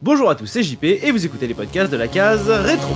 Bonjour à tous, c'est JP et vous écoutez les podcasts de la case rétro.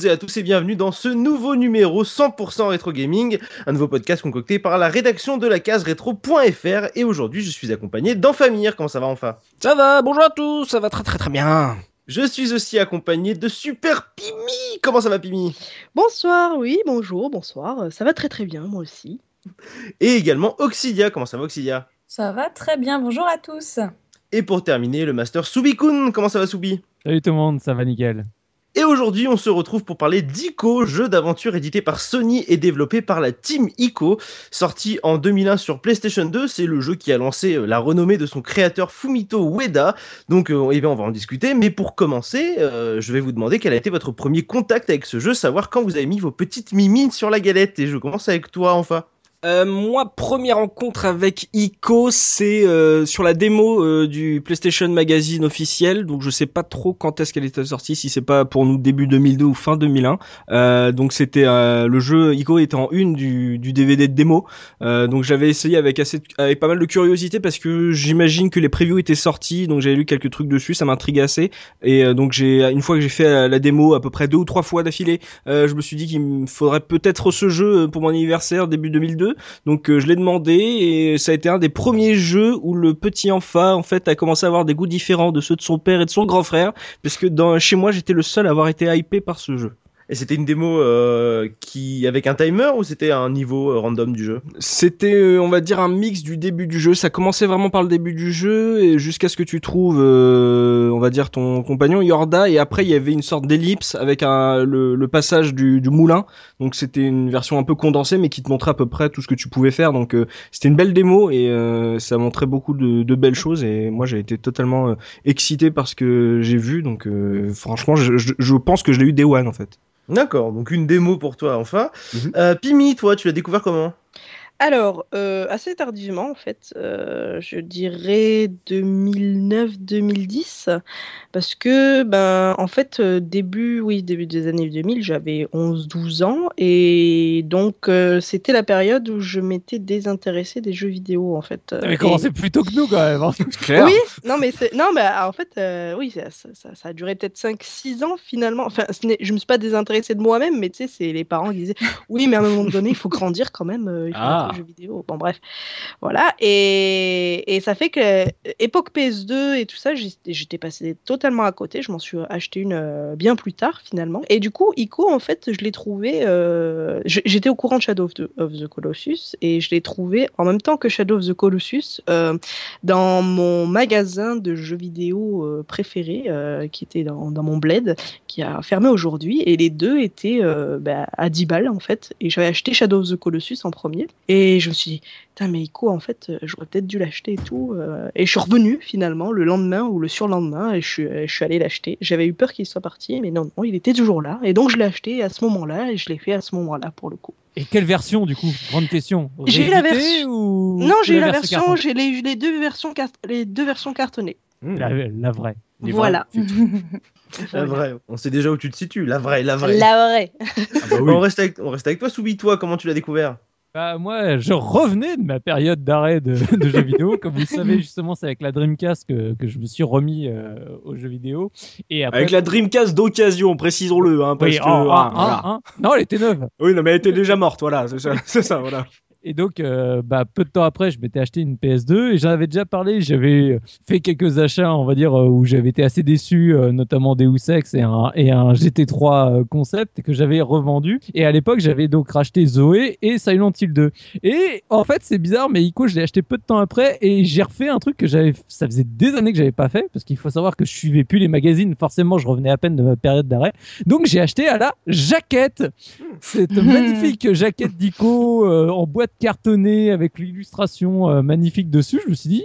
Toutes et à tous et bienvenue dans ce nouveau numéro 100% rétro gaming, un nouveau podcast concocté par la rédaction de la case rétro.fr et aujourd'hui je suis accompagné d'Enfamir. Comment ça va enfin? Ça va, bonjour à tous, ça va très très très bien. Je suis aussi accompagné de Super Pimi. Comment ça va Pimi? Bonsoir, oui, bonjour, bonsoir. euh, Ça va très très bien, moi aussi. Et également Oxidia. Comment ça va Oxidia? Ça va très bien, bonjour à tous. Et pour terminer, le master Subikun. Comment ça va Subi Salut tout le monde, ça va nickel. Et aujourd'hui, on se retrouve pour parler d'Ico, jeu d'aventure édité par Sony et développé par la team Ico. Sorti en 2001 sur PlayStation 2, c'est le jeu qui a lancé euh, la renommée de son créateur Fumito Ueda. Donc, euh, eh bien, on va en discuter. Mais pour commencer, euh, je vais vous demander quel a été votre premier contact avec ce jeu, savoir quand vous avez mis vos petites mimines sur la galette. Et je commence avec toi, enfin. Euh, moi, première rencontre avec Ico, c'est euh, sur la démo euh, du PlayStation Magazine officiel. Donc, je sais pas trop quand est-ce qu'elle était sortie, si c'est pas pour nous début 2002 ou fin 2001. Euh, donc, c'était euh, le jeu Ico était en une du, du DVD de démo. Euh, donc, j'avais essayé avec assez, avec pas mal de curiosité parce que j'imagine que les previews étaient sortis. Donc, j'avais lu quelques trucs dessus, ça m'intriguait assez. Et donc, j'ai une fois que j'ai fait euh, la démo à peu près deux ou trois fois d'affilée, je me suis dit qu'il me faudrait peut-être ce jeu pour mon anniversaire début 2002. Donc euh, je l'ai demandé et ça a été un des premiers jeux où le petit enfant en fait a commencé à avoir des goûts différents de ceux de son père et de son grand frère parce que chez moi j'étais le seul à avoir été hypé par ce jeu. Et c'était une démo euh, qui avec un timer ou c'était un niveau euh, random du jeu? C'était euh, on va dire un mix du début du jeu, ça commençait vraiment par le début du jeu et jusqu'à ce que tu trouves euh, on va dire ton compagnon Yorda et après il y avait une sorte d'ellipse avec un, le, le passage du, du moulin. Donc c'était une version un peu condensée mais qui te montrait à peu près tout ce que tu pouvais faire. Donc euh, c'était une belle démo et ça montrait beaucoup de, de belles choses et moi j'ai été totalement excité par ce que j'ai vu. Donc franchement je, je, je pense que je l'ai eu Day One en fait. D'accord, donc une démo pour toi, enfin. Mhm. Euh, Pimi, toi, tu l'as découvert comment? Alors, euh, assez tardivement, en fait, euh, je dirais 2009-2010, parce que, ben, en fait, euh, début, oui, début des années 2000, j'avais 11-12 ans, et donc euh, c'était la période où je m'étais désintéressée des jeux vidéo, en fait. et- commencé plus tôt que nous quand même. hein. Claire. Oui, non, mais non, mais en fait, euh, oui, ça, ça, a duré peut-être 5-6 ans finalement. Enfin, ce je me suis pas désintéressée de moi-même, mais tu sais, c'est les parents qui disaient Oui, mais à un moment donné, il faut grandir quand même, euh, il faut Ah. Aux jeux vidéo. Bon, bref. Voilà. Et, et ça fait que, euh, époque PS2 et tout ça, j'étais passée totalement à côté. Je m'en suis acheté une euh, bien plus tard finalement. Et du coup, Ico, en fait, je l'ai trouvé. euh, J'étais au courant de Shadow of the, Colossus et je l'ai trouvé en même temps que Shadow of the Colossus. dans mon magasin de jeux vidéo préféré, qui était dans, mon bled, qui a fermé aujourd'hui, et les deux étaient bah, à 10 balles en fait. Et j'avais acheté Shadow of the Colossus en premier, et je me suis dit, putain, mais Ico, en fait, euh, j'aurais peut-être dû l'acheter et tout. euh. et je suis revenu finalement le lendemain ou le surlendemain, et je suis, je suis allé l'acheter. J'avais eu peur qu'il soit parti, mais non, non, il était toujours là, et donc je l'ai acheté à ce moment-là, et je l'ai fait à ce moment-là pour le coup. Et quelle version du coup? Grande question. J'ai eu la version- Ou... Non, j'ai eu la version, j'ai les, les deux versions, cart- les deux versions cartonnées. La, la vraie. Les Voilà. La vraie. On sait déjà où tu te situes. La vraie, la vraie. La vraie. Bon, on, reste avec, on reste avec toi, Soubi, toi, comment tu l'as découvert? Bah, moi, je revenais de ma période d'arrêt de, de jeux vidéo. Comme vous le savez, justement, c'est avec la Dreamcast que, que je me suis remis euh, aux jeux vidéo. Et après, Avec la Dreamcast d'occasion, précisons-le, hein, parce Oui, que ah, voilà. Non, elle était neuve. Oui, non, mais elle était déjà morte, voilà, c'est ça, c'est ça, voilà. Et donc, euh, bah, peu de temps après, je m'étais acheté une PS2 et j'en avais déjà parlé. J'avais fait quelques achats, on va dire, euh, où j'avais été assez déçu, euh, notamment Deus Ex et un, et un GT3 euh, concept que j'avais revendu. Et à l'époque, j'avais donc racheté Zoé et Silent Hill 2. Et en fait, c'est bizarre, mais Ico, je l'ai acheté peu de temps après et j'ai refait un truc que j'avais, ça faisait des années que j'avais pas fait parce qu'il faut savoir que je suivais plus les magazines. Forcément, je revenais à peine de ma période d'arrêt. Donc, j'ai acheté à la jaquette. Cette magnifique jaquette d'Ico euh, en boîte cartonnée avec l'illustration euh, magnifique dessus. Je me suis dit,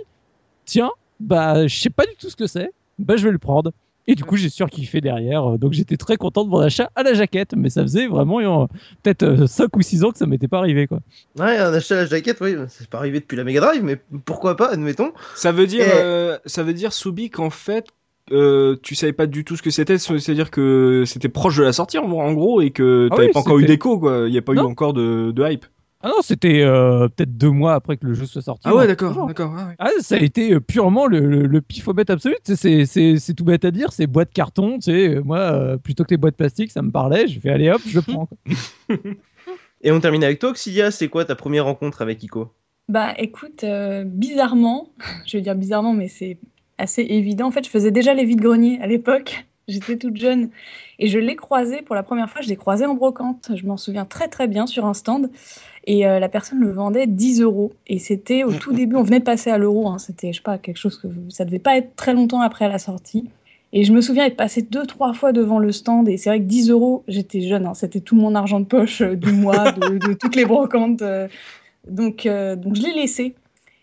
tiens, bah, je sais pas du tout ce que c'est. Bah, je vais le prendre. Et du coup, j'ai surkiffé derrière. euh, Donc, j'étais très content de mon achat à la jaquette. Mais ça faisait vraiment euh, peut-être 5 ou 6 ans que ça m'était pas arrivé, quoi. Ouais, un achat à la jaquette, oui, c'est pas arrivé depuis la Mega Drive, mais pourquoi pas, admettons. Ça veut dire, Et- euh, ça veut dire, Soubi, qu'en fait, euh, tu savais pas du tout ce que c'était, c'est-à-dire que c'était proche de la sortie en, gros et que Ah t'avais oui, pas encore eu d'écho, quoi. Il y a pas eu encore de, de hype. Ah non, c'était euh, peut-être deux mois après que le jeu soit sorti. Ah ouais, d'accord, d'accord. ah ouais. Ah, ça a été euh, purement le, le, le pifomètre absolu. Tu sais, C'est, c'est, c'est tout bête à dire, c'est boîte carton. Tu sais, euh, moi, euh, plutôt que les boîtes plastiques, ça me parlait. Je fais allez hop, je prends. quoi. Et on termine avec toi, Oxidia, c'est quoi ta première rencontre avec Ico? Bah écoute, euh, bizarrement, je veux dire bizarrement, mais c'est assez évident. En fait, je faisais déjà les vides-greniers à l'époque. J'étais toute jeune et je l'ai croisé pour la première fois. Je l'ai croisé en brocante. Je m'en souviens très très bien sur un stand. Et euh, la personne le vendait 10 euros. Et c'était au tout début, on venait de passer à l'euro. hein. C'était, je sais pas, quelque chose que ça devait pas être très longtemps après la sortie. Et je me souviens être passé deux, trois fois devant le stand. Et c'est vrai que 10 euros, j'étais jeune. hein. C'était tout mon argent de poche euh, du mois, de, de toutes les brocantes. euh. Donc, donc je l'ai laissé.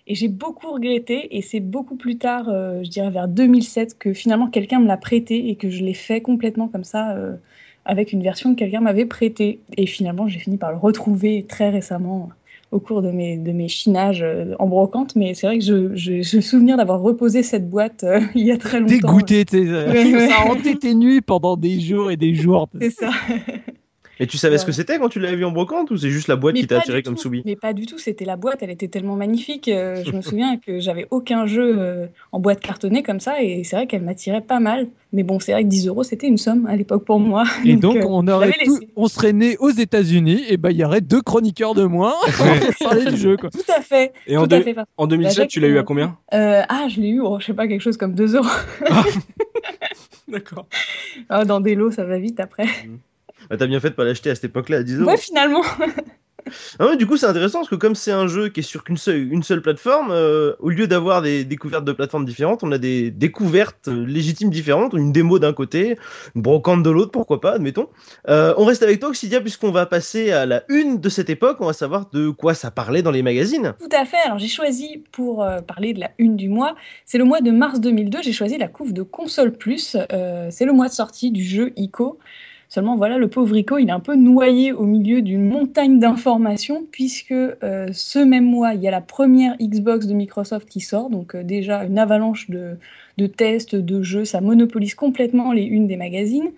Et j'ai beaucoup regretté. Et c'est beaucoup plus tard, euh, je dirais vers 2007, que finalement quelqu'un me l'a prêté et que je l'ai fait complètement comme ça, euh, avec une version que quelqu'un m'avait prêtée. Et finalement, j'ai fini par le retrouver très récemment au cours de mes, de mes chinages euh, en brocante. Mais c'est vrai que je- le souvenir d'avoir reposé cette boîte euh, il y a très longtemps. Dégoûté, euh, ouais. ça a hanté tes nuits pendant des jours et des jours. C'est ça. Et tu savais ce que c'était quand tu l'avais vu en brocante ou c'est juste la boîte Mais qui t'a attiré comme. Soubi Mais pas du tout, c'était la boîte, elle était tellement magnifique. euh, je me souviens que j'avais aucun jeu euh, en boîte cartonnée comme ça, et c'est vrai qu'elle m'attirait pas mal. Mais bon, c'est vrai que 10 euros, c'était une somme à l'époque pour moi. Et donc, euh, on, aurait tout- on serait né aux États-Unis, et ben il y aurait deux chroniqueurs de moins pour parler du jeu. Quoi. Tout à fait. Et en, deux- fait. en 2007, tu l'as eu à combien Euh, ah, je l'ai eu, oh, je sais pas, quelque chose comme 2 euros. D'accord. Ah, dans des lots, ça va vite après. Bah, T'as bien fait de pas l'acheter à cette époque-là à 10 euros. Ouais, finalement. Ah ouais, du coup, c'est intéressant parce que comme c'est un jeu qui est sur qu'une seule, une seule plateforme, euh, au lieu d'avoir des découvertes de plateformes différentes, on a des découvertes euh, légitimes différentes, une démo d'un côté, une brocante de l'autre, pourquoi pas, admettons. Euh, on reste avec toi, Oxidia, puisqu'on va passer à la une de cette époque, on va savoir de quoi ça parlait dans les magazines. Tout à fait. Alors j'ai choisi pour euh, parler de la une du mois, c'est le mois de mars 2002. J'ai choisi la couve de console plus. C'est le mois de sortie du jeu ICO. Seulement voilà, le pauvre ICO, il est un peu noyé au milieu d'une montagne d'informations puisque euh, ce même mois, il y a la première Xbox de Microsoft qui sort. Donc euh, déjà une avalanche de, tests, de jeux, ça monopolise complètement les unes des magazines.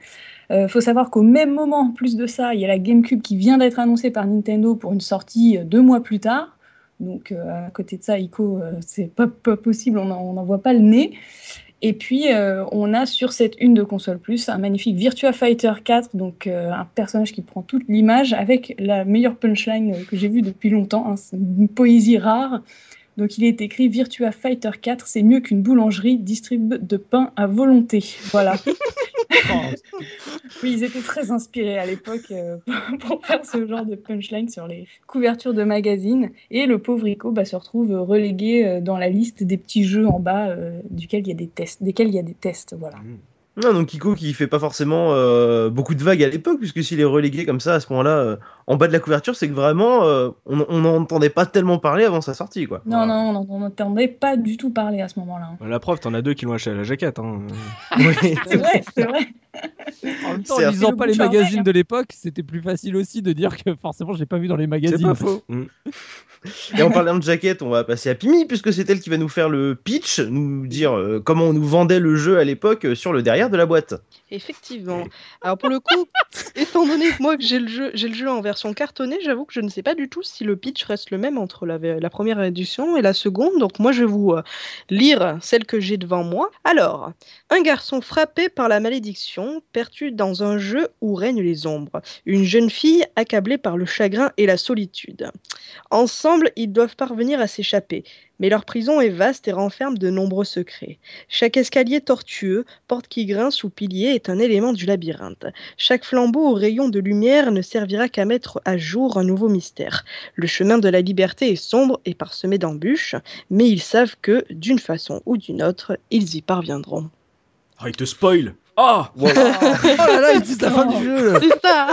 Il faut savoir qu'au même moment, en plus de ça, il y a la GameCube qui vient d'être annoncée par Nintendo pour une sortie euh, deux mois plus tard. Donc euh, à côté de ça, ICO, euh, c'est pas possible, on n'en voit pas le nez. Et puis euh, on a sur cette une de console plus un magnifique Virtua Fighter 4, donc euh, un personnage qui prend toute l'image avec la meilleure punchline que j'ai vue depuis longtemps. hein, une poésie rare. Donc il est écrit Virtua Fighter 4, c'est mieux qu'une boulangerie, distribue de pain à volonté. Voilà. Oui, ils étaient très inspirés à l'époque euh, pour faire ce genre de punchline sur les couvertures de magazines. Et le pauvre Rico bah, se retrouve relégué euh, dans la liste des petits jeux en bas euh, duquel il y a des tests, desquels il y a des tests. Voilà. Ah, donc Ico qui fait pas forcément euh, beaucoup de vagues à l'époque, puisque s'il est relégué comme ça à ce moment-là, euh, en bas de la couverture, c'est que vraiment, euh, on n'entendait pas tellement parler avant sa sortie, quoi. Non, non, on n'entendait pas du tout parler à ce moment-là. hein. La preuve, t'en as deux qui l'ont acheté à la jaquette. Hein. Oui. C'est vrai, c'est vrai. En même temps, en C'est lisant pas les magazines hein. de l'époque, c'était plus facile aussi de dire que forcément, j'ai pas vu dans les C'est magazines. pas faux. Mm. Et en parlant de jaquette, on va passer à Pimi, puisque c'est elle qui va nous faire le pitch, nous dire euh, comment on nous vendait le jeu à l'époque euh, sur le derrière de la boîte. Effectivement. Alors pour le coup, étant donné que moi que j'ai le jeu, j'ai le jeu en version cartonnée, j'avoue que je ne sais pas du tout si le pitch reste le même entre la, la première édition et la seconde. Donc moi je vais vous euh, lire celle que j'ai devant moi. Alors, un garçon frappé par la malédiction, perdu dans un jeu où règnent les ombres. Une jeune fille accablée par le chagrin et la solitude. Ensemble, ils doivent parvenir à s'échapper. Mais leur prison est vaste et renferme de nombreux secrets. Chaque escalier tortueux, porte qui grince ou pilier est un élément du labyrinthe. Chaque flambeau au rayon de lumière ne servira qu'à mettre à jour un nouveau mystère. Le chemin de la liberté est sombre et parsemé d'embûches, mais ils savent que, d'une façon ou d'une autre, ils y parviendront. Ah, il te spoil Ah Voilà. Oh là là, ils disent la fin du jeu. C'est ça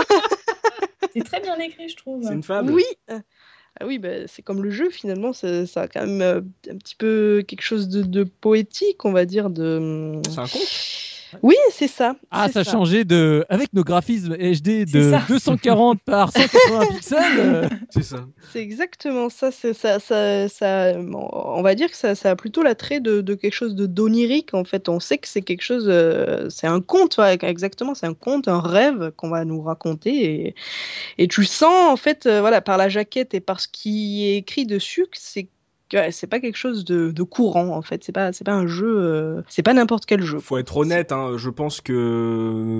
C'est très bien écrit, je trouve. C'est une fable. Oui ah oui, bah, c'est comme le jeu finalement, ça, a quand même euh, un petit peu quelque chose de, poétique, on va dire. De... C'est Oui, c'est ça. Ah, ça a changé de. Avec nos graphismes HD de ça. 240 par 180 pixels. euh, C'est ça. C'est exactement ça. C'est ça, ça, ça. On va dire que ça, ça a plutôt l'attrait de, de quelque chose de d'onirique. En fait, on sait que c'est quelque chose. euh, c'est un conte, ouais, exactement. C'est un conte, un rêve qu'on va nous raconter. Et, et tu sens en fait, euh, voilà, par la jaquette et par ce qui est écrit dessus, que c'est c'est pas quelque chose de, de courant en fait. C'est pas, c'est pas un jeu. euh, c'est pas n'importe quel jeu. Faut être honnête, hein, je pense que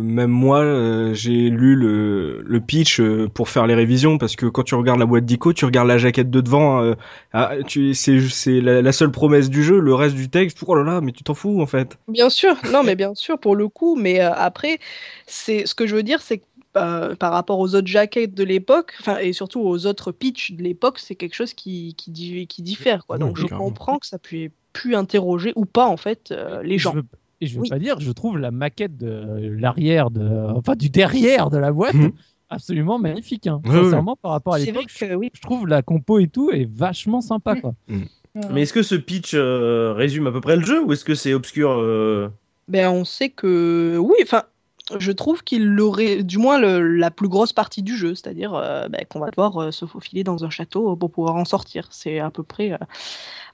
même moi, euh, j'ai lu le, le pitch euh, pour faire les révisions parce que quand tu regardes la boîte d'ICO, tu regardes la jaquette de devant, euh, ah, tu, c'est, c'est la, la seule promesse du jeu, le reste du texte, oh là là, mais tu t'en fous en fait. Bien sûr, non, mais bien sûr pour le coup. Mais euh, après, c'est ce que je veux dire, c'est que euh, par rapport aux autres jaquettes de l'époque, enfin et surtout aux autres pitchs de l'époque, c'est quelque chose qui qui, di- qui diffère. Quoi. Donc je clairement. comprends que ça puisse pu interroger ou pas en fait euh, les gens. Je veux, et je veux Oui. pas dire, je trouve la maquette de l'arrière, de, enfin du derrière de la boîte, Mhm. absolument magnifique. Hein. Ouais. Sincèrement, par rapport à C'est vrai l'époque, je, que oui. je trouve la compo et tout est vachement sympa. Quoi. Voilà. Mais est-ce que ce pitch euh, résume à peu près le jeu ou est-ce que c'est obscur euh, Ben on sait que oui, enfin. Je trouve qu'il aurait, du moins le- la plus grosse partie du jeu, c'est-à-dire euh, ben, qu'on va devoir euh, se faufiler dans un château pour pouvoir en sortir. C'est à peu près, euh,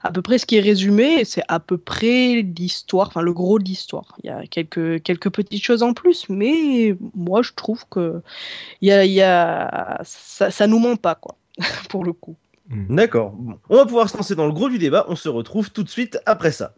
à peu près ce qui est résumé. C'est à peu près l'histoire, enfin le gros de l'histoire. Il y a quelques quelques petites choses en plus, mais moi je trouve que il y a, il y a ça, ça nous ment pas quoi, pour le coup. D'accord. Bon. On va pouvoir se lancer dans le gros du débat. On se retrouve tout de suite après ça.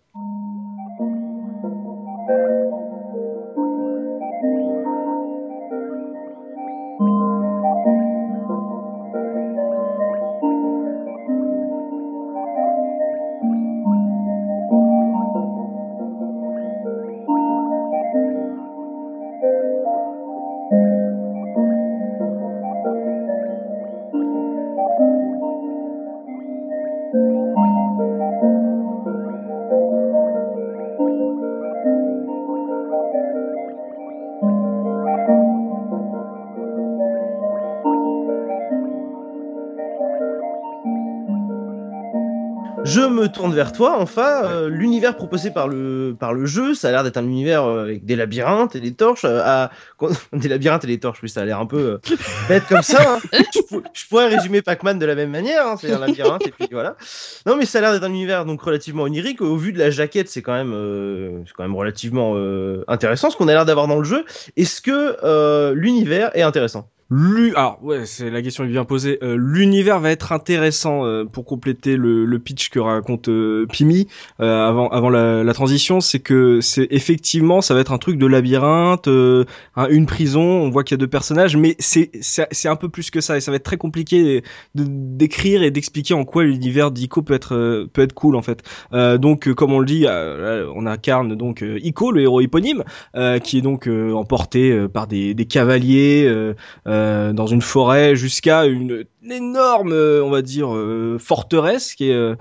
Vers toi, enfin. euh, l'univers proposé par le, par le jeu, ça a l'air d'être un univers euh, avec des labyrinthes et des torches. euh, à... Des labyrinthes et des torches, oui, ça a l'air un peu euh, bête comme ça. hein. je, pour- je pourrais résumer Pac-Man de la même manière, hein, c'est un labyrinthe et puis voilà. Non, mais ça a l'air d'être un univers donc relativement onirique. Au vu de la jaquette, c'est quand même, euh, c'est quand même relativement intéressant ce qu'on a l'air d'avoir dans le jeu. Est-ce que l'univers est intéressant? L'u- Alors ouais, c'est la question est bien posée. Euh, L'univers va être intéressant euh, pour compléter le, le pitch que raconte euh, Pimi euh, avant avant la, la transition, c'est que c'est effectivement ça va être un truc de labyrinthe, un- une prison. On voit qu'il y a deux personnages, mais c'est c'est un peu plus que ça et ça va être très compliqué d'écrire et d'expliquer en quoi l'univers d'Ico peut être euh, peut être cool en fait. Donc comme on le dit, on incarne donc Ico, le héros éponyme, qui est donc emporté par des des cavaliers. euh, euh, dans une forêt jusqu'à une, une énorme, euh, on va dire, euh, forteresse qui est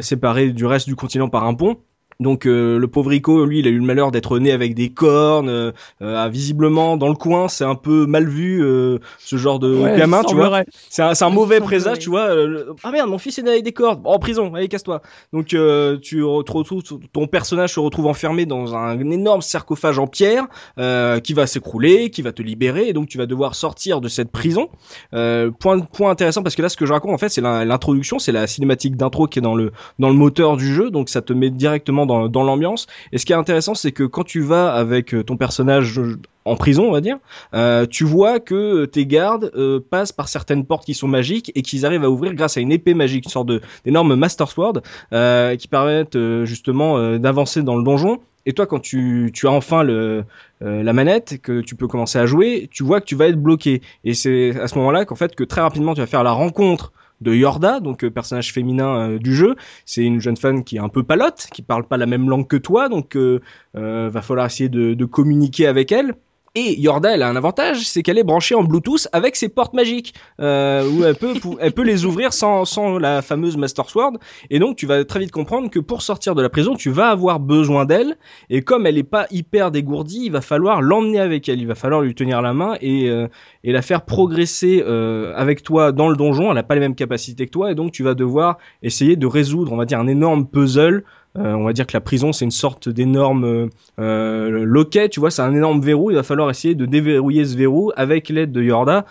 séparée du reste du continent par un pont. Donc euh, le pauvre Rico, lui, il a eu le malheur d'être né avec des cornes. Euh, euh, visiblement, dans le coin, c'est un peu mal vu euh, ce genre de Ouais, gamin, tu vois. C'est un, mauvais présage, tu vois. euh, ah merde, mon fils est né avec des cordes. En prison, allez, casse-toi. Donc euh, tu te retrouves, ton personnage se retrouve enfermé dans un, énorme sarcophage en pierre euh, qui va s'écrouler, qui va te libérer, et donc tu vas devoir sortir de cette prison. Euh, point, point intéressant parce que là, ce que je raconte en fait, c'est l'introduction, c'est la cinématique d'intro qui est dans le dans le moteur du jeu, donc ça te met directement dans, l'ambiance. Et ce qui est intéressant, c'est que quand tu vas avec euh, ton personnage euh, en prison, on va dire, euh, tu vois que tes gardes passent par certaines portes qui sont magiques et qu'ils arrivent à ouvrir grâce à une épée magique, une sorte d'énorme Master Sword qui permettent justement d'avancer dans le donjon. Et toi, quand tu, as enfin la manette, que tu peux commencer à jouer, tu vois que tu vas être bloqué. Et c'est à ce moment-là qu'en fait que très rapidement tu vas faire la rencontre de Yorda, donc euh, personnage féminin euh, du jeu. C'est une jeune femme qui est un peu palote, qui parle pas la même langue que toi, donc euh, va falloir essayer de, de communiquer avec elle. Et Yorda, elle a un avantage, c'est qu'elle est branchée en Bluetooth avec ses portes magiques, euh, où elle peut, elle peut les ouvrir sans, sans la fameuse Master Sword. Et donc, tu vas très vite comprendre que pour sortir de la prison, tu vas avoir besoin d'elle. Et comme elle est pas hyper dégourdie, il va falloir l'emmener avec elle. Il va falloir lui tenir la main et, euh, et la faire progresser euh, avec toi dans le donjon. Elle n'a pas les mêmes capacités que toi, et donc tu vas devoir essayer de résoudre, on va dire, un énorme puzzle. Euh, on va dire que la prison, c'est une sorte d'énorme euh, euh, loquet, tu vois, c'est un énorme verrou. Il va falloir essayer de déverrouiller ce verrou avec l'aide de Yorda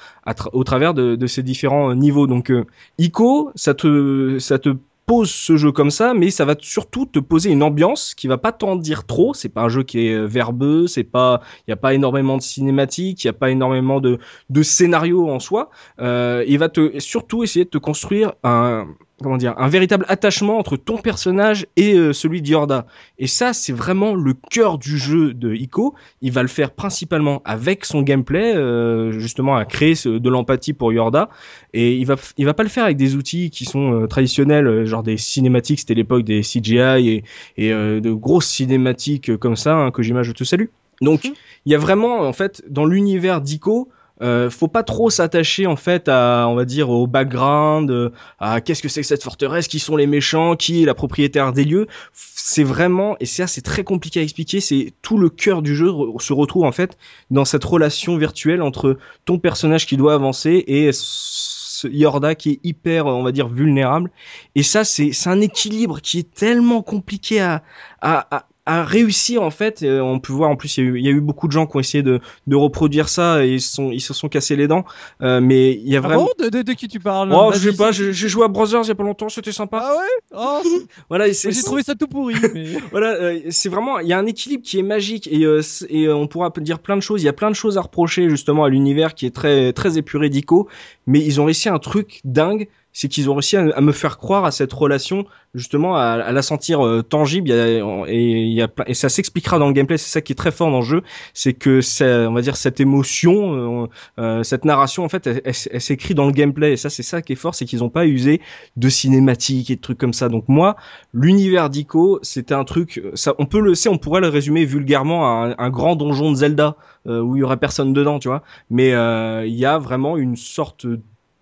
au travers de, de ces différents euh, niveaux. Donc, euh, Ico, ça te, ça te pose ce jeu comme ça, mais ça va surtout te poser une ambiance qui va pas t'en dire trop. C'est pas un jeu qui est euh, verbeux, c'est pas, il y a pas énormément de cinématiques, il y a pas énormément de, de scénarios en soi. Euh, il va te surtout essayer de te construire un, comment dire, un véritable attachement entre ton personnage et euh, celui de Yorda. Et ça, c'est vraiment le cœur du jeu de Ico. Il va le faire principalement avec son gameplay, euh, justement à créer ce- de l'empathie pour Yorda. Et il va, il va pas le faire avec des outils qui sont euh, traditionnels, euh, genre des cinématiques. C'était l'époque des CGI et, et euh, de grosses cinématiques comme ça. Hein, Kojima, je te salue. Donc, Mhm. il y a vraiment, en fait, dans l'univers d'Ico, euh, faut pas trop s'attacher en fait à, on va dire, au background, euh, à qu'est-ce que c'est que cette forteresse, qui sont les méchants, qui est la propriétaire des lieux. C'est vraiment, et ça c'est très compliqué à expliquer, c'est tout le cœur du jeu se retrouve en fait dans cette relation virtuelle entre ton personnage qui doit avancer et ce Yorda qui est hyper, on va dire, vulnérable. Et ça c'est un équilibre qui est tellement compliqué à, à, à à réussir en fait, on peut voir en plus il y, a y a eu beaucoup de gens qui ont essayé de, de reproduire ça et ils, se sont, ils se sont cassés les dents, Euh, mais il y a Ah vraiment. bon de, de, de qui tu parles? Oh, je sais pas, j'ai joué à Brothers il y a pas longtemps, c'était sympa. Ah ouais? Oh, Voilà, J'ai trouvé ça tout pourri. Mais... voilà, euh, c'est vraiment, il y a un équilibre qui est magique et, euh, et euh, on pourra dire plein de choses. Il y a plein de choses à reprocher justement à l'univers qui est très très épuré d'Ico, mais ils ont réussi un truc dingue, c'est qu'ils ont réussi à, me faire croire à cette relation justement à, la sentir euh, tangible. Et ça s'expliquera dans le gameplay. C'est ça qui est très fort dans le jeu, c'est que on va dire cette émotion, euh, euh, cette narration en fait, elle, s'écrit dans le gameplay. Et ça, c'est ça qui est fort, c'est qu'ils n'ont pas usé de cinématiques et de trucs comme ça. Donc moi, l'univers d'Ico, c'était un truc, ça, on peut le, c'est, on pourrait le résumer vulgairement à un, grand donjon de Zelda euh, où il y aurait personne dedans, tu vois. Mais il y a vraiment une sorte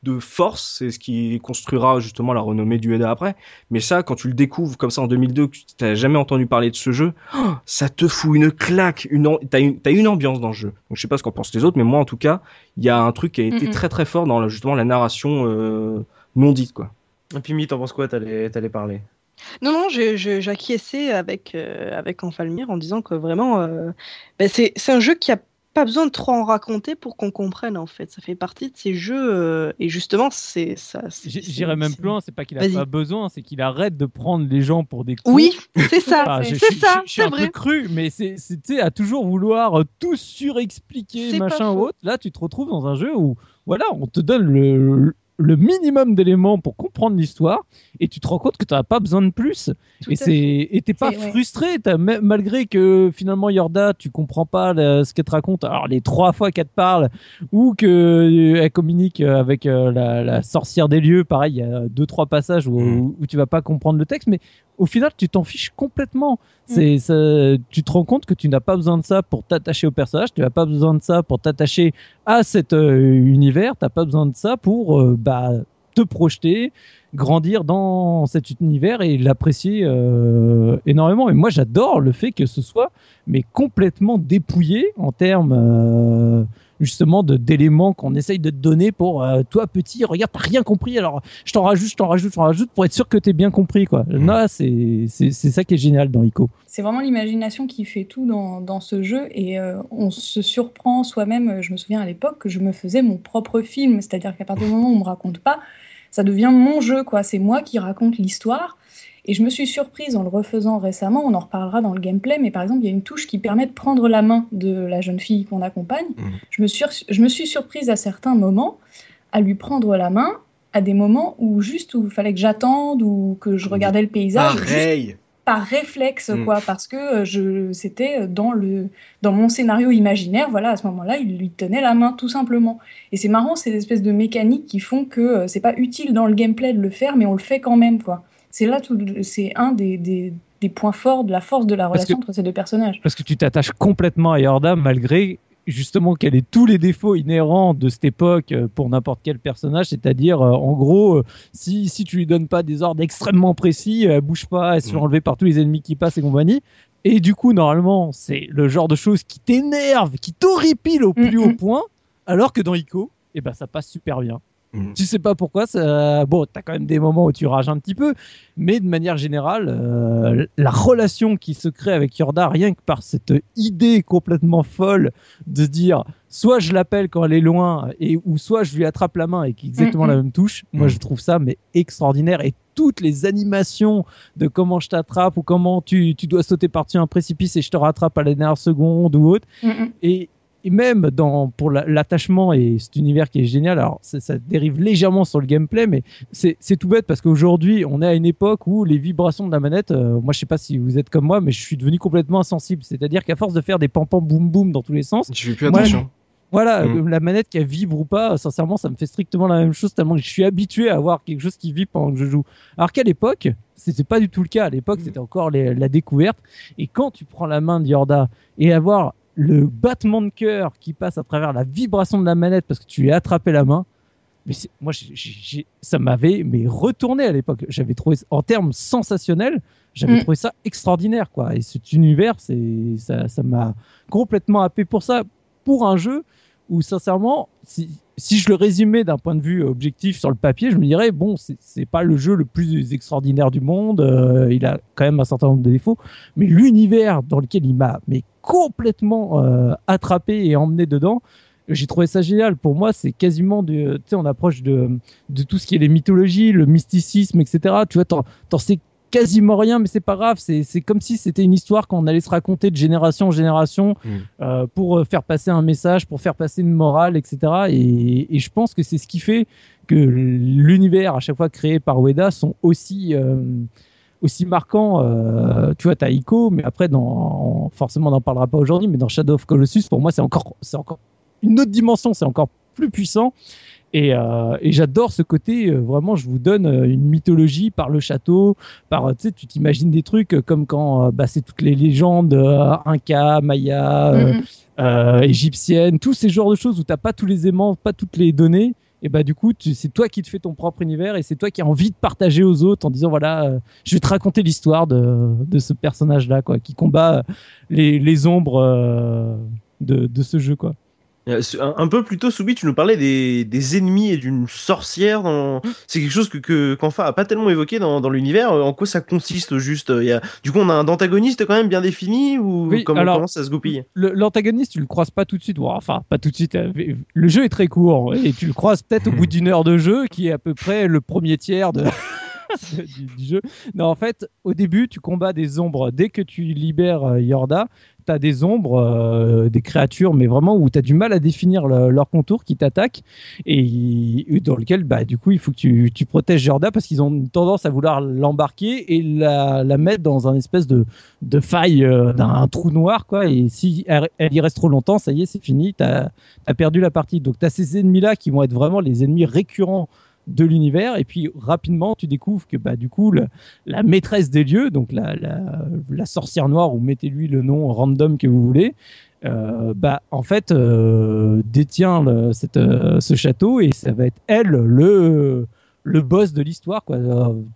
de force, c'est ce qui construira justement la renommée du Eda après. Mais ça, quand tu le découvres comme ça en 2002, que tu n'as jamais entendu parler de ce jeu, oh, ça te fout une claque, une, t'as une, t'as une ambiance dans le jeu. Donc je sais pas ce qu'en pensent les autres, mais moi en tout cas, il y a un truc qui a été très très fort dans la- justement la narration euh, non dite, quoi. Et puis, Mi, t'en penses quoi? T'allais parler? Non, non, j'acquiesçais avec, euh, avec Enfalmir en disant que vraiment, euh, ben, c'est un jeu qui a pas besoin de trop en raconter pour qu'on comprenne en fait. Ça fait partie de ces jeux euh, et justement, c'est ça. J'irais même plus loin, c'est pas qu'il a pas besoin, c'est qu'il arrête de prendre les gens pour des cons. Oui, c'est ça, Enfin, c'est ça, c'est un vrai. peu cru, mais sais, à toujours vouloir euh, tout surexpliquer, machin ou autre. Là, tu te retrouves dans un jeu où, voilà, on te donne le, le minimum d'éléments pour comprendre l'histoire et tu te rends compte que tu n'as pas besoin de plus. Tout et c'est et t'es pas frustré, malgré que finalement Yorda, tu comprends pas la- ce qu'elle te raconte. Alors les trois fois qu'elle te parle ou que euh, elle communique euh, avec euh, la, la sorcière des lieux, pareil, il y a deux trois passages où, Mm. où, tu vas pas comprendre le texte, mais au final tu t'en fiches complètement. C'est ça- tu te rends compte que tu n'as pas besoin de ça pour t'attacher au personnage, tu n'as pas besoin de ça pour t'attacher à cet euh, univers, t'as pas besoin de ça pour euh, bah te projeter, grandir dans cet univers et l'apprécier euh, énormément. Et moi, j'adore le fait que ce soit mais complètement dépouillé en termes justement de d'éléments qu'on essaye de te donner pour euh, toi petit. Regarde, t'as rien compris. Alors je t'en rajoute, je t'en rajoute, je t'en rajoute pour être sûr que t'es bien compris quoi. Mhm. Là, c'est c'est c'est ça qui est génial dans Ico. C'est vraiment l'imagination qui fait tout dans, dans ce jeu et euh, on se surprend soi-même. Je me souviens à l'époque que je me faisais mon propre film, c'est-à-dire qu'à partir du moment où on me raconte pas, ça devient mon jeu quoi. C'est moi qui raconte l'histoire. Et je me suis surprise en le refaisant récemment, on en reparlera dans le gameplay, mais par exemple, il y a une touche qui permet de prendre la main de la jeune fille qu'on accompagne. Mhm. Je, me suis, je me suis surprise à certains moments à lui prendre la main, à des moments où juste où il fallait que j'attende ou que je regardais le paysage, Pareil. par réflexe, Mm. quoi, parce que euh, je, c'était dans, le, dans mon scénario imaginaire, voilà, à ce moment-là, il lui tenait la main, tout simplement. Et c'est marrant, ces espèces de mécaniques qui font que euh, c'est pas utile dans le gameplay de le faire, mais on le fait quand même, quoi. C'est là, tout, c'est un des, des, des points forts de la force de la Parce relation que- entre ces deux personnages. Parce que tu t'attaches complètement à Yorda malgré justement qu'elle ait tous les défauts inhérents de cette époque euh, pour n'importe quel personnage, c'est-à-dire euh, en gros, euh, si, si tu lui donnes pas des ordres extrêmement précis, elle bouge pas, elle se fait Mm. enlever par tous les ennemis qui passent et compagnie. Et du coup, normalement, c'est le genre de choses qui t'énerve, qui t'horripile au plus Mm, haut mm. point, alors que dans Ico, eh ben, ça passe super bien. Mm. Tu sais pas pourquoi, ça... bon, t'as quand même des moments où tu rages un petit peu, mais de manière générale, euh, la relation qui se crée avec Yorda, rien que par cette idée complètement folle de dire, soit je l'appelle quand elle est loin, et ou soit je lui attrape la main et qui est exactement Mhm. la même touche. Moi, je trouve ça mais extraordinaire et toutes les animations de comment je t'attrape ou comment tu, tu dois sauter par-dessus un précipice et je te rattrape à la dernière seconde ou autre. Mm, mm. Et, et même dans, pour la- l'attachement et cet univers qui est génial, alors ça, ça dérive légèrement sur le gameplay, mais c'est tout bête parce qu'aujourd'hui, on est à une époque où les vibrations de la manette, euh, moi je sais pas si vous êtes comme moi, mais je suis devenu complètement insensible. C'est-à-dire qu'à force de faire des pam boum boum dans tous les sens, Je fais plus Moi, attention. voilà, Mm. euh, la manette qui vibre ou pas, sincèrement, ça me fait strictement la même chose tellement que je suis habitué à avoir quelque chose qui vibre pendant que je joue. Alors qu'à l'époque, c'était pas du tout le cas. À l'époque, Mm. c'était encore les- la découverte. Et quand tu prends la main de Yorda et avoir le battement de cœur qui passe à travers la vibration de la manette parce que tu lui as attrapé la main, mais moi, ça m'avait mais retourné à l'époque. J'avais trouvé, en termes sensationnels, j'avais Mm. trouvé ça extraordinaire, quoi. Et cet univers, c'est ça, m'a complètement happé pour ça, pour un jeu où sincèrement, si, si je le résumais d'un point de vue objectif sur le papier, je me dirais bon, c'est- c'est pas le jeu le plus extraordinaire du monde, euh, il a quand même un certain nombre de défauts, mais l'univers dans lequel il m'a mais complètement euh, attrapé et emmené dedans. J'ai trouvé ça génial. Pour moi, c'est quasiment de, tu sais, on approche de, de tout ce qui est les mythologies, le mysticisme, etc. Tu vois, t'en, sais quasiment rien, mais c'est pas grave. C'est, comme si c'était une histoire qu'on allait se raconter de génération en génération Mm. euh, pour euh, faire passer un message, pour faire passer une morale, etc. Et, et je pense que c'est ce qui fait que l'univers à chaque fois créé par Ueda sont aussi euh, aussi marquants. euh, tu vois, t'as Ico, mais après, dans, forcément, on n'en parlera pas aujourd'hui, mais dans Shadow of Colossus, pour moi, c'est encore, c'est encore une autre dimension, c'est encore plus puissant. Et, euh, et j'adore ce côté, euh, vraiment, je vous donne une mythologie par le château, par, tu sais, tu t'imagines des trucs comme quand bah, c'est toutes les légendes Inca, Maya, Mm, euh, égyptienne, tous ces genres de choses où t'as pas tous les aimants, pas toutes les données. Et bah du coup, c'est toi qui te fais ton propre univers et c'est toi qui as envie de partager aux autres en disant voilà, euh, je vais te raconter l'histoire de, de ce personnage-là, quoi, qui combat les, les ombres euh, de, de ce jeu, quoi. Euh, Un, peu plus tôt, Soubi, tu nous parlais des, des ennemis et d'une sorcière. Dans... C'est quelque chose que, que qu'Enfa a pas tellement évoqué dans, dans l'univers. Euh, En quoi ça consiste juste Il y a... Du coup, on a un antagoniste quand même bien défini ou Oui, comment, alors- comment ça se goupille? Le- L'antagoniste, tu le croises pas tout de suite. Bon, enfin, pas tout de suite. euh, Le jeu est très court et tu le croises peut-être au bout d'une heure de jeu, qui est à peu près le premier tiers de... du, jeu. Non, en fait, au début, tu combats des ombres. Dès que tu libères euh, Yorda, tu as des ombres, euh, des créatures, mais vraiment où tu as du mal à définir le- leur contour qui t'attaquent et, dans lequel, bah, du coup, il faut que tu, protèges Yorda parce qu'ils ont une tendance à vouloir l'embarquer et la, mettre dans un espèce de, faille, euh, d'un trou noir, quoi. Et si elle, elle y reste trop longtemps, ça y est, c'est fini, tu as, perdu la partie. Donc, tu as ces ennemis-là qui vont être vraiment les ennemis récurrents de l'univers et puis rapidement tu découvres que bah du coup la maîtresse des lieux donc la, la, sorcière noire ou mettez-lui le nom random que vous voulez euh, bah en fait euh, détient le- euh, ce château et ça va être elle le le boss de l'histoire. Quoi.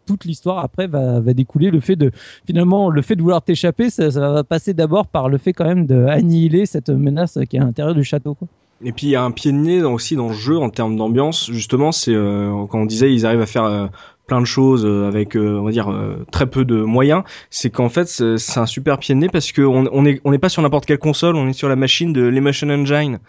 Toute l'histoire après va, découler le fait de finalement le fait de vouloir t'échapper, ça, va passer d'abord par le fait quand même d'annihiler cette menace qui est à l'intérieur du château. Et puis il y a un pied de nez aussi dans le jeu en termes d'ambiance. Justement, c'est euh, quand on disait ils arrivent à faire euh, plein de choses euh, avec on va dire très peu de moyens. C'est qu'en fait c'est un super pied de nez parce que on, on est on n'est pas sur n'importe quelle console, on est sur la machine de l'Emotion Engine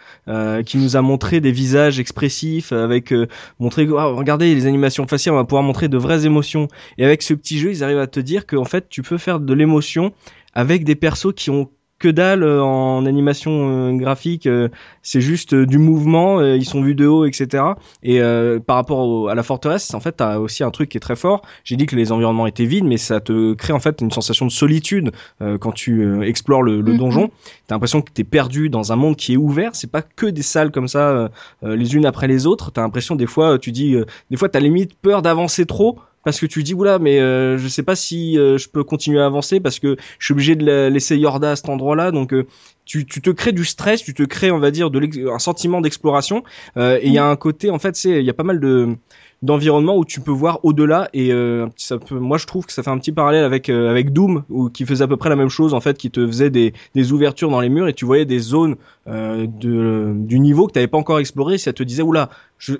qui nous a montré des visages expressifs avec montrer oh, regardez les animations faciales, on va pouvoir montrer de vraies émotions. Et avec ce petit jeu, ils arrivent à te dire que en fait tu peux faire de l'émotion avec des persos qui ont que dalle euh, en animation euh, graphique. Euh, c'est juste du mouvement. ils sont vus de haut, etc. Et par rapport à la forteresse, en fait, t'as aussi un truc qui est très fort. J'ai dit que les environnements étaient vides, mais ça te crée en fait une sensation de solitude quand tu explores le, le mm-hmm. donjon. T'as l'impression que t'es perdu dans un monde qui est ouvert. C'est pas que des salles comme ça, les unes après les autres. T'as l'impression des fois, tu dis, des fois t'as limite peur d'avancer trop parce que tu dis oula mais euh, je sais pas si euh, je peux continuer à avancer parce que je suis obligé de laisser Yorda à cet endroit-là. Donc euh, tu, tu, te crées du stress tu te crées on va dire de un sentiment d'exploration. Euh, et il y a un côté en fait c'est il y a pas mal de d'environnement où tu peux voir au-delà et euh, ça peut moi je trouve que ça fait un petit parallèle avec avec Doom où qui faisait à peu près la même chose en fait qui te faisait des, des ouvertures dans les murs et tu voyais des zones euh, de du niveau que tu n'avais pas encore exploré ça te disait oula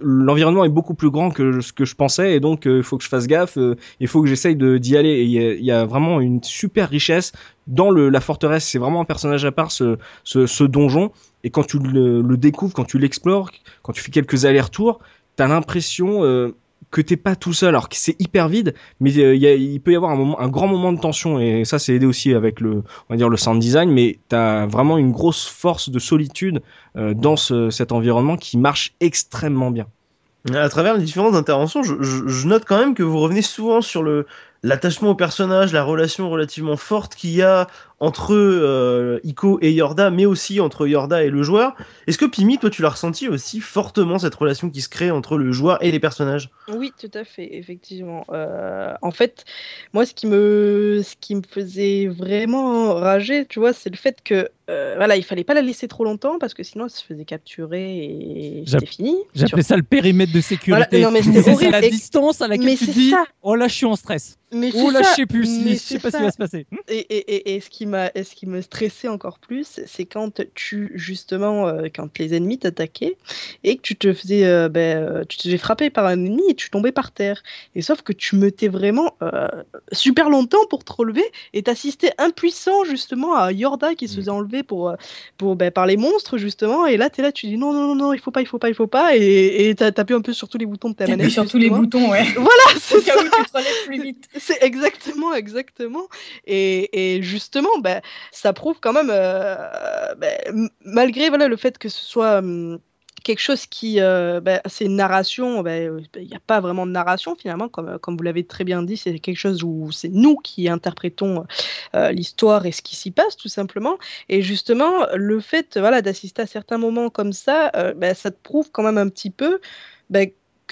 l'environnement est beaucoup plus grand que ce que je pensais et donc il faut que je fasse gaffe il faut que j'essaye de d'y aller. Il y, y, a vraiment une super richesse dans le, la forteresse. C'est vraiment un personnage à part ce, ce, ce donjon. Et quand tu le, le découvres quand tu l'explores quand tu fais quelques allers-retours t'as l'impression euh, que t'es pas tout seul, alors que c'est hyper vide, mais euh, il peut y avoir un, grand moment de tension, et ça c'est aidé aussi avec le, on va dire le sound design, mais t'as vraiment une grosse force de solitude euh, dans ce, cet environnement qui marche extrêmement bien. À travers les différentes interventions, je, note quand même que vous revenez souvent sur le l'attachement au personnage, la relation relativement forte qu'il y a entre euh, Iko et Yorda, mais aussi entre Yorda et le joueur. Est-ce que Pimi, toi, tu l'as ressenti aussi fortement cette relation qui se crée entre le joueur et les personnages? Oui, tout à fait, effectivement. Euh, en fait, moi, ce qui me, ce qui me faisait vraiment rager, tu vois, c'est le fait que euh, voilà, il fallait pas la laisser trop longtemps parce que sinon, elle se faisait capturer et c'était fini. J'appelais ça le périmètre de sécurité. Voilà, non, mais c'était horrible. la distance à laquelle mais tu dis, ça. oh là, je suis en stress. Mais oh là, ça. je sais plus, Mais je sais pas ce qui va se passer. Et, et, et, et ce qui m'a, ce qui me stressait encore plus, c'est quand tu justement, euh, quand les ennemis t'attaquaient et que tu te faisais, euh, ben, euh, tu te faisais frapper par un ennemi et tu tombais par terre. Et sauf que tu mettais vraiment euh, super longtemps pour te relever et t'assistais impuissant justement à Yorda qui se faisait enlever pour, pour ben, par les monstres justement. Et là, t'es là, tu dis non, non, non, non, il faut pas, il faut pas, il faut pas. Et t'as tapé un peu sur tous les boutons de ta manette. Sur tous les boutons, ouais. Voilà, c'est ça. où tu te relèves plus vite. C'est exactement, exactement. Et, justement, ben, ça prouve quand même, euh, m- malgré voilà, le fait que ce soit hum, quelque chose qui, euh, ben, c'est une narration, ben, il n'y a pas vraiment de narration finalement, comme, comme vous l'avez très bien dit, c'est quelque chose où c'est nous qui interprétons euh, l'histoire et ce qui s'y passe tout simplement. Et justement, le fait voilà, d'assister à certains moments comme ça, euh, ça te prouve quand même un petit peu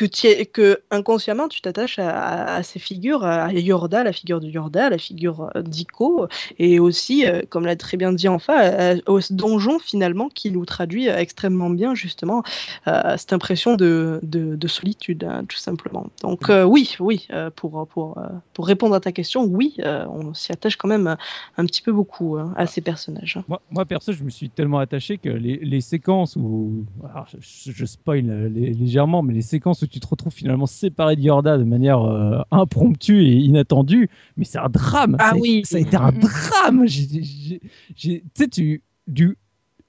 que, inconsciemment tu t'attaches à, à- à ces figures, à Yorda, la figure de Yorda, la figure euh, d'Iko, et aussi, euh, comme l'a très bien dit enfin, euh, au donjon finalement qui nous traduit extrêmement bien justement euh, cette impression de, de, de solitude, hein, tout simplement. Donc euh, oui, oui, euh, pour, pour, pour répondre à ta question, oui, on s'y attache quand même un petit peu beaucoup hein, à ces personnages. Moi, moi, perso, je me suis tellement attaché que les, les séquences où. Alors, je, je spoil lé- légèrement, mais les séquences où tu te retrouves finalement séparé de Yorda de manière euh, impromptue et inattendue, mais c'est un drame. Ah oui. Ça a été un drame. J'ai- j'ai- Tu sais, tu. Du,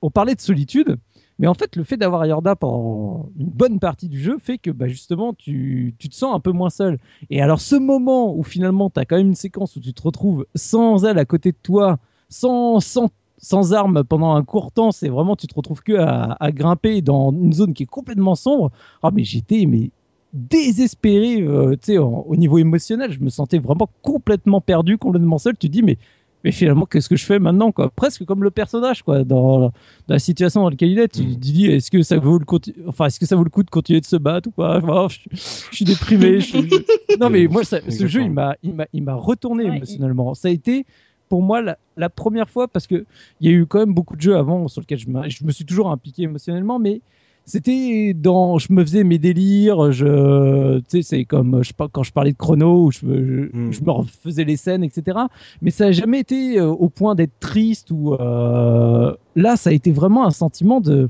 on parlait de solitude. Mais en fait, le fait d'avoir Yorda pendant une bonne partie du jeu fait que bah, justement, tu, tu te sens un peu moins seul. Et alors, ce moment où finalement, tu as quand même une séquence où tu te retrouves sans elle à côté de toi, sans, sans, sans armes pendant un court temps, c'est vraiment, tu te retrouves que à, à grimper dans une zone qui est complètement sombre. Ah, mais j'étais mais désespéré, euh, tu sais, au niveau émotionnel. Je me sentais vraiment complètement perdu, complètement seul. Tu te dis, mais mais finalement, qu'est-ce que je fais maintenant quoi? Presque comme le personnage, quoi, dans, dans la situation dans laquelle il est. Tu te dis, est-ce que ça vaut le enfin, est-ce que ça vaut le coup de continuer de se battre ou quoi Enfin, je, je suis déprimé. je suis- je- Non, mais moi, ça- ce jeu, il m'a, il m'a, il m'a retourné Ouais, il- émotionnellement. Ça a été pour moi la, la première fois parce que il y a eu quand même beaucoup de jeux avant sur lesquels je, me suis toujours impliqué émotionnellement, mais c'était dans, je me faisais mes délires, je, tu sais, c'est comme je, quand je parlais de chrono, où je, je, Mm. je me refaisais les scènes, etc. Mais ça n'a jamais été euh, au point d'être triste ou euh, là, ça a été vraiment un sentiment de,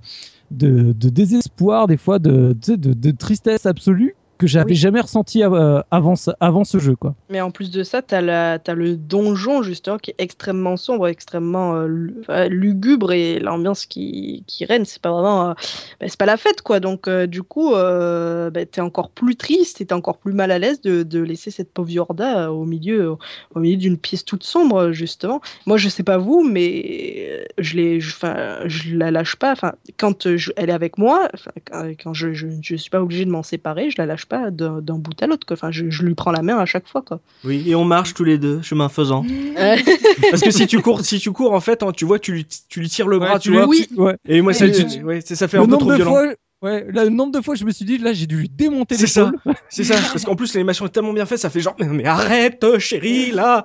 de, de désespoir, des fois, de tristesse absolue que j'avais Oui. jamais ressenti euh, avant, ce- avant ce jeu, quoi. Mais en plus de ça, la- t'as le donjon justement qui est extrêmement sombre, extrêmement euh, enfin, lugubre et l'ambiance qui, qui règne, c'est pas vraiment, euh, bah, c'est pas la fête quoi. Donc euh, du coup, euh, bah, t'es encore plus triste t'es encore plus mal à l'aise de, de laisser cette pauvre Yorda euh, au milieu, au milieu d'une pièce toute sombre justement. Moi, je sais pas vous, mais euh, je je- je la lâche pas. Enfin, quand euh, je- elle est avec moi, quand, quand je, je, je suis pas obligée de m'en séparer, je la lâche pas d'un bout à l'autre. Enfin, je, je lui prends la main à chaque fois quoi. Oui, et on marche tous les deux, chemin faisant. Parce que si tu cours, si tu cours, en fait, hein, tu vois, tu lui, tu lui tires le bras, Ouais, tu l'as- vois. Oui. ouais. Et moi, ça, tu- ouais, ça fait Le un peu nombre trop de violent. fois, ouais, là, le nombre de fois, je me suis dit, là, j'ai dû lui démonter C'est ça. C'est ça, parce qu'en plus l'animation est tellement bien faite, ça fait genre mais, mais arrête chérie là.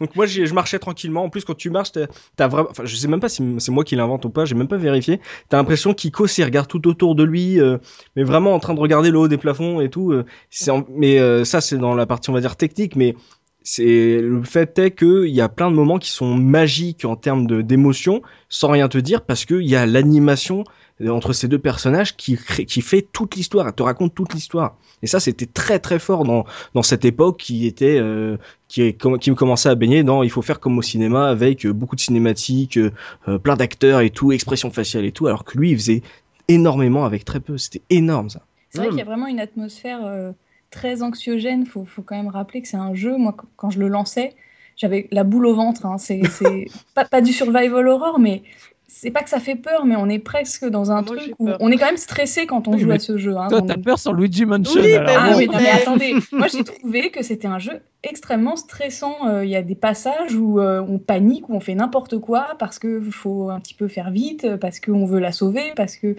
Donc moi je marchais tranquillement. En plus quand tu marches, t'as vraiment, enfin je sais même pas si c'est moi qui l'invente ou pas, j'ai même pas vérifié. T'as l'impression qu'Ico s'il regarde tout autour de lui, euh, mais vraiment en train de regarder le haut des plafonds et tout. euh, c'est en- mais euh, ça c'est dans la partie on va dire technique, mais c'est le fait est que il y a plein de moments qui sont magiques en termes de d'émotion, sans rien te dire, parce que il y a l'animation euh, entre ces deux personnages qui crée- qui fait toute l'histoire, elle te raconte toute l'histoire. Et ça, c'était très très fort dans dans cette époque qui était euh, qui qui me commençait à baigner dans il faut faire comme au cinéma avec euh, beaucoup de cinématiques, euh, plein d'acteurs et tout, expression faciale et tout, alors que lui, il faisait énormément avec très peu. C'était énorme ça. C'est vrai qu'il y a vraiment une atmosphère euh, très anxiogène. Faut, faut quand même rappeler que c'est un jeu. Moi, qu- quand je le lançais, j'avais la boule au ventre. hein. C'est pas, pas du survival horror, mais c'est pas que ça fait peur, mais on est presque dans un Moi, j'ai truc où peur. on est quand même stressé quand on Oui, joue à ce jeu. hein. Toi, On- t'as peur sur Luigi Mansion. Oui, alors. Ah bon, oui, non, mais attendez, moi j'ai trouvé que c'était un jeu extrêmement stressant. Euh, Il y a des passages où euh, on panique, où on fait n'importe quoi parce qu'il faut un petit peu faire vite, parce qu'on veut la sauver, parce que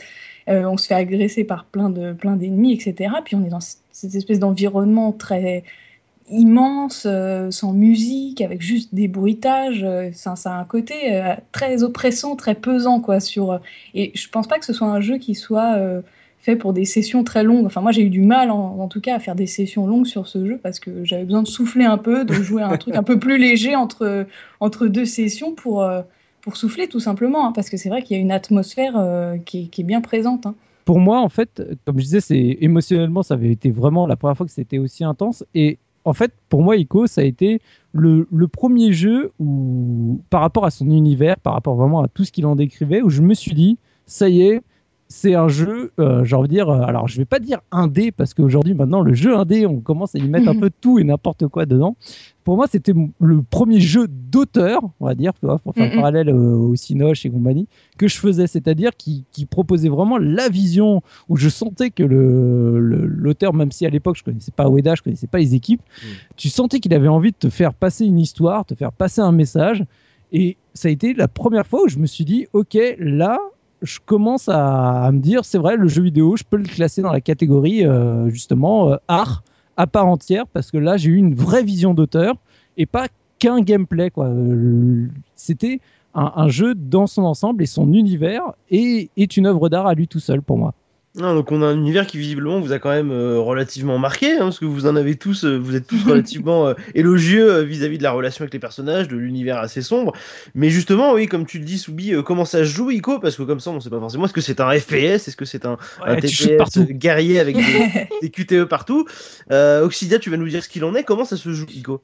euh, on se fait agresser par plein de plein d'ennemis, etc. Puis on est dans cette espèce d'environnement très immense, euh, sans musique, avec juste des bruitages. euh, ça, ça a un côté euh, très oppressant, très pesant, quoi. Et je pense pas que ce soit un jeu qui soit fait pour des sessions très longues. Enfin, moi, j'ai eu du mal, en, tout cas, à faire des sessions longues sur ce jeu parce que j'avais besoin de souffler un peu, de jouer à un truc un peu plus léger entre, entre deux sessions pour, pour souffler, tout simplement. hein, parce que c'est vrai qu'il y a une atmosphère qui, est, qui est bien présente. hein. Pour moi, en fait, comme je disais, c'est émotionnellement, ça avait été vraiment la première fois que c'était aussi intense. Et en fait, pour moi, Ico, ça a été le, le premier jeu où, par rapport à son univers, par rapport vraiment à tout ce qu'il en décrivait, où je me suis dit, ça y est, c'est un jeu, euh, j'ai envie de dire, euh, alors je vais pas dire indé, parce qu'aujourd'hui, maintenant, le jeu indé, on commence à y mettre un peu tout et n'importe quoi dedans. Pour moi, c'était le premier jeu d'auteur, on va dire, pour faire le parallèle euh, au Cinoche et compagnie, que je faisais, c'est-à-dire qui, qui proposait vraiment la vision où je sentais que le- le- l'auteur, même si à l'époque je connaissais pas Ueda, je connaissais pas les équipes, tu sentais qu'il avait envie de te faire passer une histoire, te faire passer un message. Et ça a été la première fois où je me suis dit, ok, là, je commence à, me dire, c'est vrai, le jeu vidéo, je peux le classer dans la catégorie euh, justement euh, art à part entière, parce que là, j'ai eu une vraie vision d'auteur et pas qu'un gameplay. quoi. Euh, C'était un, un jeu dans son ensemble et son univers est, est une œuvre d'art à lui tout seul pour moi. Donc on a un univers qui visiblement vous a quand même euh, relativement marqué, hein, parce que vous en avez tous, euh, vous êtes tous relativement euh, élogieux vis-à-vis de la relation avec les personnages, de l'univers assez sombre. Mais justement, oui, comme tu le dis, Soubi, comment ça se joue Ico? Parce que comme ça, on sait pas forcément. Est-ce que c'est un FPS Est-ce que c'est un, un Ouais, shootes TPS guerrier avec des, des QTE partout? Oxidia, tu vas nous dire ce qu'il en est. Comment ça se joue, Ico?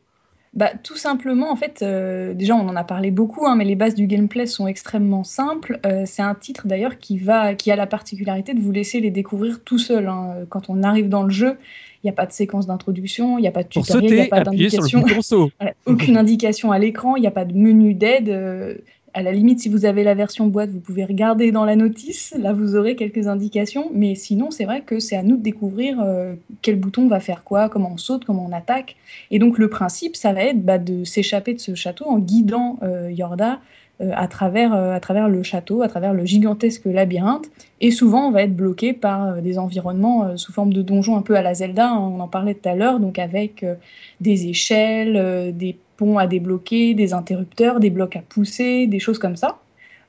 Bah, tout simplement, en fait, euh, déjà on en a parlé beaucoup, hein, mais les bases du gameplay sont extrêmement simples. Euh, c'est un titre d'ailleurs qui va, qui a la particularité de vous laisser les découvrir tout seul. hein. Quand on arrive dans le jeu, il n'y a pas de séquence d'introduction, il n'y a pas de tutoriel, il n'y a pas d'indication. Voilà, aucune indication à l'écran, il n'y a pas de menu d'aide. À la limite, si vous avez la version boîte, vous pouvez regarder dans la notice. Là, vous aurez quelques indications. Mais sinon, c'est vrai que c'est à nous de découvrir euh, quel bouton va faire quoi, comment on saute, comment on attaque. Et donc, le principe, ça va être bah, de s'échapper de ce château en guidant euh, Yorda à, travers, euh, à travers le château, à travers le gigantesque labyrinthe. Et souvent, on va être bloqué par euh, des environnements euh, sous forme de donjons un peu à la Zelda. hein, on en parlait tout à l'heure, donc avec euh, des échelles, euh, des ponts à débloquer, des interrupteurs, des blocs à pousser, des choses comme ça.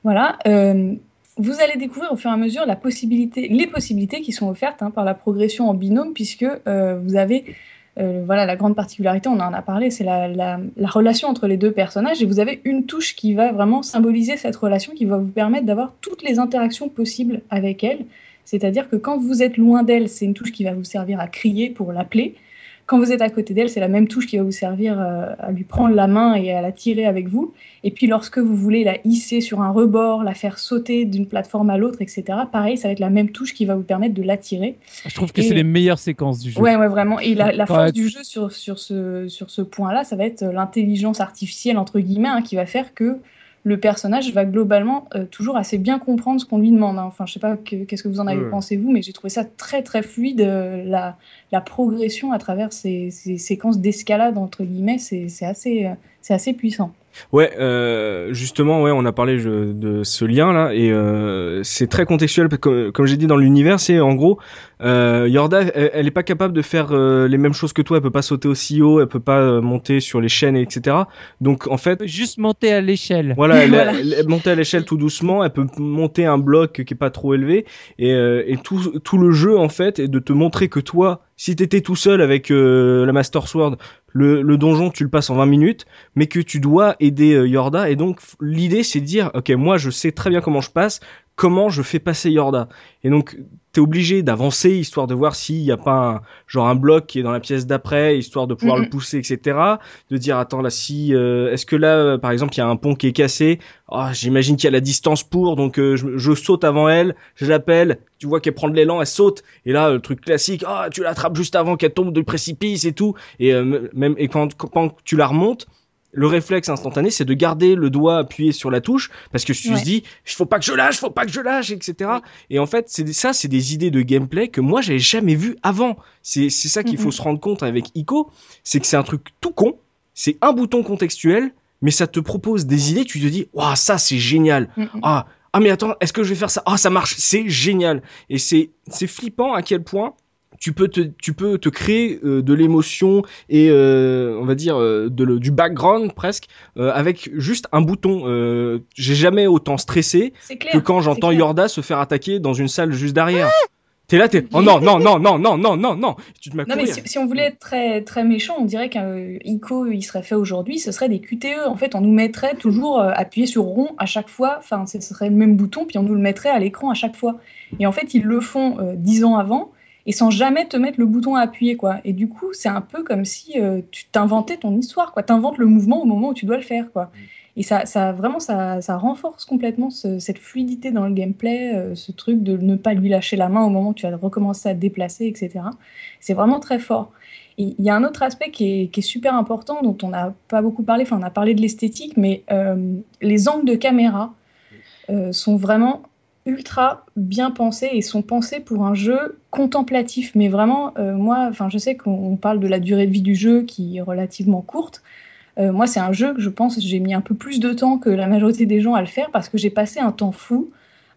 Voilà. euh, vous allez découvrir au fur et à mesure la possibilité, les possibilités qui sont offertes hein, par la progression en binôme, puisque euh, vous avez euh, voilà, la grande particularité, on en a parlé, c'est la, la, la, relation entre les deux personnages. Et vous avez une touche qui va vraiment symboliser cette relation, qui va vous permettre d'avoir toutes les interactions possibles avec elle. C'est-à-dire que quand vous êtes loin d'elle, c'est une touche qui va vous servir à crier pour l'appeler. Quand vous êtes à côté d'elle, c'est la même touche qui va vous servir euh, à lui prendre la main et à la tirer avec vous. Et puis lorsque vous voulez la hisser sur un rebord, la faire sauter d'une plateforme à l'autre, etc., pareil, ça va être la même touche qui va vous permettre de l'attirer. Je trouve que c'est les meilleures séquences du jeu. Ouais, ouais, vraiment. Et la, la force du jeu sur, sur ce, sur ce point-là, ça va être l'intelligence artificielle, entre guillemets, hein, qui va faire que le personnage va globalement euh, toujours assez bien comprendre ce qu'on lui demande. Hein. Enfin, je sais pas qu'est-ce que vous en avez Ouais. pensé vous, mais j'ai trouvé ça très très fluide. euh, la, la progression à travers ces, ces séquences d'escalade entre guillemets, c'est c'est assez, c'est assez puissant. Ouais, euh, justement, ouais, on a parlé je- de ce lien là, et euh, c'est très contextuel. parce que, Comme, j'ai dit dans l'univers, c'est en gros, euh, Yorda, elle, elle est pas capable de faire euh, les mêmes choses que toi. Elle peut pas sauter aussi haut, elle peut pas euh, monter sur les chaînes, etc. Donc en fait, Juste monter à l'échelle. voilà, elle, Voilà. elle- elle monte à l'échelle tout doucement, elle peut monter un bloc qui est pas trop élevé, et, euh, et tout, tout le jeu en fait est de te montrer que toi, si t'étais tout seul avec euh, la Master Sword, le, donjon tu le passes en 20 minutes, mais que tu dois aider euh, Yorda, et donc l'idée c'est de dire, ok, moi je sais très bien comment je passe, comment je fais passer Yorda, et donc t'es obligé d'avancer histoire de voir s'il y a pas un, genre un bloc qui est dans la pièce d'après, histoire de pouvoir Mhm. le pousser, etc. De dire attends là si, euh, est-ce que là euh, par exemple il y a un pont qui est cassé, ah, j'imagine qu'il y a la distance pour, donc euh, je, je saute avant elle, je l'appelle, tu vois qu'elle prend de l'élan, elle saute, et là le truc classique, ah tu l'attrapes juste avant qu'elle tombe du précipice et tout, et euh, même et quand, quand tu la remontes, le réflexe instantané, c'est de garder le doigt appuyé sur la touche parce que tu Ouais. te dis, il faut pas que je lâche, faut pas que je lâche, etc. Et en fait, c'est ça, c'est des idées de gameplay que moi j'avais jamais vu avant. C'est ça qu'il faut se rendre compte avec Ico, c'est que c'est un truc tout con, c'est un bouton contextuel, mais ça te propose des idées. Tu te dis, waouh, ça c'est génial. Ah, ah mais attends, est-ce que je vais faire ça? Ah, ça marche, c'est génial. Et c'est c'est flippant à quel point tu peux te, tu peux te créer euh, de l'émotion et euh, on va dire euh, du background presque avec juste un bouton. J'ai jamais autant stressé que quand j'entends Yorda se faire attaquer dans une salle juste derrière. Ah T'es là, t'es. Oh non, non, non, non, non, non, non, non. Tu te non, mais si, on voulait être très, très méchant, on dirait qu'un ICO, il serait fait aujourd'hui, ce serait des QTE. En fait, on nous mettrait toujours euh, appuyer sur rond à chaque fois. Enfin, ce serait le même bouton, puis on nous le mettrait à l'écran à chaque fois. Et en fait, ils le font dix ans avant et sans jamais te mettre le bouton à appuyer, quoi. Et du coup, c'est un peu comme si euh, tu t'inventais ton histoire, quoi. T'inventes le mouvement au moment où tu dois le faire, quoi. Et ça, ça vraiment, ça, ça renforce complètement ce- cette fluidité dans le gameplay, euh, ce truc de ne pas lui lâcher la main au moment où tu vas recommencer à te déplacer, etc. C'est vraiment très fort. Il y a un autre aspect qui est, super important, dont on n'a pas beaucoup parlé, enfin on a parlé de l'esthétique, mais euh, les angles de caméra sont vraiment ultra bien pensés et sont pensés pour un jeu contemplatif. Mais vraiment, euh, moi, enfin je sais qu'on parle de la durée de vie du jeu qui est relativement courte. Euh, moi, c'est un jeu que je pense j'ai mis un peu plus de temps que la majorité des gens à le faire parce que j'ai passé un temps fou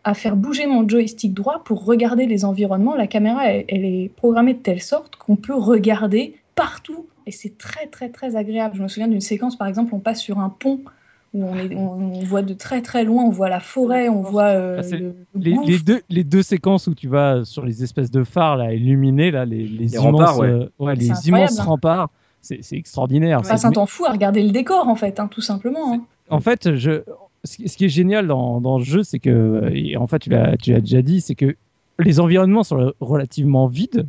à faire bouger mon joystick droit pour regarder les environnements. La caméra, elle, elle est programmée de telle sorte qu'on peut regarder partout et c'est très très très agréable. Je me souviens d'une séquence, par exemple, on passe sur un pont où on, est, on, on voit de très très loin, on voit la forêt, on voit euh, Ah, c'est le, le Les, deux, les deux séquences où tu vas sur les espèces de phares là, illuminés, là, les, les, immenses, remparts, ouais. euh, ouais, les C'est immenses incroyable, hein. remparts, c'est c'est extraordinaire. On passe un temps fou à regarder le décor en fait, hein, tout simplement. hein. En fait, je, ce qui ce qui est génial dans, dans le jeu, c'est que, et en fait, tu l'as tu l'as déjà dit, c'est que les environnements sont relativement vides.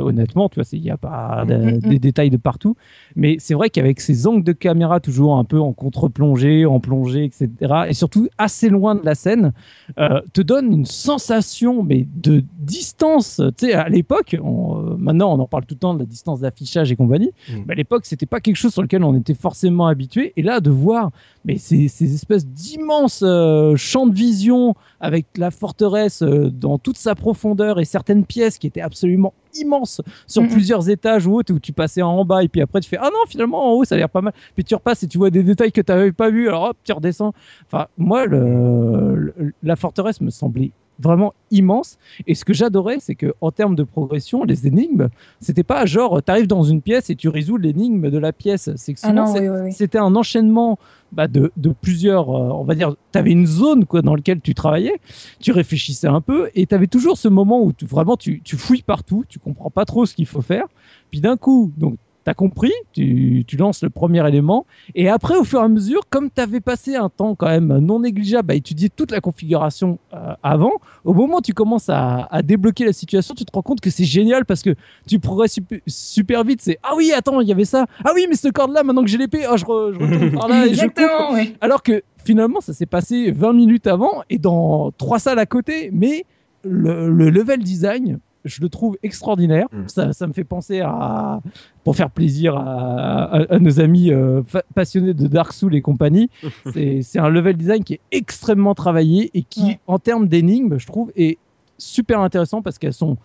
Honnêtement, tu vois, c'est- il n'y a pas de- Mm, mm, mm. des détails de partout. Mais c'est vrai qu'avec ces angles de caméra toujours un peu en contre-plongée, en plongée, etc., et surtout assez loin de la scène, euh, te donne une sensation mais de distance. Tu sais, à l'époque, on- euh, maintenant on en parle tout le temps de la distance d'affichage et compagnie. Mm. Mais à l'époque, c'était pas quelque chose sur lequel on était forcément habitué. Et là, de voir mais ces, ces espèces d'immenses euh, champs de vision avec la forteresse euh, dans toute sa profondeur et certaines pièces qui étaient absolument immenses sur plusieurs étages ou autres où tu passais en bas et puis après tu fais ah non finalement en haut ça a l'air pas mal. Puis tu repasses et tu vois des détails que tu n'avais pas vu alors hop tu redescends. Enfin moi le, le- la forteresse me semblait vraiment immense. Et ce que j'adorais, c'est que en termes de progression, les énigmes, c'était pas genre, tu arrives dans une pièce et tu résous l'énigme de la pièce. C'est que Ah souvent, c'est- oui, oui, oui. c'était un enchaînement bah, de, de plusieurs, euh, on va dire, tu avais une zone quoi, dans laquelle tu travaillais, tu réfléchissais un peu et tu avais toujours ce moment où tu, vraiment tu, tu fouilles partout, tu comprends pas trop ce qu'il faut faire. Puis d'un coup, donc compris, tu, tu lances le premier élément et après, au fur et à mesure, comme tu avais passé un temps quand même non négligeable à étudier toute la configuration euh, avant, au moment où tu commences à, à débloquer la situation, tu te rends compte que c'est génial parce que tu progresses super, super vite. C'est ah oui, attends, il y avait ça. Ah oui, mais ce corde-là, maintenant que j'ai l'épée, oh, je, re- je retourne par là et je coupe. Exactement, oui. Alors que finalement, ça s'est passé 20 minutes avant et dans trois salles à côté. Mais le, le level design, je le trouve extraordinaire. Mm. Ça, ça me fait penser à, pour faire plaisir à, à- à nos amis euh, fa- passionnés de Dark Souls et compagnie, c'est c'est un level design qui est extrêmement travaillé et qui, Ouais. en termes d'énigmes, je trouve, est super intéressant parce qu'elles sont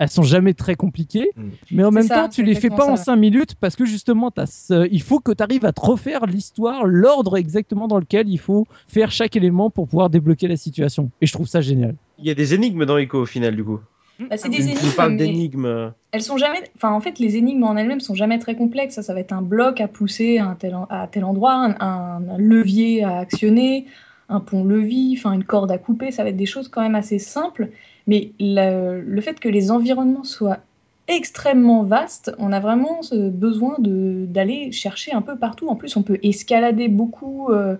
elles sont jamais très compliquées, Mm. mais en C'est même ça, temps, tu les fais pas en ça. 5 minutes parce que justement, as ce- il faut que tu arrives à te refaire l'histoire, l'ordre exactement dans lequel il faut faire chaque élément pour pouvoir débloquer la situation. Et je trouve ça génial. Il y a des énigmes dans Ico au final, du coup. Bah, c'est Tu des énigmes, d'énigmes. elles sont jamais. Enfin, en fait, les énigmes en elles-mêmes sont jamais très complexes. Ça, ça va être un bloc à pousser à un tel, en- à tel endroit, un, levier à actionner, un pont-levis, enfin une corde à couper. Ça va être des choses quand même assez simples. Mais le, le fait que les environnements soient extrêmement vastes, on a vraiment ce besoin d'aller chercher un peu partout. En plus, on peut escalader beaucoup. euh,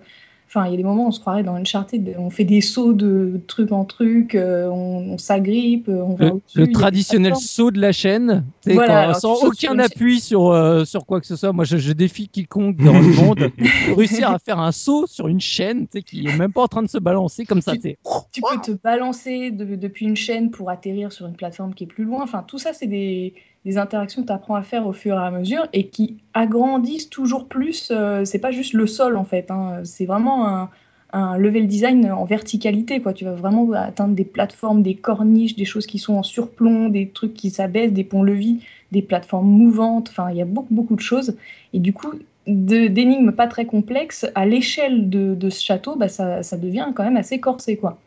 Enfin, il y a des moments où on se croirait dans Uncharted, on fait des sauts de truc en truc, euh, on, on s'agrippe, on va Le, traditionnel saut de la chaîne, Voilà, alors sans sur aucun une chaîne. appui sur, euh, sur quoi que ce soit. Moi, je, je défie quiconque dans le monde de réussir à faire un saut sur une chaîne tu sais, qui est même pas en train de se balancer comme ça. Tu- tu sais. Tu peux te balancer de- depuis une chaîne pour atterrir sur une plateforme qui est plus loin. Enfin, tout ça, c'est des, des interactions que tu apprends à faire au fur et à mesure et qui agrandissent toujours plus. euh, c'est pas juste le sol, en fait. hein. C'est vraiment un, un level design en verticalité. Quoi. Tu vas vraiment atteindre des plateformes, des corniches, des choses qui sont en surplomb, des trucs qui s'abaissent, des ponts-levis, des plateformes mouvantes. Enfin, il y a beaucoup, beaucoup de choses. Et du coup, d'énigmes pas très complexes, à l'échelle de, de ce château, bah, ça, ça devient quand même assez corsé. quoi.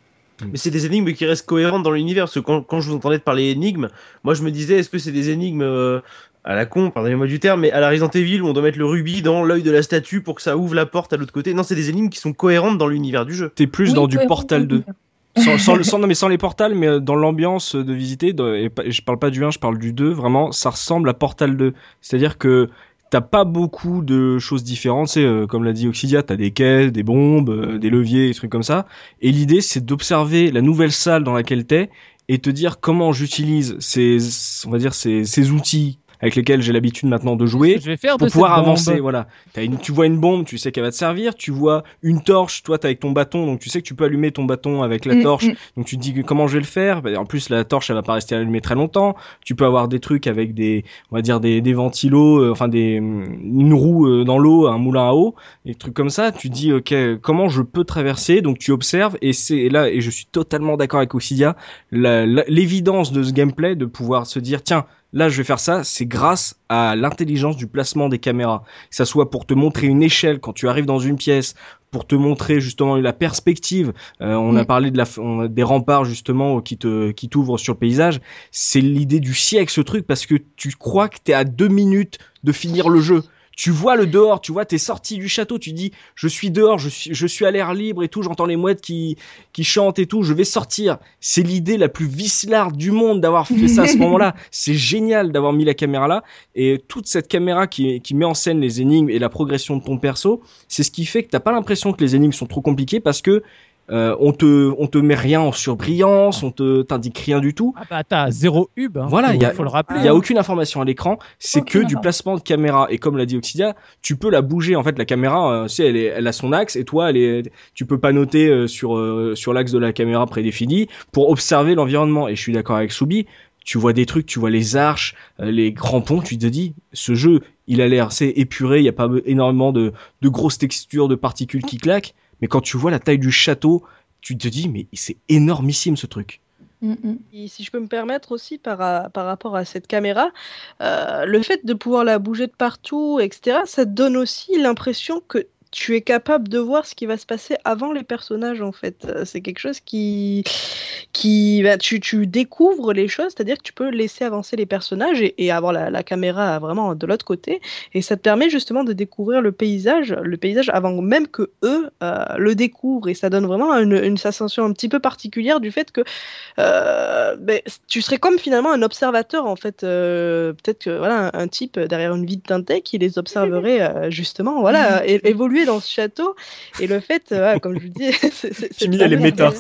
Mais c'est des énigmes qui restent cohérentes dans l'univers. Parce que quand, quand je vous entendais parler énigmes, moi je me disais, est-ce que c'est des énigmes euh, à la con, pardonnez-moi du terme, mais à la Resident Evil où on doit mettre le rubis dans l'œil de la statue pour que ça ouvre la porte à l'autre côté Non, c'est des énigmes qui sont cohérentes dans l'univers du jeu. T'es plus Oui, dans du Portal 2. sans, sans, le- sans- non, mais sans les portals, mais euh, dans l'ambiance de visiter, de- et, et je parle pas du 1, je parle du 2, vraiment, ça ressemble à Portal 2. C'est-à-dire que t'as pas beaucoup de choses différentes, c'est euh, comme l'a dit Oxidia, t'as des caisses, des bombes, euh, des leviers, des trucs comme ça. Et l'idée, c'est d'observer la nouvelle salle dans laquelle t'es et te dire comment j'utilise ces, on va dire, ces, ces outils avec lesquels j'ai l'habitude maintenant de jouer Je vais faire pour de pouvoir avancer. Voilà. Une, tu vois une bombe, tu sais qu'elle va te servir. Tu vois une torche, toi t'as avec ton bâton, donc tu sais que tu peux allumer ton bâton avec la Mm, torche. mm. Donc tu te dis comment je vais le faire? Bah, En plus la torche elle va pas rester allumée très longtemps. Tu peux avoir des trucs avec des, on va dire des, des ventilos, euh, enfin des une roue euh, dans l'eau, un moulin à eau, des trucs comme ça. Tu te dis ok comment je peux traverser? Donc tu observes et c'est là et je suis totalement d'accord avec Oxidia. L'évidence de ce gameplay de pouvoir se dire tiens là je vais faire ça, c'est grâce à l'intelligence du placement des caméras. Que ça soit pour te montrer une échelle quand tu arrives dans une pièce, pour te montrer justement la perspective. Euh, on a Mm. parlé de la, on a des remparts justement qui te, qui t'ouvrent sur le paysage. C'est l'idée du siècle ce truc parce que tu crois que t'es à deux minutes de finir le jeu. Tu vois le dehors, tu vois, t'es sorti du château, tu dis, je suis dehors, je suis, je suis à l'air libre et tout, j'entends les mouettes qui, qui chantent et tout, je vais sortir. C'est l'idée la plus vicelarde du monde d'avoir fait ça à ce moment-là. C'est génial d'avoir mis la caméra là. Et toute cette caméra qui, qui met en scène les énigmes et la progression de ton perso, c'est ce qui fait que t'as pas l'impression que les énigmes sont trop compliquées parce que euh, on te on te met rien en surbrillance, on te t'indique rien du tout. Ah bah t'as zéro hub. hein. Voilà, il faut le rappeler. Il y a hein. aucune information à l'écran, c'est que du placement de caméra. Et comme l'a dit Oxidia, tu peux la bouger. En fait, la caméra, euh, tu sais, elle, est, elle a son axe et toi, elle est, tu peux pas noter euh, sur euh, sur l'axe de la caméra prédéfini pour observer l'environnement. Et je suis d'accord avec Soubi. Tu vois des trucs, tu vois les arches, euh, les grands ponts, tu te dis, ce jeu, il a l'air assez épuré, il n'y a pas énormément de, de grosses textures, de particules qui claquent, mais quand tu vois la taille du château, tu te dis, mais c'est énormissime ce truc. Mm, mm. Et si je peux me permettre aussi par, ra- par rapport à cette caméra, euh, le fait de pouvoir la bouger de partout, etc., ça donne aussi l'impression que tu es capable de voir ce qui va se passer avant les personnages en fait. Euh, C'est quelque chose qui, qui bah, tu, tu découvres les choses, c'est-à-dire que tu peux laisser avancer les personnages et, et avoir la, la caméra vraiment de l'autre côté, et ça te permet justement de découvrir le paysage, le paysage avant même que eux euh, le découvrent, et ça donne vraiment une, une sensation un petit peu particulière du fait que euh, ben, tu serais comme finalement un observateur en fait, euh, peut-être que voilà un, un type derrière une vitre teintée qui les observerait justement, voilà, é- évoluer dans ce château, et le fait, euh, comme je vous dis, c'est- très elle est bien. méta.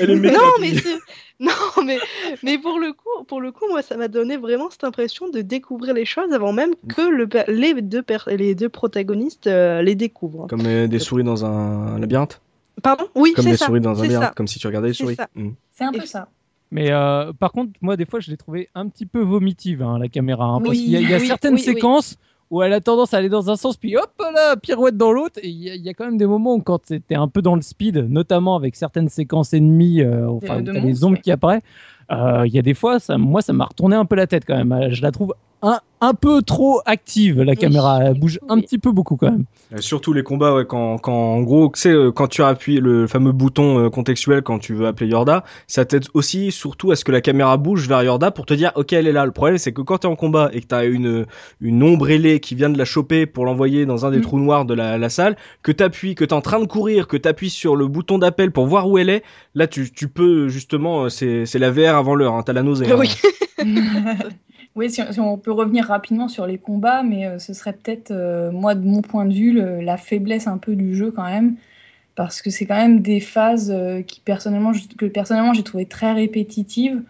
Elle est méta, Non, mais c'est- non, mais mais pour le coup, pour le coup, moi, ça m'a donné vraiment cette impression de découvrir les choses avant même que le les deux per- les deux protagonistes euh, les découvrent. Comme euh, des souris dans un labyrinthe? Pardon? Oui, Comme c'est des ça. souris dans un labyrinthe. ça. Comme si tu regardais les souris. ça. Mm. C'est un Et- peu ça. Mais euh, par contre, moi, des fois, je l'ai trouvé un petit peu vomitive, hein, la caméra. hein, parce qu'il y a, il y a oui, certaines oui, oui. séquences où elle a tendance à aller dans un sens, puis hop là, pirouette dans l'autre. Il y, a- il y a quand même des moments où, quand c'était un peu dans le speed, notamment avec certaines séquences ennemies, euh, enfin, de où t'as les ombres ouais. qui apparaissent, il y a des fois, ça, moi, ça m'a retourné un peu la tête quand même. Euh, Je la trouve un, un peu trop active, la caméra. Elle bouge un Oui. petit peu beaucoup quand même. Euh, Surtout les combats, ouais, quand, quand en gros, tu sais, euh, quand tu appuies le fameux bouton euh, contextuel quand tu veux appeler Yorda, ça t'aide aussi surtout à ce que la caméra bouge vers Yorda pour te dire, ok, elle est là. Le problème, c'est que quand t'es en combat et que t'as une, une ombre ailée qui vient de la choper pour l'envoyer dans un des Mm. trous noirs de la, la salle, que t'appuies, que t'es en train de courir, que t'appuies sur le bouton d'appel pour voir où elle est, là, tu, tu peux justement, euh, c'est, c'est la VR avant l'heure, hein, t'as la nausée. hein. Oui. oui, si, si on peut revenir rapidement sur les combats, mais euh, ce serait peut-être, euh, moi, de mon point de vue, le- la faiblesse un peu du jeu quand même. Parce que c'est quand même des phases euh, qui, personnellement, je- que personnellement, j'ai trouvé très répétitives.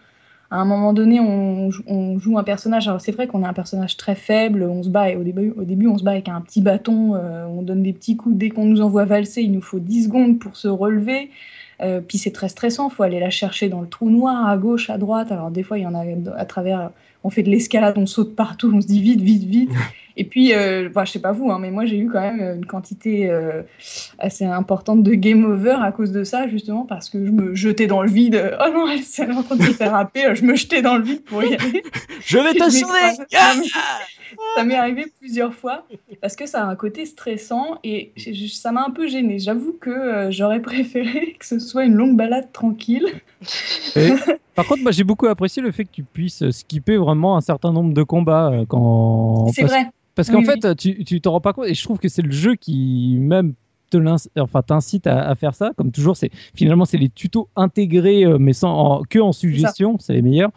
À un moment donné, on, jou- on joue un personnage. Alors, c'est vrai qu'on est un personnage très faible. On se bat, et au début, au début on se bat avec un petit bâton. euh, on donne des petits coups. Dès qu'on nous envoie valser, il nous faut 10 secondes pour se relever. Euh, puis c'est très stressant, faut aller la chercher dans le trou noir, à gauche, à droite. Alors des fois, il y en a à travers, on fait de l'escalade, on saute partout, on se dit vite, vite, vite. Et puis, euh, enfin, je sais pas vous, hein, mais moi j'ai eu quand même une quantité euh, assez importante de game over à cause de ça, justement, parce que je me jetais dans le vide. Oh non, elle elle est en train de se faire happer, je me jetais dans le vide pour y aller. Je vais te sauver! mais Ça m'est arrivé plusieurs fois parce que ça a un côté stressant et ça m'a un peu gênée. J'avoue que euh, j'aurais préféré que ce soit une longue balade tranquille. Et, par contre, moi, j'ai beaucoup apprécié le fait que tu puisses skipper vraiment un certain nombre de combats euh, quand. C'est vrai. Parce qu'en Oui, fait, tu tu t'en rends pas compte. Et je trouve que c'est le jeu qui même te enfin, t'incite à, à faire ça. Comme toujours, c'est finalement c'est les tutos intégrés, euh, mais sans en- que en suggestion, c'est les meilleurs.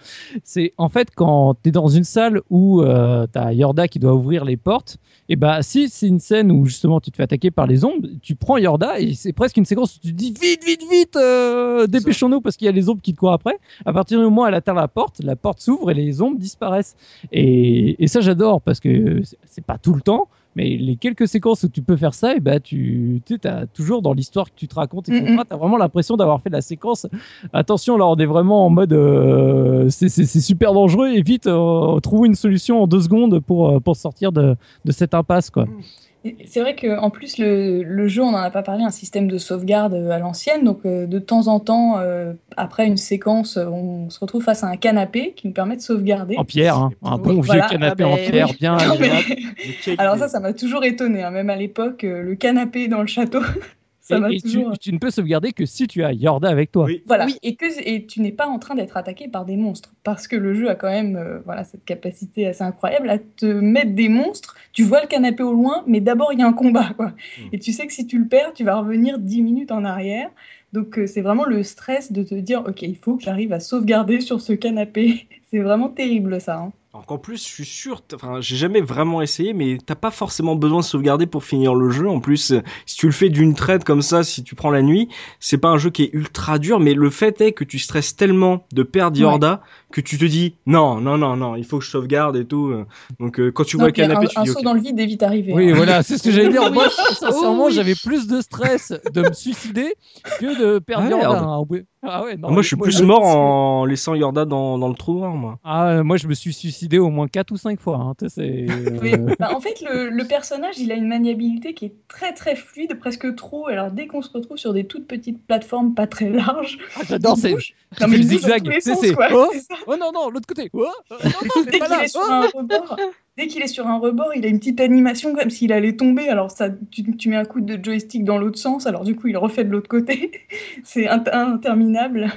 C'est en fait quand tu es dans une salle où euh, tu as Yorda qui doit ouvrir les portes. Et bah si c'est une scène où justement tu te fais attaquer par les ombres, tu prends Yorda et c'est presque une séquence où tu te dis vite, vite, vite, euh, dépêchons-nous parce qu'il y a les ombres qui te courent après. À partir du moment où elle atteint la porte, la porte s'ouvre et les ombres disparaissent. Et, et ça, j'adore parce que c'est pas tout le temps, mais les quelques séquences où tu peux faire ça, et bah, tu as toujours dans l'histoire que tu te racontes, etc., Mm, mm. tu as vraiment l'impression d'avoir fait la séquence. Attention, là, on est vraiment en mode euh, c'est- super dangereux et vite, euh, trouvons une solution en deux secondes pour, euh, pour sortir de, de cette impasse. Quoi. Et C'est vrai qu'en plus, le, le jeu, on n'en a pas parlé, un système de sauvegarde euh, à l'ancienne. Donc, euh, de temps en temps, euh, après une séquence, on se retrouve face à un canapé qui nous permet de sauvegarder. En pierre, hein, un bon vieux voilà. canapé Ah en ben, pierre, bien Non, mais-. Alors ça, ça m'a toujours étonné, hein, même à l'époque, euh, le canapé dans le château, ça Et- tu- ne peux sauvegarder que si tu as Yorda avec toi. Oui. Voilà, Oui. et que et tu n'es pas en train d'être attaqué par des monstres, parce que le jeu a quand même euh, voilà cette capacité assez incroyable à te mettre des monstres. Tu vois le canapé au loin, mais d'abord il y a un combat, quoi. Et tu sais que si tu le perds, tu vas revenir 10 minutes en arrière. Donc euh, c'est vraiment le stress de te dire, ok, il faut que j'arrive à sauvegarder sur ce canapé. c'est vraiment terrible ça. hein. Alors qu'en plus, je suis sûr, enfin, j'ai jamais vraiment essayé, mais t'as pas forcément besoin de sauvegarder pour finir le jeu. En plus, si tu le fais d'une traite comme ça, si tu prends la nuit, c'est pas un jeu qui est ultra dur, mais le fait est que tu stresses tellement de perdre Ouais. Yorda que tu te dis non, non, non, non, il faut que je sauvegarde et tout. Donc euh, quand tu Non, vois le puis un, canapé, tu un dis saut dans le vide est vite arrivé. Oui, hein. voilà, c'est ce que j'allais dire. Moi, sincèrement, Oh oui. j'avais plus de stress de me suicider que de perdre Ah, Yorda. merde. hein. Ah ouais, non, moi, je suis plus mort en laissant Yorda dans, dans le trou noir, moi. Ah, moi, je me suis suicidé suicidé au moins 4 ou 5 fois. Hein. Oui. euh, Bah, en fait, le, le personnage, il a une maniabilité qui est très très fluide, presque trop. Alors dès qu'on se retrouve sur des toutes petites plateformes pas très larges, ah, j'adore, c'est, le zigzag. sens, c'est oh, ça. oh non, non, l'autre côté. Oh, non, non, Dès qu'il est sur oh. un rebord, dès qu'il est sur un rebord, il a une petite animation comme s'il allait tomber. Alors ça, tu, tu mets un coup de joystick dans l'autre sens, alors du coup il refait de l'autre côté. C'est int- interminable.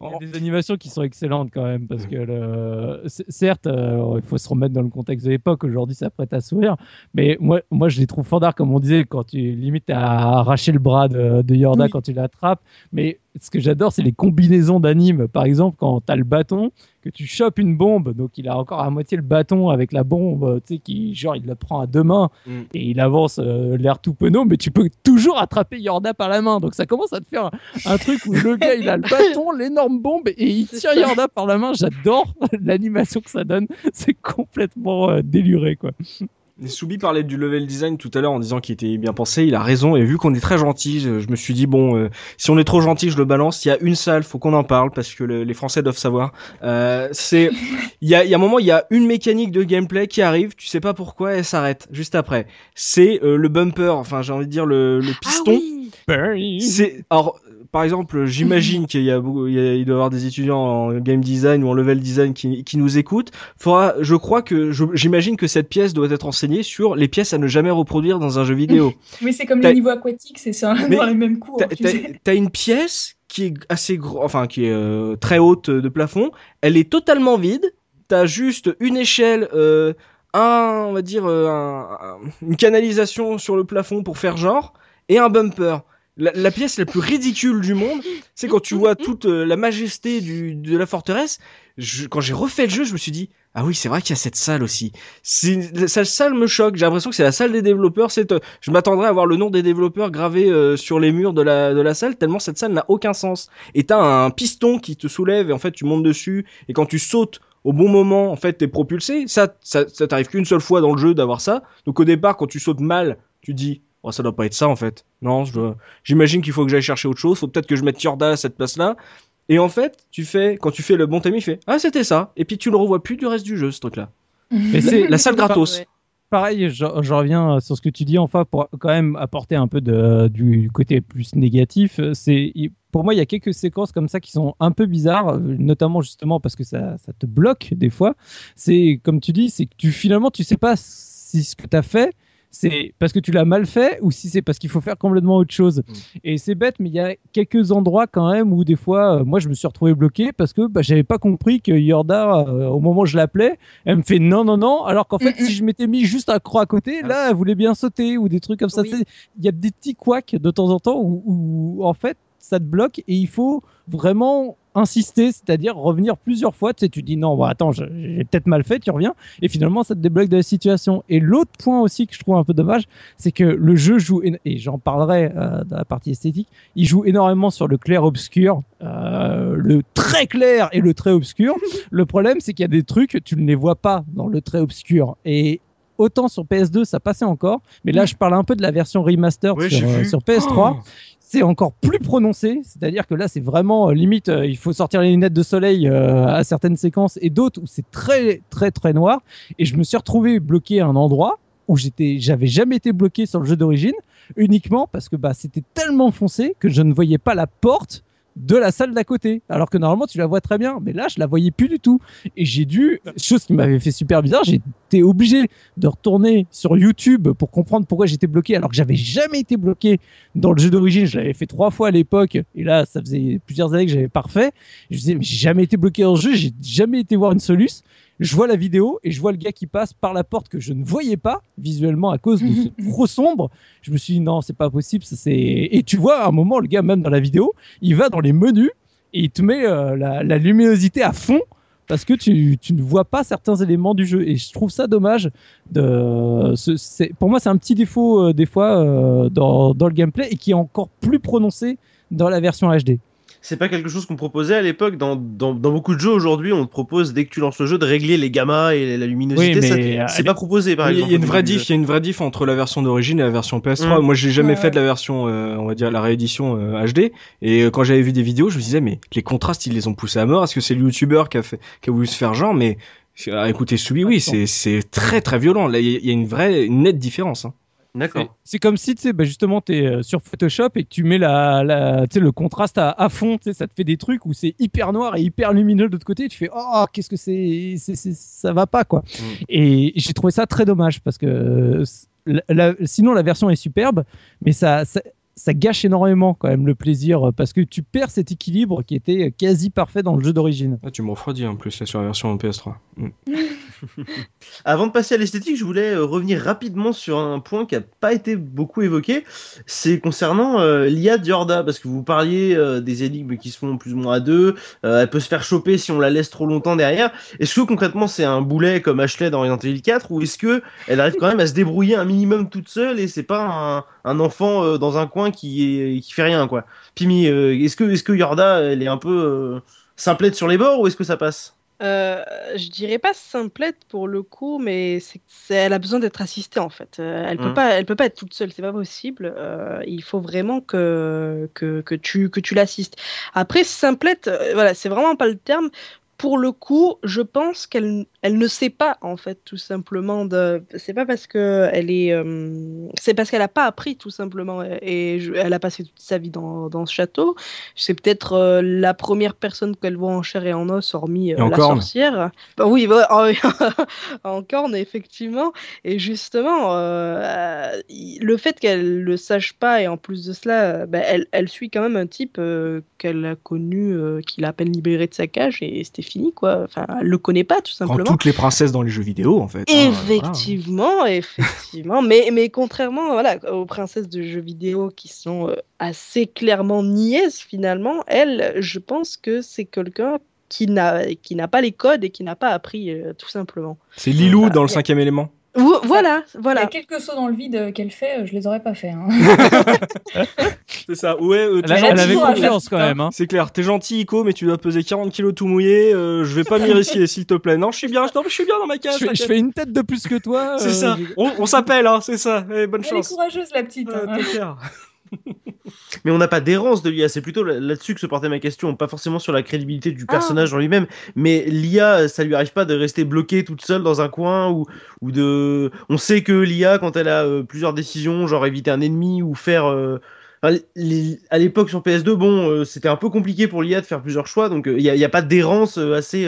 Il y a des animations qui sont excellentes quand même parce que le... certes euh, il faut se remettre dans le contexte de l'époque. Aujourd'hui ça prête à sourire. Mais moi moi je les trouve fandards comme on disait quand tu limites à arracher le bras de, de Yorda Oui. quand tu l'attrapes. Mais ce que j'adore c'est les combinaisons d'animes par exemple quand tu as le bâton que tu chopes une bombe donc il a encore à moitié le bâton avec la bombe tu sais qui genre il le prend à deux mains Mm. et il avance euh, l'air tout penaud mais tu peux toujours attraper Yorda par la main donc ça commence à te faire un truc où le gars il a le bâton, l'énorme bombe et il tire. Yorda par la main. J'adore l'animation que ça donne. C'est complètement euh, déluré quoi. Soubi parlait du level design tout à l'heure en disant qu'il était bien pensé, il a raison, et vu qu'on est très gentil, je, je me suis dit, bon, euh, si on est trop gentil, je le balance, il y a une salle, faut qu'on en parle, parce que le- les Français doivent savoir. Euh, c'est, il y a, y a un moment, il y a une mécanique de gameplay qui arrive, tu sais pas pourquoi, elle s'arrête, juste après. C'est euh, le bumper, enfin j'ai envie de dire le, le piston. C'est alors par exemple, j'imagine qu'il y a, beaucoup- il, y a- il doit y avoir des étudiants en game design ou en level design qui, qui nous écoutent. Faudra, je crois que j'imagine que cette pièce doit être enseignée sur les pièces à ne jamais reproduire dans un jeu vidéo. Mais c'est comme les niveaux aquatiques, c'est ça, Mais dans les mêmes cours. T'as- une pièce qui est assez gros, enfin qui est euh, très haute de plafond. Elle est totalement vide. T'as juste une échelle, euh, un, on va dire, euh, un- un- une canalisation sur le plafond pour faire genre, et un bumper. La, pièce la plus ridicule du monde, c'est quand tu vois toute euh, la majesté de la forteresse. Quand j'ai refait le jeu, je me suis dit, ah oui, c'est vrai qu'il y a cette salle aussi. Cette salle me choque. J'ai l'impression que c'est la salle des développeurs. Euh, je m'attendrais à voir le nom des développeurs gravé euh, sur les murs de la, de la salle, tellement cette salle n'a aucun sens. Et t'as un piston qui te soulève et en fait tu montes dessus. Et quand tu sautes au bon moment, en fait t'es propulsé. Ça, ça, ça t'arrive qu'une seule fois dans le jeu d'avoir ça. Donc au départ, quand tu sautes mal, tu dis, oh, ça doit pas être ça en fait. Non, je dois- j'imagine qu'il faut que j'aille chercher autre chose. Faut peut-être que je mette Yorda à cette place-là. Et en fait, tu fais, quand tu fais le bon timing, il fait, ah c'était ça. Et puis tu le revois plus du reste du jeu, ce truc-là. Mais c'est La salle gratos. Ouais. pareil, je, je reviens sur ce que tu dis, enfin, pour quand même apporter un peu de, du côté plus négatif. C'est, pour moi, il y a quelques séquences comme ça qui sont un peu bizarres, notamment justement parce que ça, ça te bloque des fois. C'est, comme tu dis, c'est que tu, finalement, tu sais pas si ce que tu as fait, c'est parce que tu l'as mal fait ou si c'est parce qu'il faut faire complètement autre chose. Et c'est bête, mais il y a quelques endroits quand même où des fois, euh, moi, je me suis retrouvé bloqué parce que bah, j'avais pas compris que Yorda, euh, au moment où je l'appelais, elle me fait non, non, non, alors qu'en fait, Mm, mm. si je m'étais mis juste un croix à côté, là, elle voulait bien sauter ou des trucs comme ça. Oui. Il y a des petits couacs de temps en temps où, où, en fait, ça te bloque et il faut vraiment insister, c'est-à-dire revenir plusieurs fois. Tu sais, tu dis non, bon, attends, j'ai peut-être mal fait, tu reviens et finalement, ça te débloque de la situation. Et l'autre point aussi que je trouve un peu dommage, c'est que le jeu joue, et j'en parlerai euh, dans la partie esthétique, il joue énormément sur le clair-obscur, euh, le très clair et le très obscur. le problème, c'est qu'il y a des trucs, tu ne les vois pas dans le très obscur. Et autant sur PS2, ça passait encore, mais là, je parle un peu de la version remaster sur, euh, vu. sur PS3. Oh. C'est encore plus prononcé, c'est-à-dire que là, c'est vraiment euh, limite, euh, il faut sortir les lunettes de soleil euh, à certaines séquences et d'autres où c'est très, très, très noir. Et je me suis retrouvé bloqué à un endroit où j'étais, j'avais jamais été bloqué sur le jeu d'origine, uniquement parce que bah, c'était tellement foncé que je ne voyais pas la porte de la salle d'à côté. Alors que normalement, tu la vois très bien. Mais là, je la voyais plus du tout. Et j'ai dû, chose qui m'avait fait super bizarre, j'étais obligé de retourner sur YouTube pour comprendre pourquoi j'étais bloqué alors que j'avais jamais été bloqué dans le jeu d'origine. Je l'avais fait trois fois à l'époque. Et là, ça faisait plusieurs années que j'avais pas refait. Je me disais, mais j'ai jamais été bloqué dans le jeu. J'ai jamais été voir une soluce. Je vois la vidéo et je vois le gars qui passe par la porte que je ne voyais pas visuellement à cause de ce trop sombre. Je me suis dit non, c'est pas possible. Ça, c'est... Et tu vois, à un moment, le gars, même dans la vidéo, il va dans les menus et il te met euh, la, la luminosité à fond parce que tu, tu ne vois pas certains éléments du jeu. Et je trouve ça dommage. De, ce- c'est, pour moi, c'est un petit défaut euh, des fois euh, dans, dans le gameplay et qui est encore plus prononcé dans la version HD. C'est pas quelque chose qu'on proposait à l'époque. Dans, dans, dans beaucoup de jeux aujourd'hui, on te propose, dès que tu lances le jeu, de régler les gammas et la luminosité. Oui, mais, euh, c'est pas proposé, par Il y a- exemple. il y a une vraie diff, il y a une vraie diff entre la version d'origine et la version PS3. Mm. Moi, j'ai jamais Ouais, fait de la version, euh, on va dire la réédition euh, HD. Et euh, quand j'avais vu des vidéos, je me disais mais les contrastes ils les ont poussés à mort. Est-ce que c'est le YouTuber qui a fait, qui a voulu se faire genre? Mais Ah, écoutez, celui, oui, c'est c'est très très violent. Là, il y, a- il y a une vraie, une nette différence. hein. C'est- D'accord. C'est comme si, tu sais, bah, justement, tu es sur Photoshop et que tu mets la, la, le contraste à, à fond, ça te fait des trucs où c'est hyper noir et hyper lumineux de l'autre côté. Et tu fais, oh, qu'est-ce que c'est, c'est, c'est- ça va pas, quoi. Mm. Et j'ai trouvé ça très dommage parce que euh, la- la- sinon, la version est superbe, mais ça, ça, ça gâche énormément quand même le plaisir euh, parce que tu perds cet équilibre qui était quasi parfait dans le jeu d'origine. Ah, tu me refroidis en plus là sur la version PS3. Mm. Avant de passer à l'esthétique, je voulais euh, revenir rapidement sur un point qui n'a pas été beaucoup évoqué. C'est concernant euh, l'IA de Yorda, parce que vous parliez euh, des énigmes qui se font plus ou moins à deux. euh, elle peut se faire choper si on la laisse trop longtemps derrière. Est-ce que concrètement c'est un boulet comme Ashley dans Resident Evil 4 ou est-ce que elle arrive quand même à se débrouiller un minimum toute seule et c'est pas un, enfant dans un coin qui est fait rien quoi? Pimi, est-ce que que Yorda elle est un peu simplette sur les bords ou est-ce que ça passe? Euh, je dirais pas simplette pour le coup, mais c'est, c'est- elle a besoin d'être assistée en fait. Euh, elle peut Mhm. pas, elle peut pas être toute seule, c'est pas possible. Euh, il faut vraiment que, que, que tu que tu l'assistes. Après simplette, voilà, c'est vraiment pas le terme. Pour le coup, je pense qu'elle elle ne sait pas en fait tout simplement de. C'est pas parce que elle est, euh, c'est parce qu'elle a pas appris tout simplement et je- elle a passé toute sa vie dans, dans ce château. C'est peut-être euh, la première personne qu'elle voit en chair et en os, hormis euh, la corne. sorcière. Bah oui, bah, en, en corne, effectivement. Et justement, le fait qu'elle le sache pas, et en plus de cela, bah, elle, elle suit quand même un type qu'elle a connu, qu'il a à peine libéré de sa cage, et c'était fini, quoi. Enfin, elle le connaît pas, tout simplement. Toutes les princesses dans les jeux vidéo, en fait. hein, voilà. Effectivement, effectivement. mais, mais contrairement voilà, aux princesses de jeux vidéo qui sont euh, assez clairement niaises, finalement, elle, je pense que c'est quelqu'un qui n'a qui n'a pas les codes et qui n'a pas appris, euh, tout simplement. C'est Lilou Voilà. dans le cinquième élément. Vo- Voilà, Il y a voilà. quelques sauts dans le vide qu'elle fait, euh, je les aurais pas fait. hein. C'est ça. Ouais, euh, Elle, elle avait confiance quand même. Hein. C'est clair, t'es gentil Ico, mais tu dois peser 40 kilos tout mouillé. euh, je vais pas m'y risquer, s'il te plaît. Non, je suis bien, non, je suis bien dans ma cage. Je, fais- je t'inquiète. fais une tête de plus que toi. C'est euh, ça. On, on s'appelle, hein, c'est ça. Eh, bonne Elle est chance. courageuse, la petite. Euh, hein. Mais on n'a pas d'errance de l'IA, c'est plutôt là- là-dessus que se portait ma question, pas forcément sur la crédibilité du Ah. personnage en lui-même, mais l'IA, ça lui arrive pas de rester bloquée toute seule dans un coin ou, ou de. On sait que l'IA, quand elle a euh, plusieurs décisions, genre éviter un ennemi ou faire. euh, enfin, les- À l'époque sur PS2, bon, euh, c'était un peu compliqué pour l'IA de faire plusieurs choix, donc il n'y a, a pas d'errance assez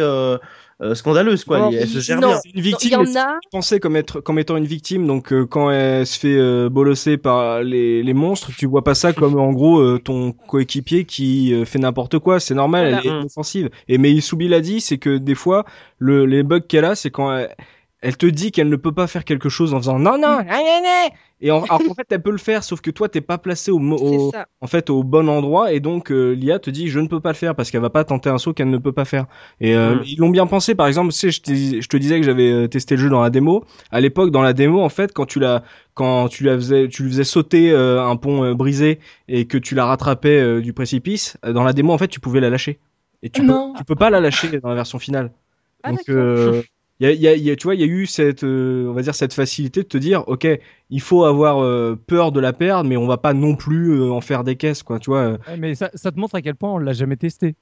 euh, euh, scandaleuse, quoi. Non, Elle se gère non. bien. C'est une Il victime. y mais en a. pensée comme être comme étant une victime donc euh, quand elle se fait euh, bolosser par les, les monstres tu vois pas ça comme en gros euh, ton coéquipier qui euh, fait n'importe quoi c'est normal Voilà. elle est Mm. offensive et mais Isubi l'a dit c'est que des fois le les bugs qu'elle a c'est quand elle, elle te dit qu'elle ne peut pas faire quelque chose en faisant non non nan, nan, nan. et en, alors qu'en fait elle peut le faire sauf que toi t'es pas placé au, en fait au bon endroit. Et donc euh, l'IA te dit je ne peux pas le faire parce qu'elle va pas tenter un saut qu'elle ne peut pas faire. Et euh, Mm. ils l'ont bien pensé. Par exemple tu sais je, te- je te disais que j'avais euh, testé le jeu dans la démo. À l'époque dans la démo en fait quand tu la quand tu la faisais tu lui faisais sauter euh, un pont euh, brisé et que tu la rattrapais euh, du précipice dans la démo en fait tu pouvais la lâcher. Et tu peux Non. tu peux pas la lâcher dans la version finale. Ah, donc euh, y a, y a- il y a- tu vois, il y a eu cette, euh, on va dire cette facilité de te dire, ok, il faut avoir euh, peur de la perdre, mais on va pas non plus euh, en faire des caisses, quoi. Tu vois. Ouais, mais ça, ça te montre à quel point on l'a jamais testé.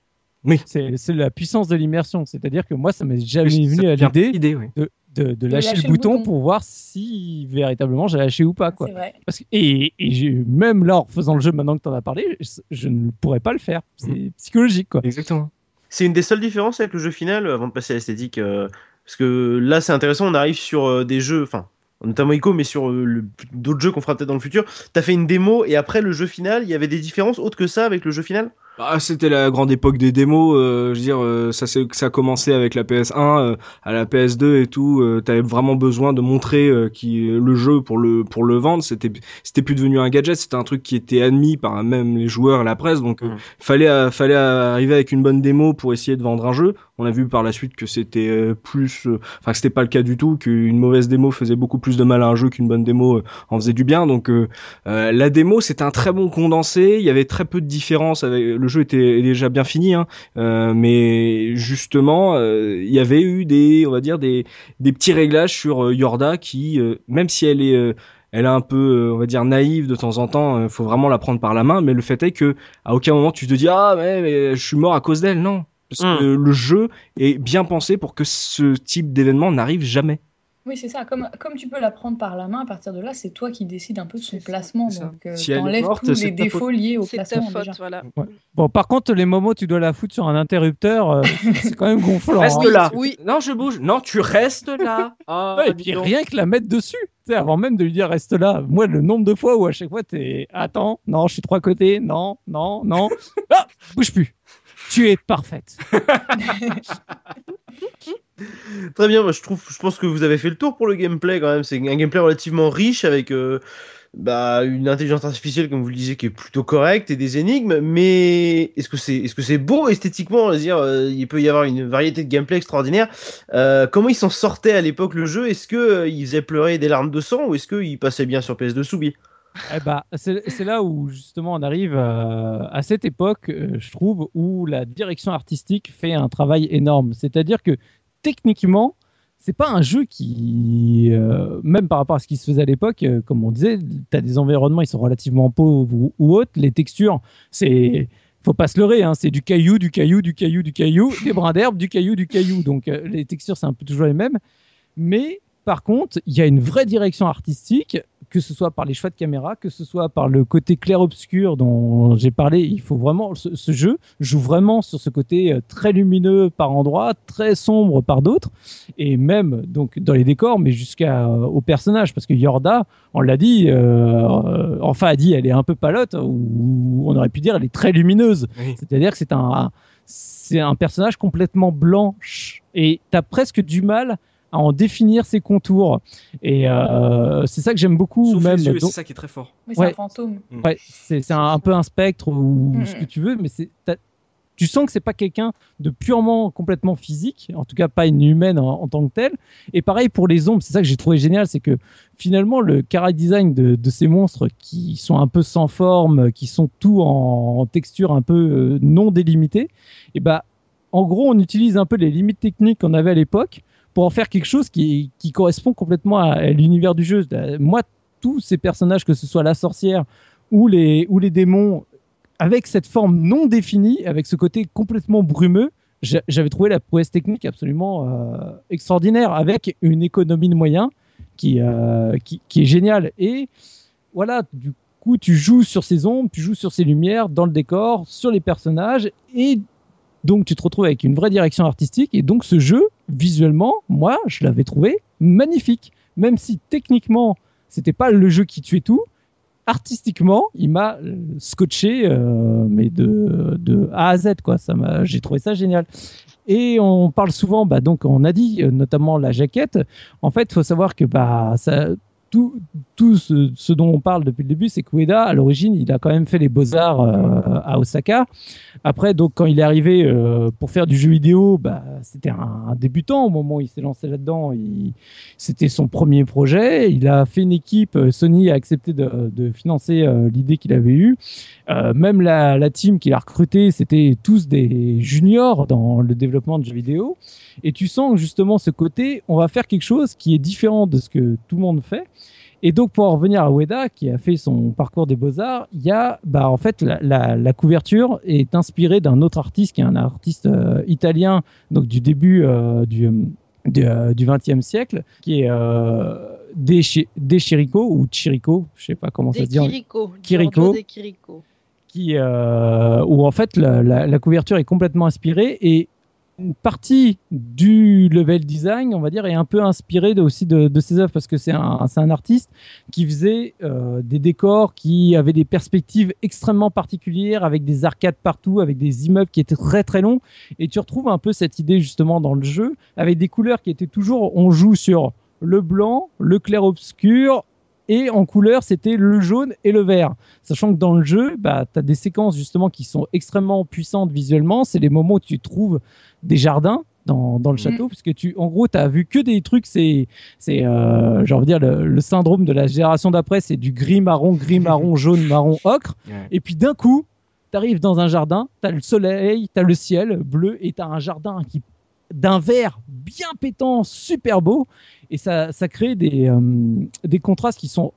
Oui. C'est c'est la puissance de l'immersion. C'est-à-dire que moi, ça m'est jamais Oui, venu à l'idée oui. de, de, de lâcher, le, bouton pour voir si véritablement j'ai lâché ou pas. Quoi. C'est vrai. Parce que, et et même là, en faisant le jeu, maintenant que tu en as parlé, je, je ne pourrais pas le faire. C'est Mhm. psychologique. Quoi. Exactement. C'est une des seules différences avec le jeu final, avant de passer à l'esthétique. euh, parce que là, c'est intéressant, on arrive sur euh, des jeux, enfin, notamment Ico, mais sur euh, d'autres jeux qu'on fera peut-être dans le futur. T'as fait une démo et après le jeu final, il y avait des différences autres que ça avec le jeu final? Bah, c'était la grande époque des démos. euh, je veux dire, euh, ça, c'est- ça a commencé avec la PS1, euh, à la PS2 et tout. Euh, T'avais vraiment besoin de montrer euh, qui le jeu pour le pour le vendre. C'était c'était plus devenu un gadget. C'était un truc qui était admis par même les joueurs et la presse. Donc Mhm. fallait fallait arriver avec une bonne démo pour essayer de vendre un jeu. On a vu par la suite que c'était plus, enfin que c'était pas le cas du tout. Qu'une mauvaise démo faisait beaucoup plus de mal à un jeu qu'une bonne démo en faisait du bien. Donc la démo, c'était un très bon condensé. Il y avait très peu de différences. Avec... Le jeu était déjà bien fini, hein. Euh, mais justement, euh, il y avait eu des, on va dire des, des petits réglages sur euh, Yorda qui, euh, même si elle est elle est un peu, on va dire, naïve de temps en temps. faut vraiment la prendre par la main. Mais le fait est que à aucun moment tu te dis ah mais, mais je suis mort à cause d'elle. Non, Parce Hmm. que le jeu est bien pensé pour que ce type d'événement n'arrive jamais. Oui, c'est ça. Comme, comme tu peux la prendre par la main, à partir de là, c'est toi qui décides un peu de son placement. ça. Donc, euh, Si t'enlèves tous les ta défauts faute. liés au ta placement faute, déjà. voilà. Bon, par contre, les moments où tu dois la foutre sur un interrupteur, euh, c'est quand même gonflant. Reste hein. là. oui. Non, je bouge. Non, tu restes là. Ah, Ouais, et puis donc. rien que la mettre dessus, tu sais, avant même de lui dire reste là. Moi, le nombre de fois où à chaque fois t'es attends, non, je suis trois côtés, non, non, non, ah, bouge plus. Tu es parfaite. Très bien, moi je trouve, je pense que vous avez fait le tour pour le gameplay quand même. C'est un gameplay relativement riche avec euh, bah, une intelligence artificielle, comme vous le disiez, qui est plutôt correcte et des énigmes. Mais est-ce que c'est, est-ce que c'est beau esthétiquement? Dire euh, Il peut y avoir une variété de gameplay extraordinaire. Euh, comment il s'en sortait à l'époque le jeu? Est-ce que euh, il faisait pleurer des larmes de sang ou est-ce qu'il passait bien sur PS2 Soubi? Eh bah, c'est là où justement on arrive à cette époque, je trouve, où la direction artistique fait un travail énorme. C'est-à-dire que techniquement, c'est pas un jeu qui, euh, même par rapport à ce qui se faisait à l'époque, euh, comme on disait, tu as des environnements, ils sont relativement pauvres ou, ou autres. Les textures, c'est. Faut pas se leurrer, hein, c'est du caillou, du caillou, du caillou, du caillou, des brins d'herbe, du caillou, du caillou. Donc euh, les textures, c'est un peu toujours les mêmes. Mais par contre, il y a une vraie direction artistique, que ce soit par les choix de caméra, que ce soit par le côté clair-obscur dont j'ai parlé. Il faut vraiment, ce, ce jeu joue vraiment sur ce côté euh, très lumineux par endroits, très sombre par d'autres, et même donc dans les décors, mais jusqu'à euh, au personnage, parce que Yorda, on l'a dit, euh, euh, enfin a dit, elle est un peu palote, ou on aurait pu dire elle est très lumineuse. Oui. C'est-à-dire que c'est un, c'est un personnage complètement blanche et tu as presque du mal à en définir ses contours. Et euh, c'est ça que j'aime beaucoup. Sauf même. Donc- c'est ça qui est très fort. Oui, c'est Ouais. un fantôme. Ouais, c'est c'est un, un peu un spectre ou Mm. ce que tu veux, mais c'est tu sens que c'est pas quelqu'un de purement complètement physique, en tout cas pas une humaine en, en tant que telle. Et pareil pour les ombres, c'est ça que j'ai trouvé génial, c'est que finalement le chara design de, de ces monstres qui sont un peu sans forme, qui sont tout en, en texture un peu euh, non délimitée, et bah en gros on utilise un peu les limites techniques qu'on avait à l'époque pour en faire quelque chose qui, correspond complètement à, l'univers du jeu. Euh, Moi, tous ces personnages, que ce soit la sorcière ou les, démons, avec cette forme non définie, avec ce côté complètement brumeux, j'a- j'avais trouvé la prouesse technique absolument euh, extraordinaire, avec une économie de moyens qui, euh, qui, qui est géniale. Et voilà, du coup, tu joues sur ces ombres, tu joues sur ces lumières, dans le décor, sur les personnages, et donc tu te retrouves avec une vraie direction artistique. Et donc ce jeu, visuellement, moi, je l'avais trouvé magnifique. Même si techniquement, c'était pas le jeu qui tuait tout, artistiquement, il m'a euh, scotché, euh, mais de, de A à Z, quoi. Ça m'a, j'ai trouvé ça génial. Et on parle souvent, bah, donc on a dit, euh, notamment la jaquette. En fait, faut savoir que bah, ça, tout, ce, dont on parle depuis le début, c'est que Ueda, à l'origine, il a quand même fait les beaux-arts euh, à Osaka. Après, donc, quand il est arrivé euh, pour faire du jeu vidéo, bah, c'était un, débutant au moment où il s'est lancé là-dedans. C'était son premier projet. Il a fait une équipe. euh, Sony a accepté de, financer l'idée qu'il avait eue. Même la, la team qu'il a recrutée, c'était tous des juniors dans le développement de jeux vidéo. Et tu sens justement ce côté, on va faire quelque chose qui est différent de ce que tout le monde fait. Et donc, pour en revenir à Ueda, qui a fait son parcours des beaux-arts, il y a, bah, en fait, la, la- la couverture est inspirée d'un autre artiste, qui est un artiste euh, italien, donc du début euh, du, du, euh, du 20e siècle, qui est euh, De, De Chirico, ou Chirico, je sais pas comment ça se dit. De Kiriko. qui euh, où en fait la, la- la couverture est complètement inspirée et une partie du level design, on va dire, est un peu inspirée aussi de, ses œuvres parce que c'est un, artiste qui faisait euh, des décors qui avaient des perspectives extrêmement particulières avec des arcades partout, avec des immeubles qui étaient très très longs. Et tu retrouves un peu cette idée justement dans le jeu avec des couleurs qui étaient toujours, on joue sur le blanc, le clair obscur et en couleur c'était le jaune et le vert sachant que dans le jeu, bah, tu as des séquences justement qui sont extrêmement puissantes visuellement. C'est les moments où tu trouves des jardins dans, dans le Mhm. château, puisque tu, en gros, tu as vu que des trucs, c'est, c'est euh, j'ai envie de dire, le, le syndrome de la génération d'après, c'est du gris, marron, gris, marron, jaune, marron, ocre. Ouais. Et puis d'un coup, tu arrives dans un jardin, tu as le soleil, tu as le ciel bleu, et tu as un jardin qui d'un vert bien pétant, super beau, et ça, ça crée des, euh, des contrastes qui sont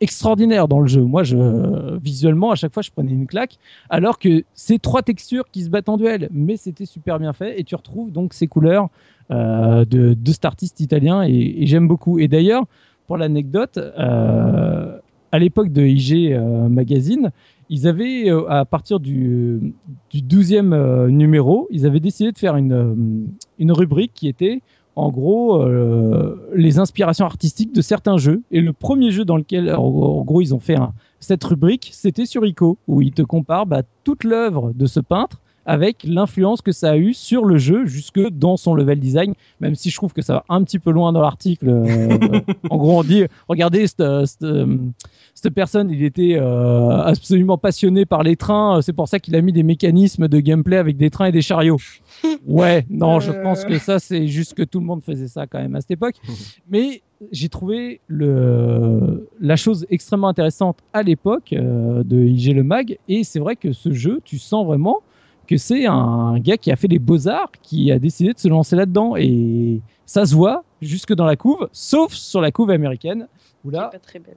extraordinaire dans le jeu. Moi, je, visuellement, à chaque fois, je prenais une claque, alors que c'est trois textures qui se battent en duel, mais c'était super bien fait, et tu retrouves donc ces couleurs euh, de, de cet artiste italien, et, j'aime beaucoup. Et d'ailleurs, pour l'anecdote, euh, à l'époque de IG Magazine, ils avaient, à partir du, du 12e euh, numéro, ils avaient décidé de faire une, une rubrique qui était en gros euh, les inspirations artistiques de certains jeux. Et le premier jeu dans lequel, en, gros, ils ont fait un- cette rubrique, c'était sur ICO, où ils te comparent bah, toute l'œuvre de ce peintre avec l'influence que ça a eu sur le jeu jusque dans son level design, même si je trouve que ça va un petit peu loin dans l'article. euh, en gros, on dit, regardez, cette, euh, cette personne, il était euh, absolument passionné par les trains, c'est pour ça qu'il a mis des mécanismes de gameplay avec des trains et des chariots. Ouais, non, je Euh. pense que ça, c'est juste que tout le monde faisait ça quand même à cette époque. Mais j'ai trouvé le, la chose extrêmement intéressante à l'époque euh, de IG Le Mag, et c'est vrai que ce jeu, tu sens vraiment que c'est un gars qui a fait les beaux-arts, qui a décidé de se lancer là-dedans, et ça se voit jusque dans la couve, sauf sur la couve américaine, où là, pas très belle.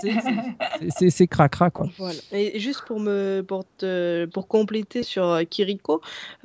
c'est- c'est- c'est- c'est cracra, quoi. Voilà. Et juste pour me pour te- pour compléter sur euh, Kiriko,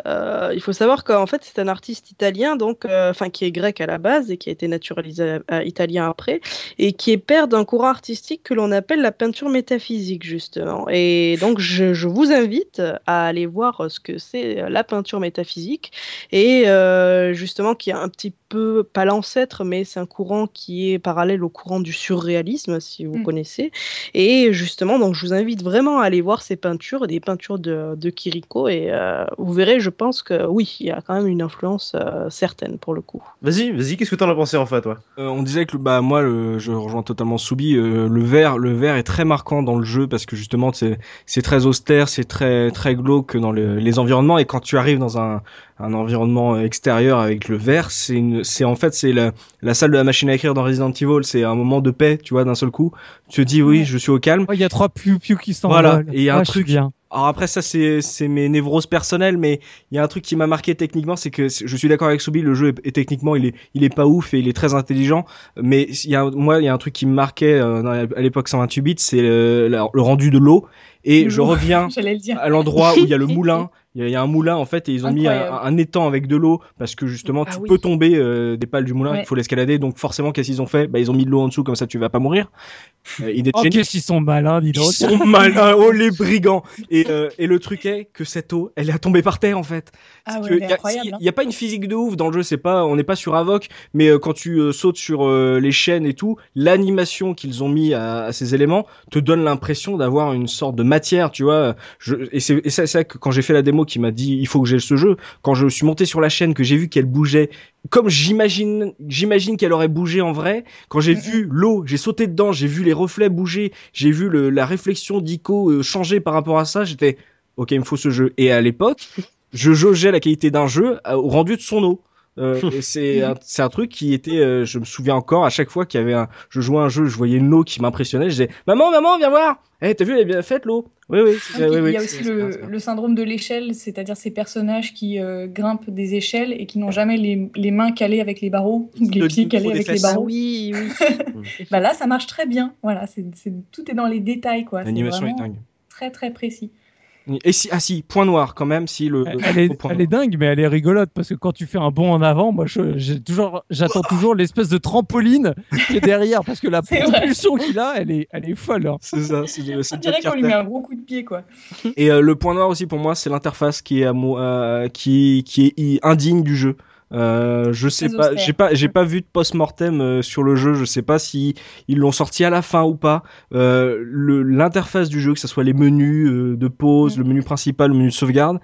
euh, il faut savoir qu'en fait c'est un artiste italien donc euh, qui est grec à la base et qui a été naturalisé à- à italien après et qui est père d'un courant artistique que l'on appelle la peinture métaphysique justement. Et donc je, je vous invite à aller voir ce que c'est euh, la peinture métaphysique et euh, justement qui est un petit peu pas l'ancêtre mais c'est un courant qui est parallèle au courant du surréalisme si vous Mm. connaissez. Et justement, donc je vous invite vraiment à aller voir ces peintures, des peintures de, de Kiriko, et euh, vous verrez, je pense que oui, il y a quand même une influence euh, certaine pour le coup. Vas-y, vas-y, qu'est-ce que t'en as pensé enfin, toi? Euh, on disait que bah moi le- je rejoins totalement Soubi euh, le vert le vert est très marquant dans le jeu parce que justement c'est c'est très austère c'est très très glauque dans le- les environnements et quand tu arrives dans un un environnement extérieur avec le vert c'est une c'est en fait c'est la la salle de la machine à écrire dans Resident Evil. C'est un moment de paix tu vois d'un seul coup. Tu te dis oui je suis au calme. Oh, Il y a trois piou piou qui s'envolent. Voilà, et il y a un Ah, truc- bien. alors après ça c'est c'est mes névroses personnelles mais il y a un truc qui m'a marqué techniquement c'est que je suis d'accord avec Soubi le jeu est, est techniquement il est il est pas ouf et il est très intelligent. Mais il y a moi il y a un truc qui me marquait euh, à l'époque 128 bits c'est le, le rendu de l'eau. Et je reviens à l'endroit où il y a le moulin il y a- il y, a un moulin en fait et ils ont mis un, étang avec de l'eau parce que justement Ah tu oui. peux tomber euh, des pales du moulin Ouais. il faut l'escalader donc forcément qu'est-ce qu'ils ont fait? Bah ils ont mis de l'eau en dessous comme ça tu vas pas mourir euh, de Oh, qu'est-ce qu'ils sont malins, dis Ils donc. sont malins, oh les brigands. Et, euh, et le truc est que cette eau, elle est tombée par terre en fait. Ah C'est ouais, que elle est y a- incroyable, Il hein. n'y a pas une physique de ouf dans le jeu, c'est pas, on n'est pas sur Avoc, mais euh, quand tu euh, sautes sur euh, les chaînes et tout, l'animation qu'ils ont mis à, à ces éléments te donne l'impression d'avoir une sorte de matière, tu vois. Je, et c'est et c'est c'est ça que quand j'ai fait la démo qui m'a dit il faut que j'ai ce jeu, quand je suis monté sur la chaîne, que j'ai vu qu'elle bougeait, comme j'imagine, j'imagine qu'elle aurait bougé en vrai. Quand j'ai vu l'eau, j'ai sauté dedans, j'ai vu les reflets bouger, j'ai vu le, la réflexion d'Ico euh, changer par rapport à ça. J'étais, ok, il me faut ce jeu. Et à l'époque, je jaugeais la qualité d'un jeu euh, au rendu de son eau. Euh, c'est un, c'est un truc qui était, euh, je me souviens encore, à chaque fois qu'il y avait un, je jouais à un jeu, je voyais une eau qui m'impressionnait, je disais, maman, maman, viens voir. Eh, t'as vu, elle est bien faite l'eau. Oui, oui. oui, il oui, y a aussi le, syndrome de l'échelle, c'est-à-dire ces personnages qui euh, grimpent des échelles et qui n'ont jamais les, les mains calées avec les barreaux, ou les Le pieds calés avec les fesses. Ah barreaux. oui, oui. Bah là, ça marche très bien. Voilà, c'est tout est dans les détails, quoi. C'est L'animation est dingue. très très précis. Et si, ah si, point noir quand même, si le. Elle, le- elle est, au point elle est noir. dingue, mais elle est rigolote parce que quand tu fais un bond en avant, moi, je- j'ai toujours, j'attends toujours l'espèce de trampoline qui est derrière parce que la propulsion qu'il a, elle est, elle est folle. hein. C'est ça, c'est On dirait qu'on lui met un gros coup de pied, quoi. Et euh, le point noir aussi pour moi, c'est l'interface qui est à euh, qui qui est i- indigne du jeu. Euh, je sais pas, j'ai pas, j'ai pas vu de post-mortem euh, sur le jeu. Je sais pas si ils l'ont sorti à la fin ou pas. Euh, l'interface du jeu, que ce soit les menus euh, de pause, Mm. le menu principal, le menu de sauvegarde,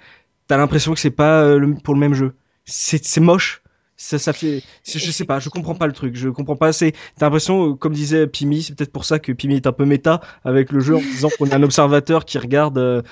t'as l'impression que c'est pas euh, le- pour le même jeu. C'est moche. Ça, ça fait, je sais pas, je comprends pas le truc, je comprends pas. C'est, t'as l'impression, comme disait Pimi, c'est peut-être pour ça que Pimi est un peu méta avec le jeu en disant qu'on est un observateur qui regarde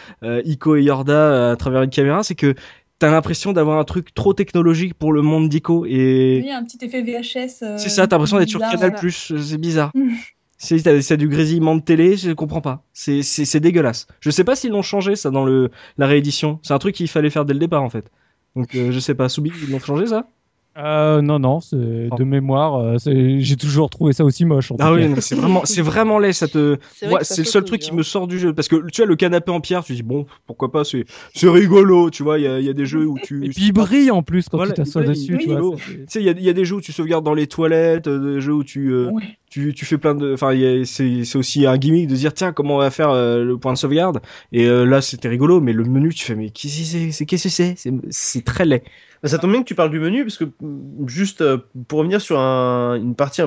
Ico et Yorda à travers une caméra, c'est que t'as l'impression d'avoir un truc trop technologique pour le monde d'Ico et Il y a un petit effet VHS. euh, c'est ça, t'as l'impression d'être sur Canal+, voilà. c'est bizarre. Mm. C'est du grésillement de télé, je comprends pas. C'est c'est c'est dégueulasse. Je sais pas s'ils l'ont changé ça dans le la réédition. C'est un truc qu'il fallait faire dès le départ en fait. Donc euh, je sais pas, Soubi, ils l'ont changé ça? Euh, non, non, c'est de mémoire. euh, c'est- J'ai toujours trouvé ça aussi moche. En Ah oui, c'est vraiment, c'est vraiment laid. Ça te, C'est le seul truc qui hein. me sort du jeu parce que tu vois le canapé en pierre, tu dis bon, pourquoi pas, c'est, c'est rigolo, tu vois. Il y a, il y a des jeux où tu, Et puis il brille en plus quand Voilà, tu t'assois dessus. il tu vois, sais, il y a, il y a des jeux où tu sauvegardes dans les toilettes, euh, des jeux où tu, euh, tu, tu fais plein de, enfin, c'est, c'est aussi un gimmick de dire tiens comment on va faire euh, le point de sauvegarde? Et euh, là, c'était rigolo, mais le menu, tu fais mais qu'est-ce que c'est, c'est qu'est-ce que c'est, c'est très laid. Bah, Ça tombe bien que tu parles du menu, parce que mm, juste euh, pour revenir sur un- une partie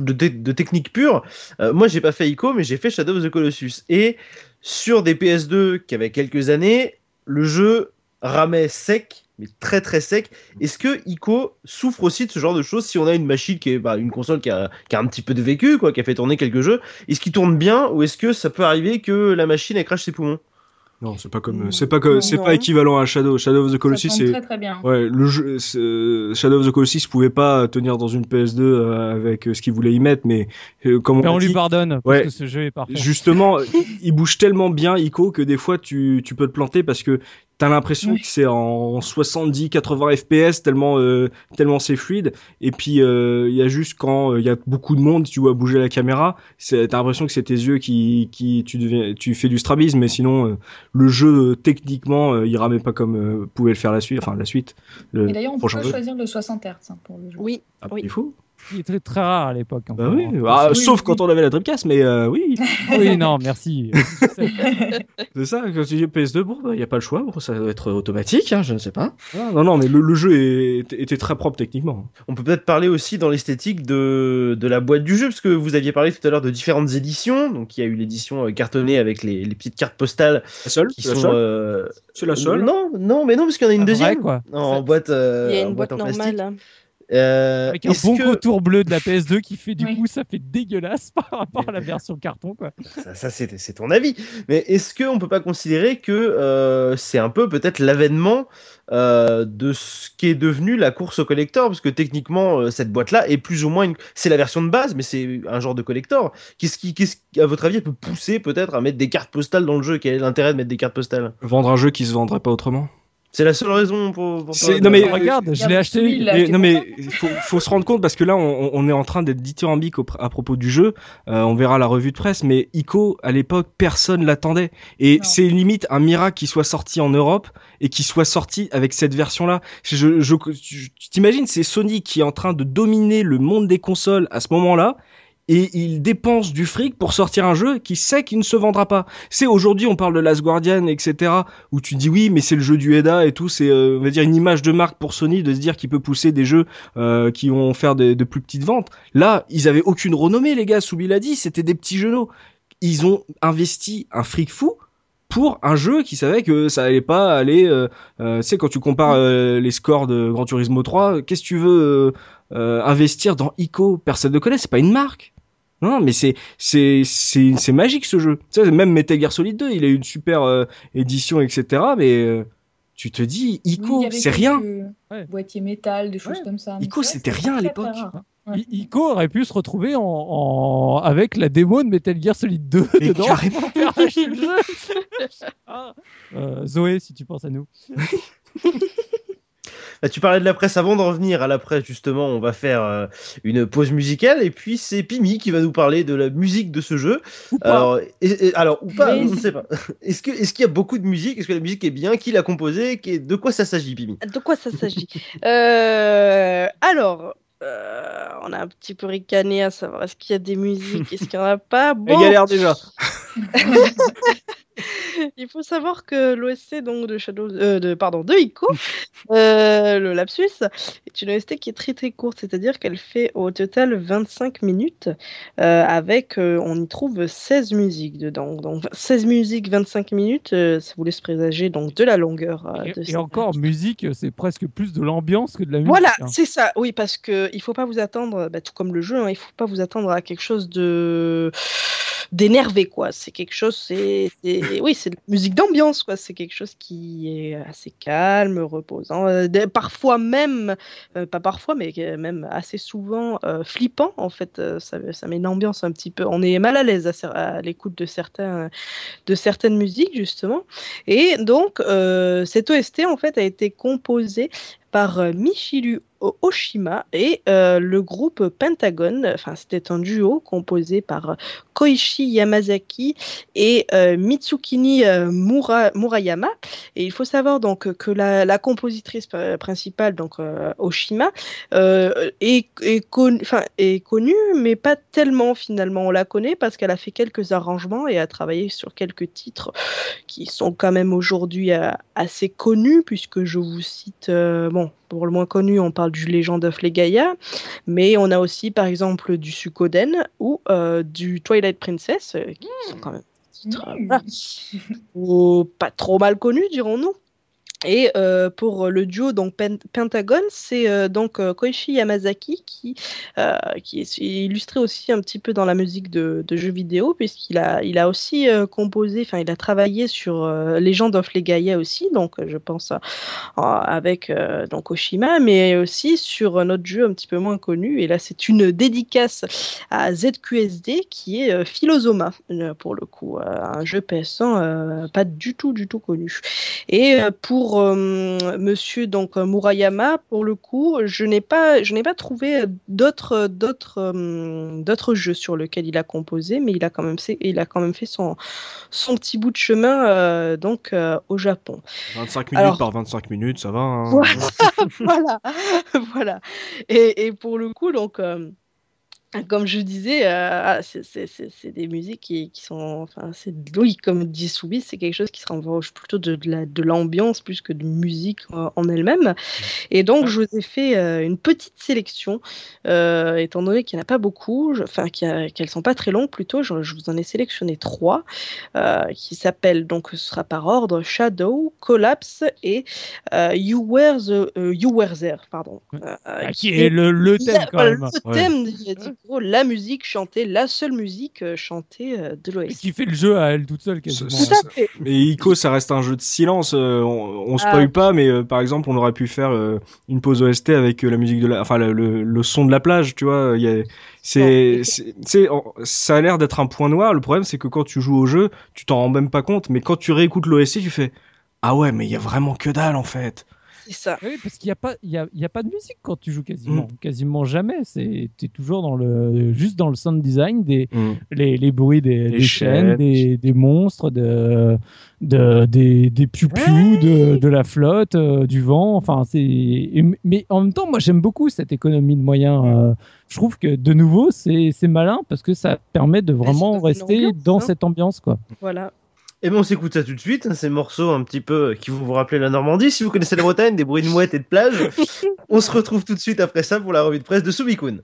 de, te- de technique pure, euh, moi j'ai pas fait ICO, mais j'ai fait Shadow of the Colossus. Et sur des PS2 qui avaient quelques années, le jeu ramait sec, mais très très sec. Est-ce que ICO souffre aussi de ce genre de choses si on a une machine qui est bah, une console qui a, qui a un petit peu de vécu, quoi, qui a fait tourner quelques jeux? Est-ce qu'il tourne bien ou est-ce que ça peut arriver que la machine elle crache ses poumons? Non, c'est pas comme, c'est pas comme, Non. c'est pas équivalent à Shadow. Shadow of the Colossus, c'est, très très bien. Ouais, le jeu, euh, Shadow of the Colossus pouvait pas tenir dans une PS2 euh, avec euh, ce qu'il voulait y mettre, mais euh, comme on, on lui pardonne Ouais. parce que ce jeu est parfait. justement, il bouge tellement bien Ico que des fois tu, tu peux te planter parce que t'as l'impression Oui. que c'est en 70, 80 FPS tellement euh, tellement c'est fluide. Et puis euh, il y a juste quand euh, il y a beaucoup de monde, tu vois bouger la caméra, c'est- t'as l'impression que c'est tes yeux qui qui tu deviens, tu fais du strabisme, mais sinon euh, le jeu euh, techniquement euh, il ramait pas comme euh, pouvait le faire la suite, enfin la suite. Le Et d'ailleurs, on peut jeu. choisir le 60 Hz hein, pour le jeu. Oui, Ah, Oui. Il faut. Il est très, très rare à l'époque. Bah oui, ah, Oui, sauf oui. quand on avait la Dreamcast, mais euh, oui, oui, non, merci. c'est ça. Quand tu dis PS2, bon, il n'y a pas le choix, bon, ça doit être automatique, hein, je ne sais pas. Ah, non, non, mais le, le jeu est- était très propre techniquement. On peut peut-être parler aussi dans l'esthétique de, de la boîte du jeu, parce que vous aviez parlé tout à l'heure de différentes éditions. Donc il y a eu l'édition euh, cartonnée avec les, les petites cartes postales La seule qui C'est la sont. seule euh, C'est la seule Non, non, mais non, parce qu'il y en a une Un vrai, deuxième. quoi. En boîte, euh, il y a en une boîte en plastique. normale. hein. Euh, Avec un bon que- contour bleu de la PS2 qui fait du Oui. coup ça fait dégueulasse par rapport à la version carton quoi. Ça, ça, c'est c'est ton avis. Mais est-ce qu'on peut pas considérer que euh, c'est un peu peut-être l'avènement euh, de ce qui est devenu la course au collector? Parce que techniquement, euh, cette boîte-là est plus ou moins une... C'est la version de base, mais c'est un genre de collector. Qu'est-ce qui, qu'est-ce qui, à votre avis, peut pousser peut-être à mettre des cartes postales dans le jeu? Quel est l'intérêt de mettre des cartes postales? Vendre un jeu qui se vendrait pas autrement? C'est la seule raison pour, pour toi non, mais- regarde, je l'ai acheté. Oui, là, Mais, non mais faut, faut se rendre compte parce que là on, on est en train d'être dithyrambique à propos du jeu. Euh, on verra la revue de presse, mais Ico à l'époque personne l'attendait et c'est limite un miracle qu'il soit sorti en Europe et qu'il soit sorti avec cette version là. Je, je, je- tu t'imagines c'est Sony qui est en train de dominer le monde des consoles à ce moment là. Et il dépense du fric pour sortir un jeu qui sait qu'il ne se vendra pas. C'est aujourd'hui on parle de Last Guardian etc où tu dis oui mais c'est le jeu du EDA et tout c'est euh, on va dire une image de marque pour Sony de se dire qu'il peut pousser des jeux euh, qui vont faire des- de plus petites ventes. Là ils avaient aucune renommée les gars Soubi l'a dit c'était des petits genoux. Ils ont investi un fric fou pour un jeu qui savait que ça allait pas aller euh, euh, tu sais quand tu compares euh, les scores de Gran Turismo 3 qu'est-ce que tu veux euh, investir dans Ico? Personne ne connaît c'est pas une marque non, mais c'est c'est c'est c'est magique ce jeu. Tu sais, même Metal Gear Solid 2, il a eu une super euh, édition, etc. Mais euh, tu te dis, Ico, c'est rien. Ouais. Boîtiers métal, des choses Ouais. comme ça. Mais Ico, c'était rien à l'époque. Ouais. Ico aurait pu se retrouver en, en- avec la démo de Metal Gear Solid 2 Mais dedans. carrément. Ah. Euh, Zoé, si tu penses à nous. Bah, tu parlais de la presse avant de revenir à la presse justement. On va faire euh, une pause musicale. Et puis c'est Pimi qui va nous parler de la musique de ce jeu. Ou pas. alors, et- et- alors ou pas Mais- on ne sait pas. Est-ce qu'il y a beaucoup de musique? Est-ce que la musique est bien? Qui l'a composée? De quoi ça s'agit Pimi? De quoi ça s'agit? Euh, Alors, euh, on a un petit peu ricané à savoir est-ce qu'il y a des musiques, est-ce qu'il n'y en a pas? Bon, galère déjà. il faut savoir que l'OSC donc de Shadow, euh, de pardon, de Ico, euh, le lapsus, est une OST qui est très très courte, c'est-à-dire qu'elle fait au total 25 minutes, euh, avec, euh, on y trouve 16 musiques dedans. Donc 16 musiques, 25 minutes, ça vous laisse présager donc de la longueur. Et, de et encore, musique, c'est presque plus de l'ambiance que de la musique. Voilà, hein. c'est ça. Oui, parce que il faut pas vous attendre, bah, tout comme le jeu, hein, il faut pas vous attendre à quelque chose de d'énervé quoi. C'est quelque chose, c'est, oui, c'est de la musique d'ambiance quoi. C'est quelque chose qui est assez calme, reposant, euh, parfois même, euh, pas parfois, mais euh, même assez souvent flippant en fait. ça, ça met une ambiance un petit peu. On est mal à l'aise à, l'écoute de certains, de certaines musiques justement. Et donc cette OST en fait a été composée par euh, Michiru Oshima et euh, le groupe Pentagon. Enfin, c'était un duo composé par Koichi Yamazaki et euh, Mitsukini euh, Mura- Murayama. Et il faut savoir donc que la, la compositrice euh, principale, donc euh, Oshima, euh, est, est, connue, mais pas tellement finalement. On la connaît parce qu'elle a fait quelques arrangements et a travaillé sur quelques titres qui sont quand même aujourd'hui euh, assez connus, puisque je vous cite, euh, bon, pour le moins connu, on parle du Legend of Legaia, mais on a aussi par exemple du Sukoden ou euh, du Twilight Princess, euh, qui sont quand même titres, euh, Mmh. voilà, ou pas trop mal connus, dirons-nous. Et euh, pour le duo donc Pen- Pentagon, c'est euh, donc euh, Koichi Yamazaki qui, qui est illustré aussi un petit peu dans la musique de, jeux vidéo, puisqu'il a, il a aussi composé, enfin il a travaillé sur Legend of Legaia aussi, donc je pense avec donc Oshima, mais aussi sur un autre jeu un petit peu moins connu. Et là, c'est une dédicace à ZQSD qui est Philosoma pour le coup, un jeu PS1 euh, pas du tout du tout connu. Et euh, pour euh, Monsieur donc euh, Murayama, pour le coup, je n'ai pas je n'ai pas trouvé d'autres d'autres euh, d'autres jeux sur lesquels il a composé, mais il a quand même fait, il a quand même fait son son petit bout de chemin euh, donc au Japon. 25 minutes Alors- par 25 minutes, ça va. hein. Voilà, voilà, voilà. Et, et pour le coup, donc, comme je disais, euh, c'est- c'est des musiques qui, qui sont, enfin, c'est oui, comme dit Soubi, c'est quelque chose qui se rapproche plutôt de, de la- de l'ambiance plus que de musique euh, en elle-même. Et donc, je vous ai fait euh, une petite sélection, étant donné qu'il n'y en a pas beaucoup, je- enfin, qu'elles sont pas très longues plutôt, je, je vous en ai sélectionné trois, qui s'appellent, donc, ce sera par ordre, Shadow, Collapse et You Were the, You Were There, pardon. Euh, Ah, qui est le, le thème la- quand voilà, même. Le Ouais. thème, gros, la musique chantée, la seule musique euh, chantée euh, de l'OS. qui fait le jeu à elle toute seule quasiment. C'est- Tout à fait. Mais Ico, ça reste un jeu de silence. euh, on, on spoil Ah. pas, mais euh, par exemple, on aurait pu faire euh, une pause OST avec euh, la musique de la, enfin le, le, le son de la plage, tu vois. il Y a, c'est, c'est, ça a l'air d'être un point noir. Le problème, c'est que quand tu joues au jeu, tu t'en rends même pas compte. Mais quand tu réécoutes l'OST, tu fais ah ouais, mais il y a vraiment que dalle en fait. C'est ça. Oui, parce qu'il n'y a, pas- il y a, il y a pas de musique quand tu joues quasiment. Quasiment jamais. C'est, t'es toujours dans le, juste dans le sound design, des, les, les bruits des, chaînes, des, des monstres, de, de, des, des piou-piou, de, de la flotte, euh, du vent. Enfin, c'est, et- mais en même temps, moi j'aime beaucoup cette économie de moyens. euh, je trouve que de nouveau, c'est, c'est malin parce que ça permet de vraiment rester ambiance, dans hein. cette ambiance. Quoi. Voilà. Et bien on s'écoute ça tout de suite, hein, ces morceaux un petit peu qui vont vous rappeler la Normandie. Si vous connaissez la Bretagne, des bruits de mouettes et de plage, on se retrouve tout de suite après ça pour la revue de presse de Subikun.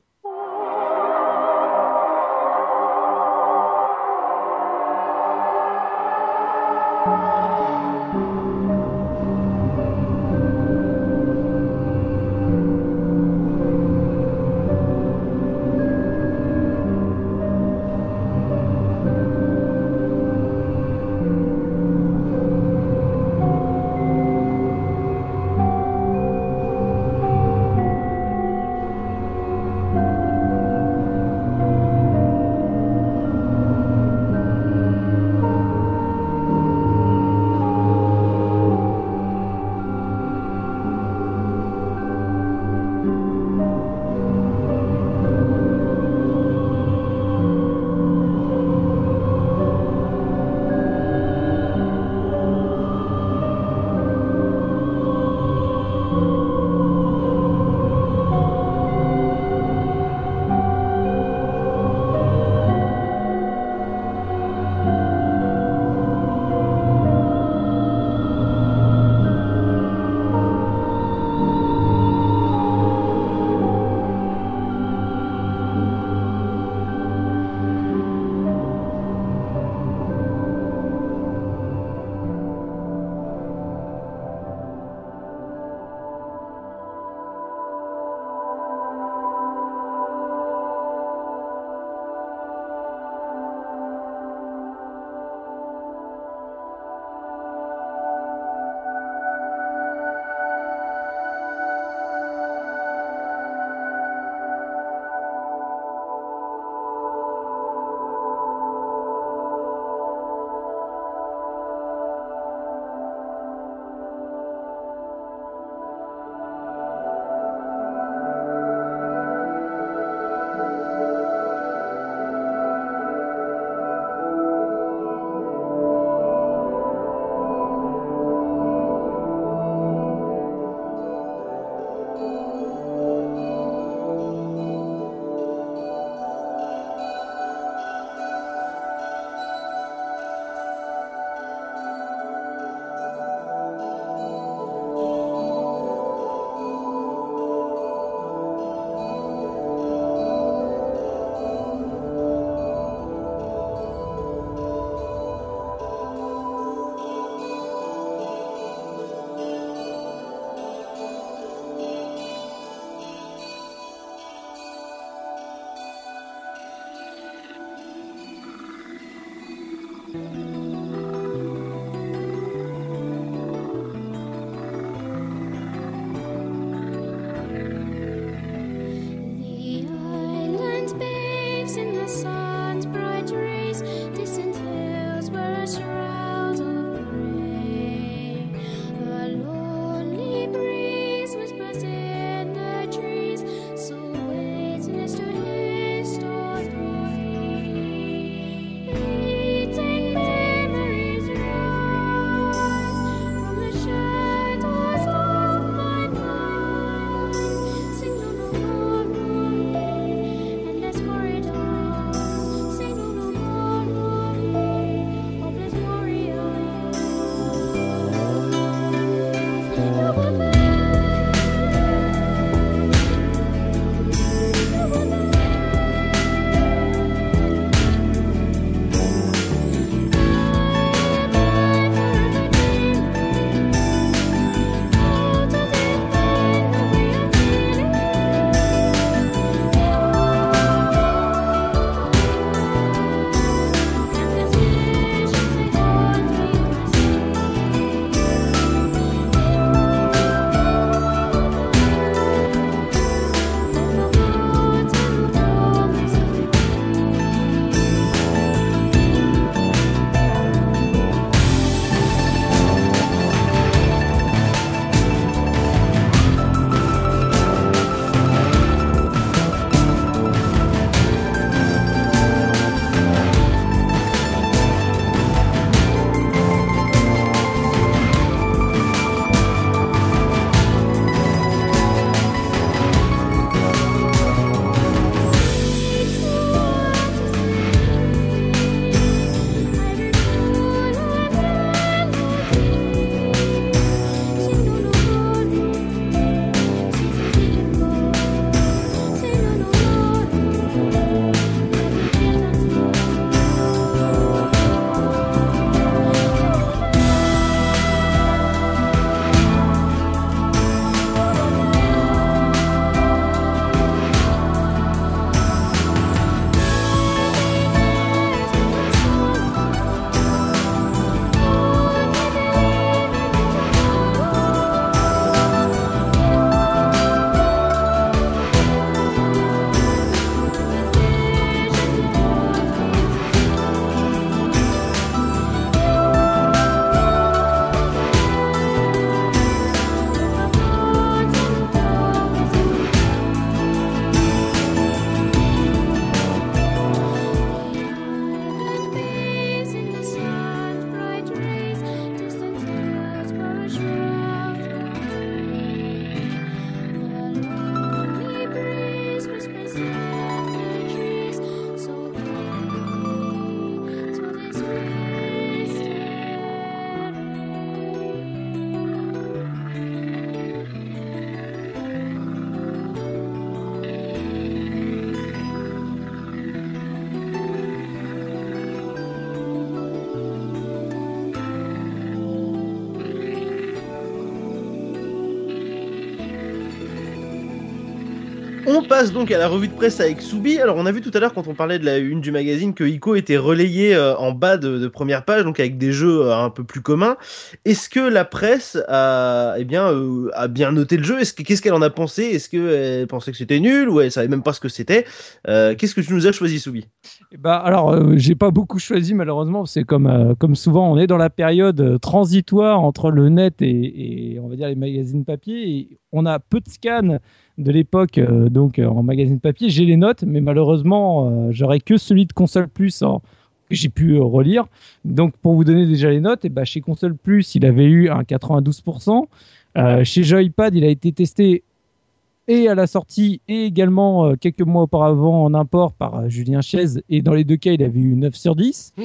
Donc à la revue de presse avec Soubi. Alors, on a vu tout à l'heure quand on parlait de la une du magazine que Ico était relayé euh, en bas de, première page, donc avec des jeux euh, un peu plus communs. Est-ce que la presse a, eh bien, euh, bien noté le jeu? Est-ce que- Qu'est-ce qu'elle en a pensé? Est-ce qu'elle pensait que c'était nul ou elle savait même pas ce que c'était? Qu'est-ce que tu nous as choisi, Soubi? Ben, alors, j'ai pas beaucoup choisi malheureusement. C'est comme souvent, on est dans la période transitoire entre le net et, on va dire les magazines papier. On a peu de scans de l'époque, euh, donc euh, en magazine papier. J'ai les notes, mais malheureusement, euh, j'aurais que celui de console plus que j'ai pu relire. Donc, pour vous donner déjà les notes, et ben, chez console plus, il avait eu un 92%. Euh, chez Joypad, il a été testé et à la sortie et également euh, quelques mois auparavant en import par euh, Julien Chaise et dans les deux cas il avait eu 9 sur 10. Hmm.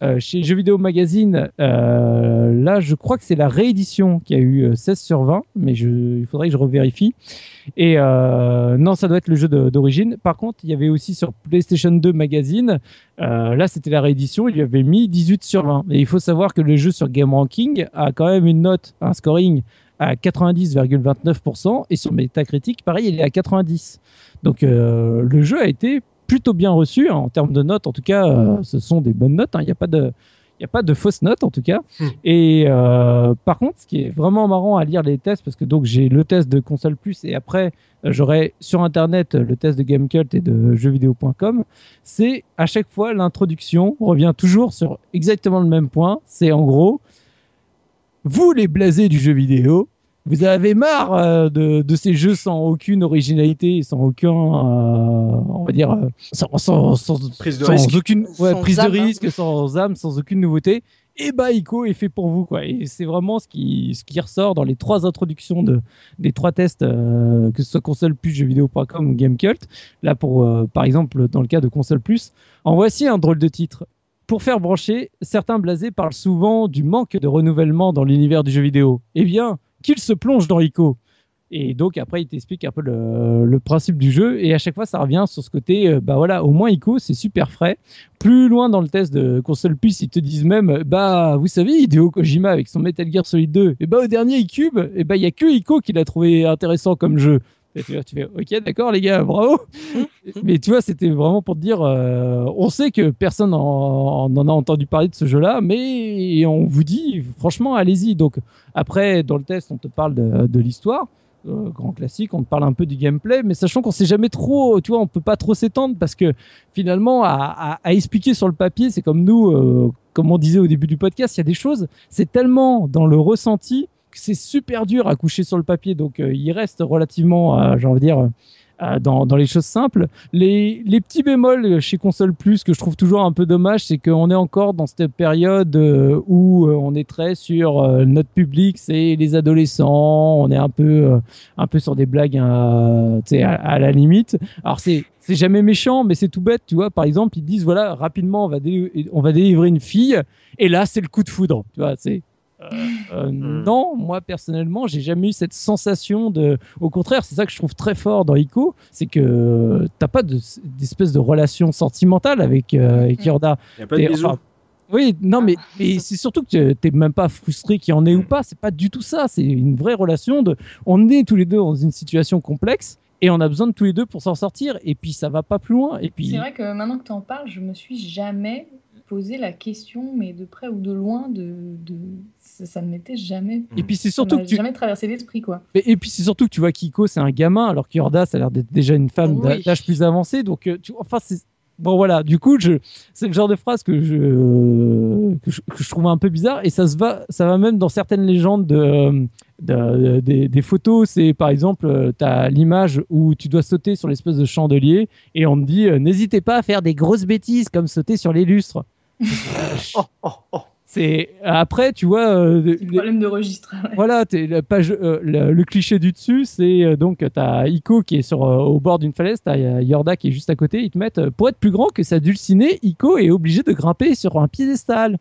Euh, chez Jeux Vidéo Magazine, là je crois que c'est la réédition qui a eu euh, 16 sur 20, mais je, il faudrait que je revérifie. Et non, ça doit être le jeu d'origine. Par contre, il y avait aussi sur PlayStation 2 Magazine, là c'était la réédition, il lui avait mis 18 sur 20. Et il faut savoir que le jeu sur Game Ranking a quand même une note, un scoring à 90,29% et sur Metacritic, pareil, il est à 90. Donc euh, le jeu a été plutôt bien reçu hein, en termes de notes. En tout cas, euh, ce sont des bonnes notes. hein. Il n'y a pas de il n'y a pas de fausses notes en tout cas. Hmm. Et euh, par contre, ce qui est vraiment marrant à lire les tests, parce que donc j'ai le test de console plus et après j'aurai sur internet le test de Gamecult et de jeuxvideo.com, c'est à chaque fois l'introduction revient toujours sur exactement le même point. C'est en gros, vous les blasés du jeu vidéo, vous avez marre euh, de, de ces jeux sans aucune originalité, sans aucun, euh, on va dire, euh, sans, sans, sans- Prise de sans risque. aucune ouais, Sans prise âme, de hein. risque, sans âme, sans aucune nouveauté. Et bah, Ico est fait pour vous, quoi. Et c'est vraiment ce qui, ce qui ressort dans les trois introductions de, des trois tests, euh, que ce soit console plus, jeuxvideo.com ou Gamecult. Là, pour, euh, par exemple, dans le cas de console plus, en voici un drôle de titre. Pour faire brancher, certains blasés parlent souvent du manque de renouvellement dans l'univers du jeu vidéo. Eh bien, qu'ils se plongent dans Ico. Et donc après, il t'explique un peu le, principe du jeu. Et à chaque fois, ça revient sur ce côté, euh, bah voilà, au moins Ico, c'est super frais. Plus loin dans le test de console plus, ils te disent même, bah vous savez, Hideo Kojima avec son Metal Gear Solid 2, et bah au dernier Cube, et bah il y a que Ico qui l'a trouvé intéressant comme jeu. Et tu, vois, tu fais, ok, d'accord les gars, bravo. Mais tu vois, c'était vraiment pour te dire, euh, on sait que personne en, en a entendu parler de ce jeu-là, mais on vous dit, franchement, allez-y. Donc après, dans le test, on te parle de, de l'histoire. euh, grand classique, on te parle un peu du gameplay, mais sachant qu'on sait jamais trop, tu vois, on peut pas trop s'étendre parce que finalement, à, à- à expliquer sur le papier, c'est comme nous, euh, comme on disait au début du podcast, il y a des choses, c'est tellement dans le ressenti c'est super dur à coucher sur le papier, donc euh, il reste relativement, euh, j'ai envie de dire, euh, dans, les choses simples. Les, petits bémols chez Console Plus que je trouve toujours un peu dommage, c'est qu'on est encore dans cette période où on est très sur notre public, c'est les adolescents, on est un peu, un peu sur des blagues sais, à, à la limite. Alors c'est c'est jamais méchant, mais c'est tout bête, tu vois. Par exemple, ils disent voilà, rapidement, on va, on va délivrer une fille, et là, c'est le coup de foudre, tu vois. C'est euh, euh, non, moi personnellement, j'ai jamais eu cette sensation de. Au contraire, c'est ça que je trouve très fort dans Ico, c'est que t'as pas de- d'espèce de relation sentimentale avec, euh, avec Yorda. Il n'y a pas de enfin, oui, non, mais, mais c'est surtout que t'es même pas frustré qu'il y en ait ou pas. C'est pas du tout ça. C'est une vraie relation de. On est tous les deux dans une situation complexe et on a besoin de tous les deux pour s'en sortir. Et puis ça va pas plus loin. Et puis. C'est vrai que maintenant que tu en parles, je me suis jamais posé la question, mais de près ou de loin, de, de... ça, ne m'était jamais. Et puis c'est surtout que tu. jamais traversé l'esprit, quoi. Et, et puis c'est surtout que tu vois Kiko, c'est un gamin, alors que Yorda, ça a l'air d'être déjà une femme Oui. d'âge plus avancé. Donc, euh, tu, enfin, c'est. Bon voilà, du coup, je, c'est le genre de phrase que je, que je, que je trouve un peu bizarre et ça se va, ça va même dans certaines légendes de, de- de- des, des photos. C'est par exemple, tu as l'image où tu dois sauter sur l'espèce de chandelier et on te dit euh, n'hésitez pas à faire des grosses bêtises comme sauter sur les lustres. Oh, oh, oh. C'est après, tu vois, euh, les- Problème de registre. ouais. voilà, t'es- la page, euh, le, le cliché du dessus, c'est euh, donc t'as Ico qui est sur euh, au bord d'une falaise, t'as Yorda qui est juste à côté. Ils te mettent euh, pour être plus grand que sa dulcinée, Ico est obligé de grimper sur un piédestal.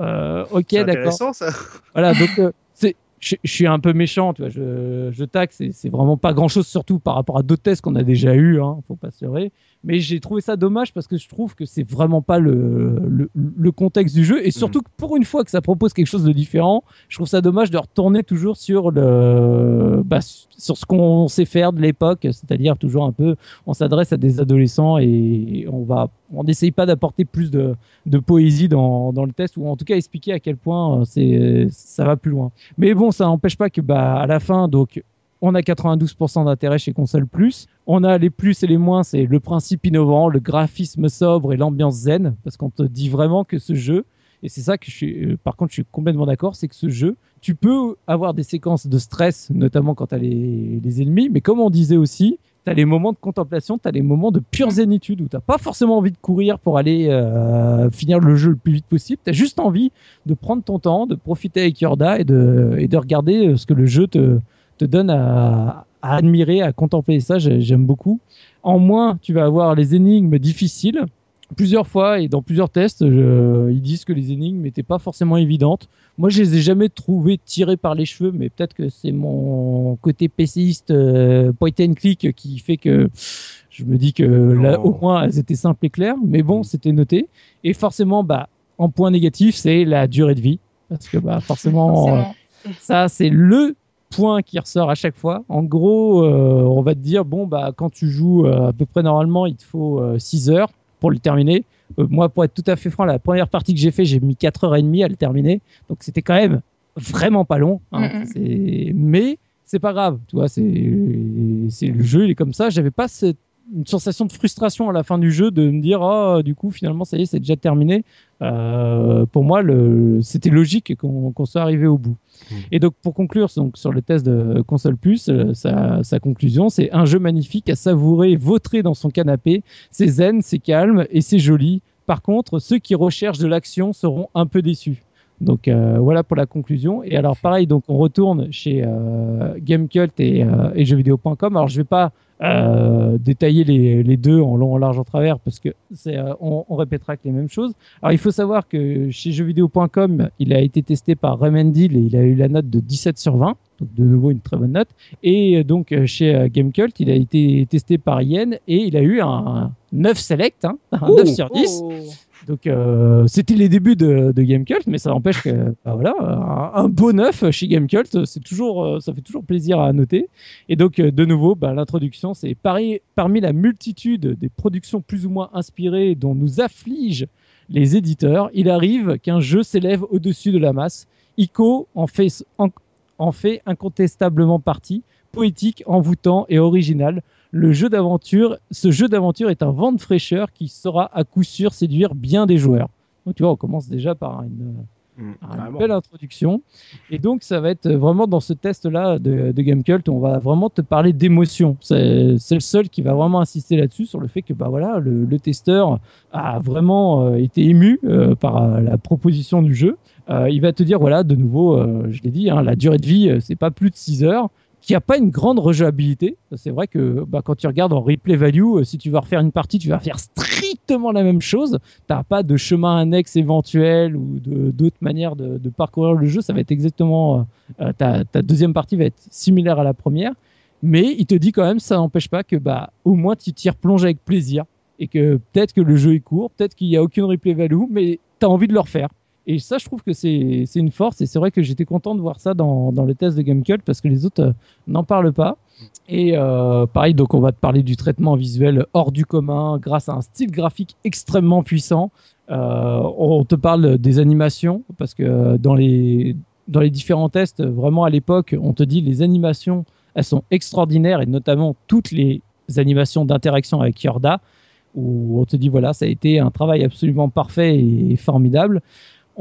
Euh, ok, C'est d'accord. intéressant ça. Voilà, donc euh, c'est je, suis un peu méchant, tu vois, je, je taxe, c'est- c'est vraiment pas grand chose, surtout par rapport à d'autres tests qu'on a déjà eu, hein, faut pas se leurrer. Mais j'ai trouvé ça dommage parce que je trouve que c'est vraiment pas le, le, le contexte du jeu et surtout que pour une fois que ça propose quelque chose de différent, je trouve ça dommage de retourner toujours sur le, bah, sur ce qu'on sait faire de l'époque, c'est-à-dire toujours un peu, on s'adresse à des adolescents et on va, on n'essaye pas d'apporter plus de, de poésie dans, dans le test ou en tout cas expliquer à quel point euh, c'est, ça va plus loin. Mais bon, ça n'empêche pas que bah, à la fin, donc, on a 92% d'intérêt chez Console Plus. On a les plus et les moins, c'est le principe innovant, le graphisme sobre et l'ambiance zen, parce qu'on te dit vraiment que ce jeu, et c'est ça que je suis, euh, par contre, je suis complètement d'accord, c'est que ce jeu, tu peux avoir des séquences de stress, notamment quand tu as les, ennemis, mais comme on disait aussi, tu as les moments de contemplation, tu as les moments de pure zénitude où tu pas forcément envie de courir pour aller euh, finir le jeu le plus vite possible. Tu as juste envie de prendre ton temps, de profiter avec Yorda et de, et de regarder euh, ce que le jeu te, te donne à, à admirer, à contempler. Ça, j'ai- j'aime beaucoup. En moins, tu vas avoir les énigmes difficiles. Plusieurs fois et dans plusieurs tests, je- ils disent que les énigmes n'étaient pas forcément évidentes. Moi, je les ai jamais trouvées tirées par les cheveux, mais peut-être que c'est mon côté PCiste euh, point and click qui fait que je me dis que là, au moins, elles étaient simples et claires. Mais bon, c'était noté. Et forcément, bah, en point négatif, c'est la durée de vie. Parce que bah, forcément, euh, Forcément. ça, c'est le point qui ressort à chaque fois. En gros, euh, on va te dire, bon, bah, quand tu joues euh, à peu près normalement, il te faut 6 heures pour le terminer. Euh, moi, pour être tout à fait franc, la première partie que j'ai fait, j'ai mis 4 heures et demie à le terminer. Donc, c'était quand même vraiment pas long. hein. Mais c'est pas grave, tu vois, c'est c'est le jeu, il est comme ça. J'avais pas cette une sensation de frustration à la fin du jeu de me dire oh du coup finalement ça y est c'est déjà terminé. Euh, pour moi le c'était logique qu'on qu'on soit arrivé au bout. Et donc pour conclure donc sur le test de console plus euh, sa, sa conclusion c'est un jeu magnifique à savourer vautrer dans son canapé. C'est zen c'est calme et c'est joli. Par contre ceux qui recherchent de l'action seront un peu déçus. Donc euh, voilà pour la conclusion. Et alors pareil, donc on retourne chez euh, Gamecult et, euh, et jeuxvideo.com. Alors je vais pas euh, détailler les, les deux en long, en large, en travers parce que c'est euh, on, on répétera que les mêmes choses. Alors il faut savoir que chez jeuxvideo.com, il a été testé par Remendil et il a eu la note de 17 sur 20. Donc de nouveau une très bonne note. Et euh, donc euh, chez Gamecult, il a été testé par Yen et il a eu un 9 select, hein, un 9 sur 10. Oh. Donc euh, c'était les débuts de, de Gamecult, mais ça n'empêche que bah voilà, un, beau neuf chez Gamecult, c'est toujours, euh, ça fait toujours plaisir à noter. Et donc euh, de nouveau, bah, l'introduction, c'est parmi la multitude des productions plus ou moins inspirées dont nous affligent les éditeurs, il arrive qu'un jeu s'élève au-dessus de la masse. Ico en fait incontestablement partie, poétique, envoûtant et original le jeu d'aventure, ce jeu d'aventure est un vent de fraîcheur qui saura à coup sûr séduire bien des joueurs. Donc tu vois, on commence déjà par une, Mm, une carrément. belle introduction. Et donc ça va être vraiment dans ce test-là de, de Gamecult, on va vraiment te parler d'émotion. C'est c'est le seul qui va vraiment insister là-dessus, sur le fait que bah voilà, le, le testeur a vraiment euh, été ému euh, par euh, la proposition du jeu. Euh, il va te dire, voilà, de nouveau, euh, je l'ai dit, hein, la durée de vie, euh, c'est pas plus de 6 heures qui a pas une grande rejouabilité. C'est vrai que bah, quand tu regardes en replay value, euh, si tu vas refaire une partie, tu vas faire strictement la même chose. T'as pas de chemin annexe éventuel ou d'autres manières de, de parcourir le jeu. Ça va être exactement euh, euh, ta, deuxième partie va être similaire à la première, mais il te dit quand même ça n'empêche pas que bah au moins tu t'y replonges avec plaisir et que peut-être que le jeu est court, peut-être qu'il y a aucune replay value, mais tu as envie de le refaire. Et ça, je trouve que c'est une force. Et c'est vrai que j'étais content de voir ça dans, dans le test de Gamecult parce que les autres euh, n'en parlent pas. Et euh, pareil, donc on va te parler du traitement visuel hors du commun grâce à un style graphique extrêmement puissant. Euh, on te parle des animations parce que dans les, dans les différents tests, vraiment à l'époque, on te dit les animations, elles sont extraordinaires et notamment toutes les animations d'interaction avec Yorda où on te dit voilà, ça a été un travail absolument parfait et formidable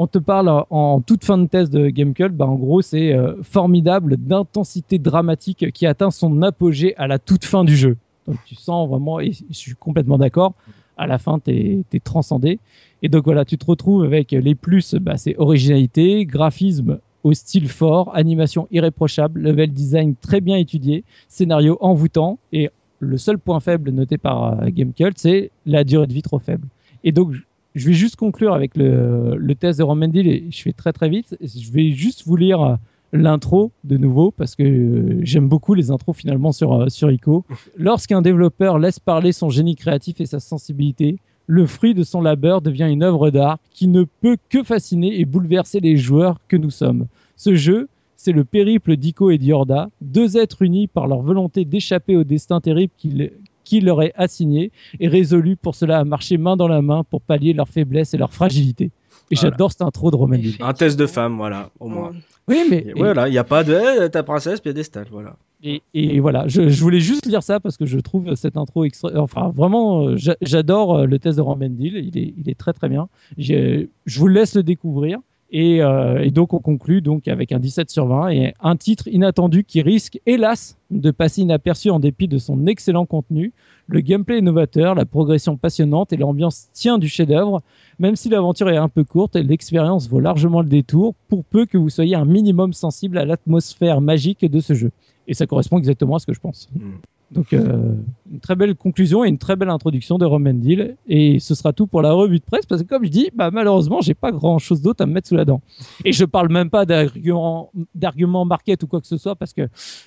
on te parle en toute fin de test de Gamecult, bah en gros c'est euh, formidable d'intensité dramatique qui atteint son apogée à la toute fin du jeu. Donc tu sens vraiment, et je suis complètement d'accord, à la fin tu es, transcendé. Et donc voilà, tu te retrouves avec les plus, bah, c'est originalité, graphisme au style fort, animation irréprochable, level design très bien étudié, scénario envoûtant, et le seul point faible noté par euh, Gamecult, c'est la durée de vie trop faible. Et donc je vais juste conclure avec le, le test de Romendil et je fais très très vite. Je vais juste vous lire l'intro de nouveau parce que euh, j'aime beaucoup les intros finalement sur euh, sur ICO. Lorsqu'un développeur laisse parler son génie créatif et sa sensibilité, le fruit de son labeur devient une œuvre d'art qui ne peut que fasciner et bouleverser les joueurs que nous sommes. Ce jeu, c'est le périple d'Ico et d'Yorda, deux êtres unis par leur volonté d'échapper au destin terrible qu'il qui leur est assigné et résolus pour cela à marcher main dans la main pour pallier leurs faiblesses et leur fragilité. Et Voilà. j'adore cette intro de Roman Hill. Un test de femme, voilà, au moins. Oui, mais Et voilà, il n'y a pas de eh, ta princesse piédestal, voilà. Et, et voilà, je, je voulais juste lire ça parce que je trouve cette intro extra... Enfin, vraiment, euh, j'a- j'adore euh, le test de Ramendil. Il est, il est très très bien. Je vous laisse le découvrir. Et, euh, et donc, on conclut donc avec un 17 sur 20 et un titre inattendu qui risque, hélas, de passer inaperçu en dépit de son excellent contenu. Le gameplay est novateur, la progression passionnante et l'ambiance tient du chef-d'œuvre. Même si l'aventure est un peu courte, l'expérience vaut largement le détour pour peu que vous soyez un minimum sensible à l'atmosphère magique de ce jeu. Et ça correspond exactement à ce que je pense. Mm. Donc, euh, une très belle conclusion et une très belle introduction de Romendil. Et ce sera tout pour la revue de presse parce que, comme je dis, bah, malheureusement, j'ai pas grand chose d'autre à me mettre sous la dent. Et je parle même pas d'arguments d'arguments market ou quoi que ce soit parce que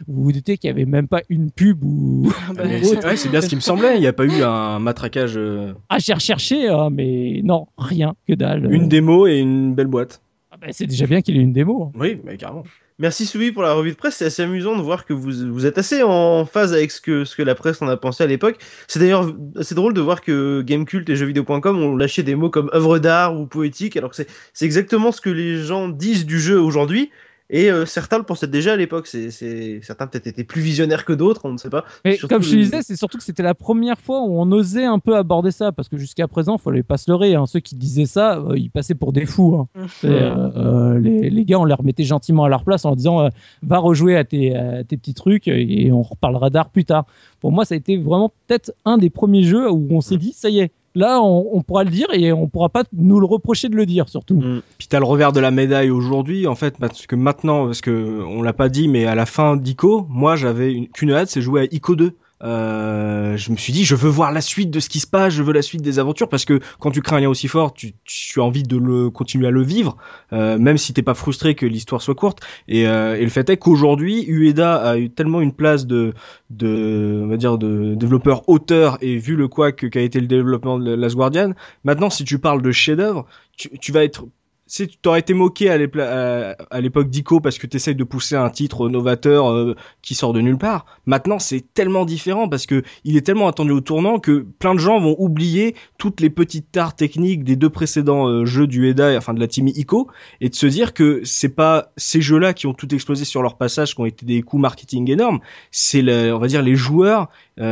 vous vous doutez qu'il y avait même pas une pub ou. Bah, Mais c'est ouais, bien ce qui me semblait, il n'y a pas eu un matraquage, euh, Ah, j'ai recherché, hein, mais non, rien, que dalle. une démo et une belle boîte. Ah, bah, c'est déjà bien qu'il ait une démo. hein. Oui, mais carrément. Merci Soubi pour la revue de presse. C'est assez amusant de voir que vous, êtes assez en phase avec ce que, ce que la presse en a pensé à l'époque. C'est d'ailleurs assez drôle de voir que Gamecult et jeuxvideo.com ont lâché des mots comme œuvre d'art ou poétique, alors que c'est exactement ce que les gens disent du jeu aujourd'hui. Et euh, certains le pensaient déjà à l'époque. C'est c'est- Certains peut-être étaient plus visionnaires que d'autres, on ne sait pas. Mais Surtout comme je le- disais, c'est surtout que c'était la première fois où on osait un peu aborder ça, parce que jusqu'à présent, il fallait pas se leurrer. hein. Ceux qui disaient ça, euh, ils passaient pour des fous. hein. C'est, euh, euh, les, les gars, on les remettait gentiment à leur place en leur disant euh, va rejouer à tes, à tes petits trucs et on reparlera d'art plus tard. Pour moi, ça a été vraiment peut-être un des premiers jeux où on s'est dit ça y est, là, on, on pourra le dire et on pourra pas nous le reprocher de le dire, surtout. Mm. Puis t'as le revers de la médaille aujourd'hui, en fait, parce que maintenant, parce que on l'a pas dit, mais à la fin d'Ico, moi j'avais une- qu'une hâte, c'est jouer à Ico 2. Euh, je me suis dit, je veux voir la suite de ce qui se passe, je veux la suite des aventures, parce que quand tu crées un lien aussi fort, tu, tu as envie de le continuer à le vivre, euh, même si t'es pas frustré que l'histoire soit courte. Et, euh, et le fait est qu'aujourd'hui, Ueda a eu tellement une place de, de, on va dire, de développeur auteur, et vu le quoi qu'a été le développement de Last Guardian, maintenant, si tu parles de chef-d'œuvre, tu, tu vas être si tu t'aurais été moqué à l'époque d'Ico parce que tu essayes de pousser un titre novateur euh, qui sort de nulle part. Maintenant, c'est tellement différent parce que il est tellement attendu au tournant que plein de gens vont oublier toutes les petites tares techniques des deux précédents euh, jeux du EDA, enfin de la team Ico, et de se dire que c'est pas ces jeux-là qui ont tout explosé sur leur passage, qui ont été des coups marketing énormes. C'est, on va dire, les joueurs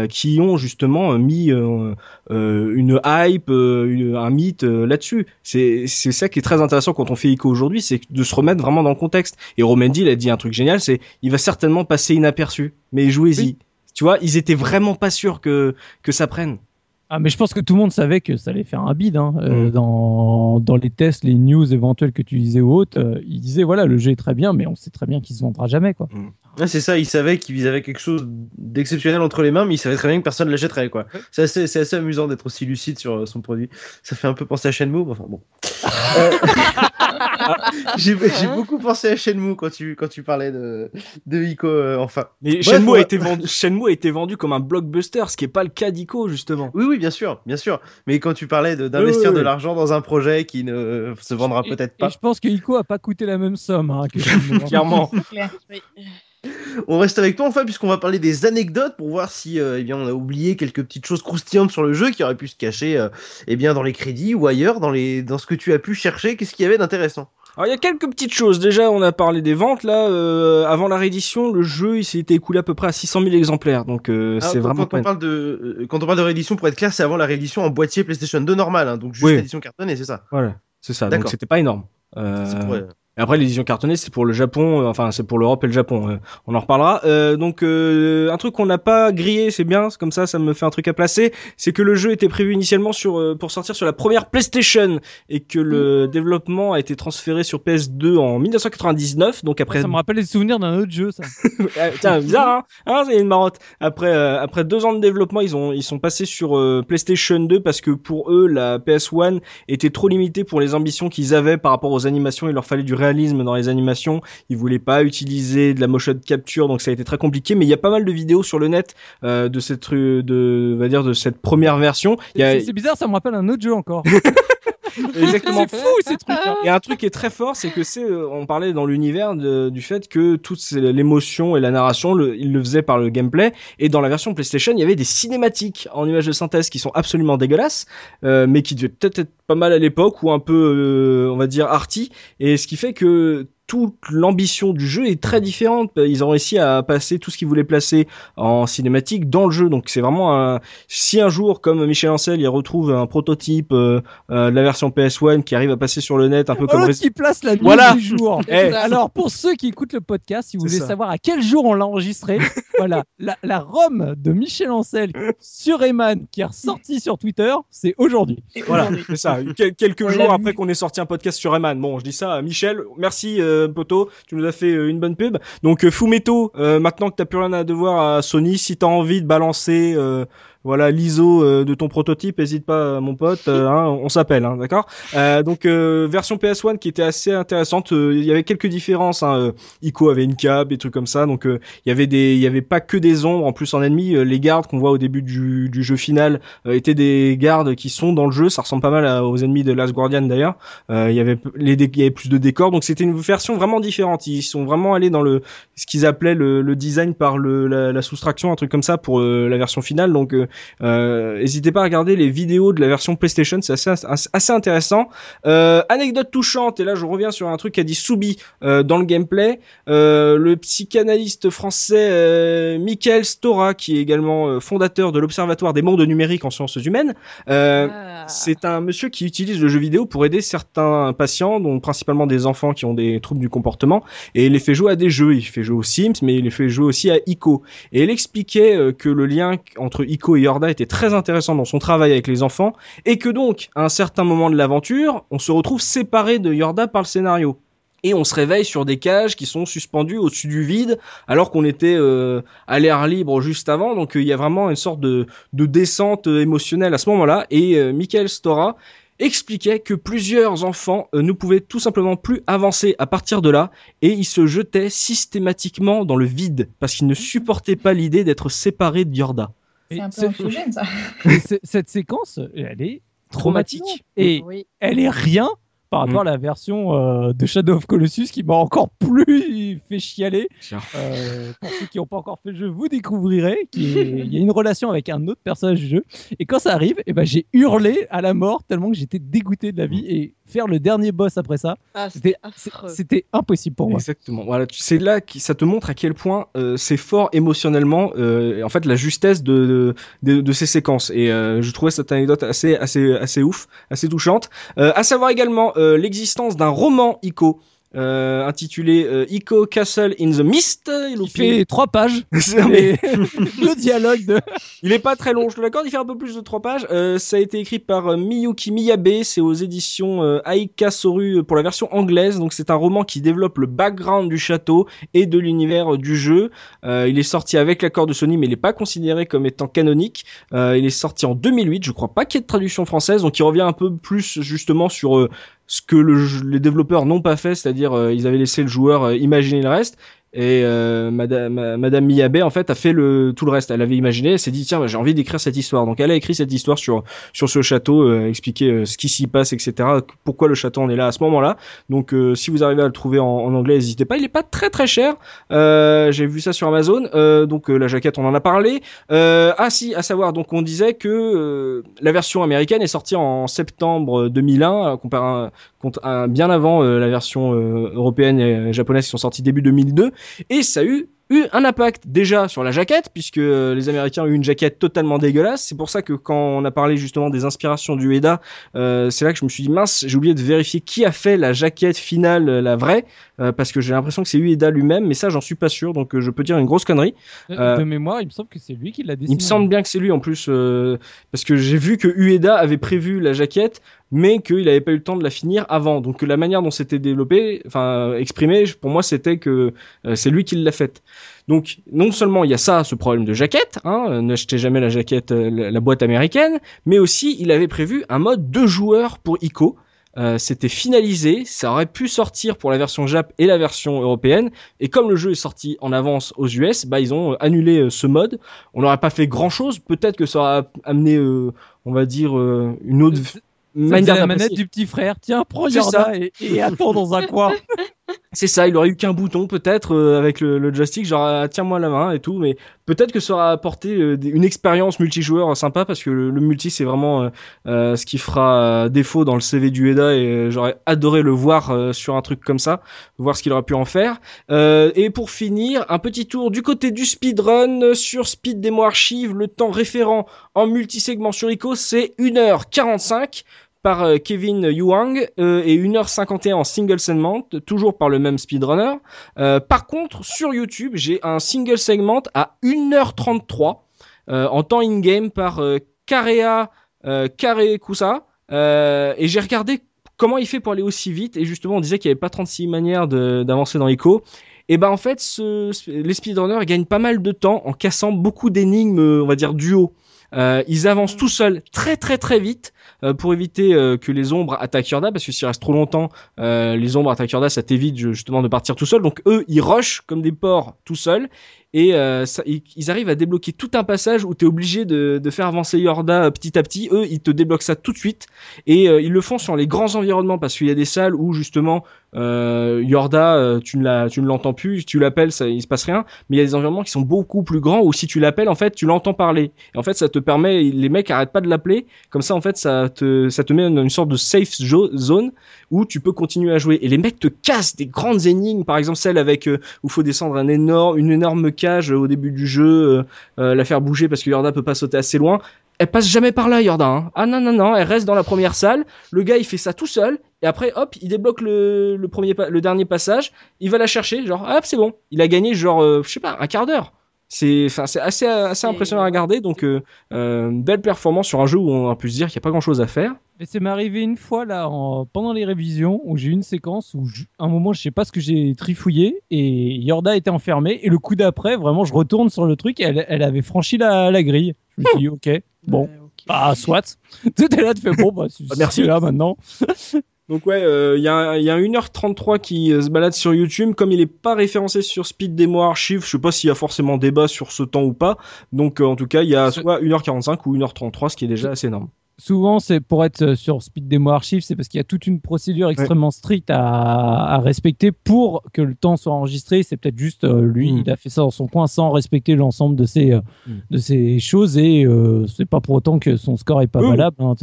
qui ont justement euh, mis euh, euh, une hype, euh, une- un mythe euh, là-dessus. C'est c'est ça qui est très intéressant quand on fait Ico aujourd'hui, c'est de se remettre vraiment dans le contexte. Et Romendi, il a dit un truc génial, c'est il va certainement passer inaperçu, mais jouez-y. Oui. Tu vois, ils étaient vraiment pas sûrs que que ça prenne. Ah, mais je pense que tout le monde savait que ça allait faire un bid. Hein. Euh, Mm. dans, dans les tests, les news éventuelles que tu disais ou autres, euh, ils disaient voilà, le jeu est très bien, mais on sait très bien qu'il se vendra jamais. Quoi. Ouais, c'est ça, ils savaient qu'ils avaient quelque chose d'exceptionnel entre les mains, mais ils savaient très bien que personne ne l'achèterait. quoi. C'est assez, c'est assez amusant d'être aussi lucide sur euh, son produit. Ça fait un peu penser à Shenmue, mais enfin bon. Euh, J'ai beaucoup pensé à Shenmue quand tu, quand tu parlais de, de Ico, euh, enfin. Mais Bref, Shenmue, a été vendu, Shenmue a été vendu comme un blockbuster, ce qui est pas le cas d'Ico justement. Oui, oui, bien sûr, bien sûr. Mais quand tu parlais de- d'investir Oui, oui, de oui. l'argent dans un projet qui ne se vendra peut-être Et pas, je pense que Ico a pas coûté la même somme. Hein, que Shenmue, hein. Clairement. C'est clair. Oui. On reste avec toi enfin puisqu'on va parler des anecdotes pour voir si euh, eh bien on a oublié quelques petites choses croustillantes sur le jeu qui auraient pu se cacher euh, eh bien dans les crédits ou ailleurs dans les dans ce que tu as pu chercher qu'est-ce qu'il y avait d'intéressant? Alors il y a quelques petites choses. Déjà, on a parlé des ventes là. euh, avant la réédition, le jeu il s'était écoulé à peu près à 600 000 exemplaires. Donc euh, Alors, c'est quand- vraiment quand on parle de quand on parle de réédition pour être clair c'est avant la réédition en boîtier PlayStation 2 normal hein, donc juste Oui. l'édition cartonnée c'est ça? Voilà, c'est ça. Donc c'était pas énorme. Euh, Et après, l'édition cartonnée, c'est pour le Japon, euh, enfin, c'est pour l'Europe et le Japon. euh, on en reparlera. Euh, donc, euh, un truc qu'on n'a pas grillé, c'est bien, comme ça, ça me fait un truc à placer. C'est que le jeu était prévu initialement sur euh, pour sortir sur la première PlayStation et que le développement a été transféré sur PS2 en 1999. Donc après, Ça me rappelle les souvenirs d'un autre jeu, ça. Tiens, bizarre, hein, hein c'est une marotte. Après, euh, après deux ans de développement, ils ont, ils sont passés sur euh, PlayStation 2 parce que pour eux, la PS1 était trop limitée pour les ambitions qu'ils avaient par rapport aux animations. Il leur fallait du réalisme réalisme dans les animations. Ils voulaient pas utiliser de la motion capture, donc ça a été très compliqué. Mais il y a pas mal de vidéos sur le net euh, de cette de, on va dire de cette première version. A... C'est bizarre, ça me rappelle un autre jeu encore. Exactement. C'est fou ces trucs. hein. Et un truc qui est très fort, c'est que c'est, euh, on parlait dans l'univers du fait que toute l'émotion et la narration, le, il le faisait par le gameplay. Et dans la version PlayStation, il y avait des cinématiques en images de synthèse qui sont absolument dégueulasses, euh, mais qui devaient peut-être être pas mal à l'époque ou un peu, euh, on va dire, arty. Et ce qui fait que toute l'ambition du jeu est très différente. Ils ont réussi à passer tout ce qu'ils voulaient placer en cinématique dans le jeu. Donc c'est vraiment un... si un jour, comme Michel Ancel, il retrouve un prototype euh, euh, de la version PS1 qui arrive à passer sur le net, un peu comme qui place la nuit Voilà. du jour. Eh, Alors pour ceux qui écoutent le podcast, si vous voulez ça. savoir à quel jour on l'a enregistré, voilà, la, la ROM de Michel Ancel sur Eman qui est ressortie sur Twitter, c'est aujourd'hui. Voilà, c'est ça. Quel- quelques On jours après qu'on ait sorti un podcast sur Eman. Bon, je dis ça à Michel. Merci, euh, Poto. Tu nous as fait euh, une bonne pub. Donc, euh, Fumeto, euh, maintenant que t'as plus rien à devoir à Sony, si t'as envie de balancer, euh, voilà, l'ISO euh, de ton prototype, hésite pas, euh, mon pote. euh, hein, on s'appelle, hein, d'accord? Donc, version PS1 qui était assez intéressante. Il y avait quelques différences. Hein. Ico avait une cape, des trucs comme ça. Donc, il y avait des, il y avait pas que des ombres. En plus, en ennemi, les gardes qu'on voit au début du, du jeu final étaient des gardes qui sont dans le jeu. Ça ressemble pas mal aux ennemis de Last Guardian d'ailleurs. Il y avait y avait plus de décors, donc c'était une version vraiment différente. Ils sont vraiment allés dans le ce qu'ils appelaient le, le design par le, la, la soustraction, un truc comme ça pour euh, la version finale. Donc euh, n'hésitez pas à regarder les vidéos de la version PlayStation, c'est assez, assez assez intéressant. Euh, anecdote touchante, et là je reviens sur un truc qu'a dit Soubi euh, dans le gameplay. Euh, le psychanalyste français euh, Michael Stora, qui est également euh, fondateur de l'Observatoire des mondes numériques en sciences humaines, euh, Ah. c'est un monsieur qui utilise le jeu vidéo pour aider certains patients, dont principalement des enfants qui ont des troubles du comportement, et il les fait jouer à des jeux. Il fait jouer aux Sims, mais il les fait jouer aussi à Ico. Et il expliquait euh, que le lien entre Ico et Yorda était très intéressant dans son travail avec les enfants, et que donc, à un certain moment de l'aventure, on se retrouve séparé de Yorda par le scénario. Et on se réveille sur des cages qui sont suspendues au-dessus du vide, alors qu'on était euh, à l'air libre juste avant. Donc euh, il y a vraiment une sorte de, de descente euh, émotionnelle à ce moment-là. Et Michael Stora expliquait que plusieurs enfants ne pouvaient tout simplement plus avancer à partir de là, et ils se jetaient systématiquement dans le vide, parce qu'ils ne supportaient pas l'idée d'être séparés de Yorda. C'est un peu anxiogène, ça. cette séquence, elle est traumatique. Et Oui. elle est rien par rapport à la version euh, de Shadow of Colossus qui m'a encore plus fait chialer. Euh, pour ceux qui n'ont pas encore fait le jeu, vous découvrirez qu'il y a une relation avec un autre personnage du jeu. Et quand ça arrive, eh ben, j'ai hurlé à la mort tellement que j'étais dégoûté de la vie. Et faire le dernier boss après ça, Ah, c'était impossible pour moi. Exactement. Voilà, c'est là que ça te montre à quel point euh, c'est fort émotionnellement. euh, en fait, la justesse de de, de ces séquences. Et euh, je trouvais cette anecdote assez assez assez ouf, assez touchante. Euh, à savoir également euh, l'existence d'un roman Ico. Euh, intitulé euh, Ico Castle in the Mist. Il Il fait trois pages. Mais- le dialogue de. Il est pas très long, je te l'accorde, il fait un peu plus de trois pages. Euh, ça a été écrit par euh, Miyuki Miyabe, c'est aux éditions euh, Aika Soru euh, pour la version anglaise. Donc c'est un roman qui développe le background du château et de l'univers du jeu. Euh, il est sorti avec l'accord de Sony, mais il n'est pas considéré comme étant canonique. Euh, il est sorti en 2008, je crois pas qu'il y ait de traduction française, donc il revient un peu plus justement sur euh, ce que le les développeurs n'ont pas fait, c'est-à-dire euh, ils avaient laissé le joueur euh, imaginer le reste. Et euh, Madame, Madame Miyabe en fait a fait le tout le reste. Elle avait imaginé, elle s'est dit tiens bah, j'ai envie d'écrire cette histoire. Donc elle a écrit cette histoire sur sur ce château, euh, expliquer euh, ce qui s'y passe, etc. Pourquoi le château en est là à ce moment-là. Donc euh, si vous arrivez à le trouver en, anglais, n'hésitez pas. Il est pas très très cher. Euh, j'ai vu ça sur Amazon. Donc la jaquette on en a parlé. Ah si, à savoir donc on disait que la version américaine est sortie en septembre 2001, euh, comparé bien avant euh, la version euh, européenne et japonaise qui sont sorties début 2002 et ça a eu eu un impact déjà sur la jaquette puisque euh, les Américains ont eu une jaquette totalement dégueulasse. C'est pour ça que quand on a parlé justement des inspirations du Eda, euh, c'est là que je me suis dit mince, j'ai oublié de vérifier qui a fait la jaquette finale, euh, la vraie, euh, parce que j'ai l'impression que c'est Ueda lui-même, mais ça j'en suis pas sûr, donc euh, je peux dire une grosse connerie. Euh, De mémoire, il me semble que c'est lui qui l'a dessiné. Il me semble bien que c'est lui en plus, euh, parce que j'ai vu que Ueda avait prévu la jaquette, mais qu'il n'avait pas eu le temps de la finir avant. Donc la manière dont c'était développé, enfin exprimé, pour moi c'était que euh, c'est lui qui l'a faite. Donc non seulement il y a ça, ce problème de jaquette, hein, n'achetez jamais la jaquette, la, la boîte américaine, mais aussi il avait prévu un mode deux joueurs pour Ico. Euh, c'était finalisé, ça aurait pu sortir pour la version Jap et la version européenne, et comme le jeu est sorti en avance aux US, bah ils ont annulé euh, ce mode. On n'aurait pas fait grand chose, peut-être que ça aurait amené, euh, on va dire, euh, une autre Ça manière la manette du petit frère. Tiens, prends C'est Yorda ça. et, et attends dans un coin. C'est ça, il aurait eu qu'un bouton peut-être euh, avec le, le joystick, genre ah, tiens-moi la main et tout, mais peut-être que ça aura apporté euh, une expérience multijoueur sympa parce que le, le multi c'est vraiment euh, euh, ce qui fera euh, défaut dans le CV du EDA et j'aurais adoré le voir sur un truc comme ça, voir ce qu'il aurait pu en faire. Et pour finir, un petit tour du côté du speedrun sur Speed Demo Archive, le temps référent en multisegment sur ICO c'est 1h45 par euh, Kevin Yuang euh, et 1h51 en single segment, toujours par le même speedrunner. Euh, par contre, sur YouTube, j'ai un single segment à 1h33 euh, en temps in-game par Karea Karekusa. Et j'ai regardé comment il fait pour aller aussi vite. Et justement, on disait qu'il n'y avait pas 36 manières d'avancer dans Ico. Et ben en fait, ce, les speedrunners gagnent pas mal de temps en cassant beaucoup d'énigmes, on va dire duo. Euh, ils avancent tout seuls très très très vite euh, pour éviter euh, que les ombres attaquent Yorda parce que s'il reste trop longtemps, euh, les ombres attaquent Yorda, ça t'évite ju- justement de partir tout seul. Donc eux, ils rushent comme des porcs tout seuls et euh, ça- ils, ils arrivent à débloquer tout un passage où tu es obligé de, de faire avancer Yorda euh, petit à petit. Eux, ils te débloquent ça tout de suite et euh, ils le font sur les grands environnements parce qu'il y a des salles où justement euh, Yorda, euh, tu ne tu ne l'entends plus, tu l'appelles, ça, il se passe rien. Mais il y a des environnements qui sont beaucoup plus grands où si tu l'appelles, en fait, tu l'entends parler. Et en fait, ça te permet, les mecs arrêtent pas de l'appeler. Comme ça, en fait, ça te, ça te met dans une sorte de safe zone où tu peux continuer à jouer. Et les mecs te cassent des grandes énigmes, par exemple celle avec euh, où faut descendre un énorme, une énorme euh, au début du jeu, euh, euh, la faire bouger parce que Yorda peut pas sauter assez loin. Elle passe jamais par là, Yorda. Hein. Ah non non non, elle reste dans la première salle. Le gars, il fait ça tout seul. Et après, hop, il débloque le, premier, le dernier passage. Il va la chercher, genre, hop, c'est bon. Il a gagné, genre, je sais pas, un quart d'heure. C'est, enfin, c'est assez, assez impressionnant à regarder. Donc, euh, euh, belle performance sur un jeu où on a pu se dire qu'il n'y a pas grand chose à faire. Mais c'est m'est arrivé une fois là, en- pendant les révisions, où j'ai eu une séquence où, je- un moment, je sais pas ce que j'ai trifouillé, et Yorda était enfermée, et le coup d'après, vraiment, je retourne sur le truc, et elle, elle avait franchi la, la grille. Je me suis dit, ok, bon, bah, soit. Tout est là, tu fais, bon, bah, Bah, merci. c'est là maintenant. Donc ouais, euh, il y, a y a un 1h33 qui euh, se balade sur YouTube. Comme il n'est pas référencé sur Speed Demo Archive, je sais pas s'il y a forcément débat sur ce temps ou pas. Donc euh, en tout cas, il y a soit 1h45 ou 1h33, ce qui est déjà assez énorme. Souvent, c'est pour être sur Speed Demo Archive, c'est parce qu'il y a toute une procédure extrêmement stricte à, à respecter pour que le temps soit enregistré. C'est peut-être juste lui, Mm. il a fait ça dans son coin sans respecter l'ensemble de ces, euh, Mm. de ces choses et c'est pas pour autant que son score est pas valable. hein.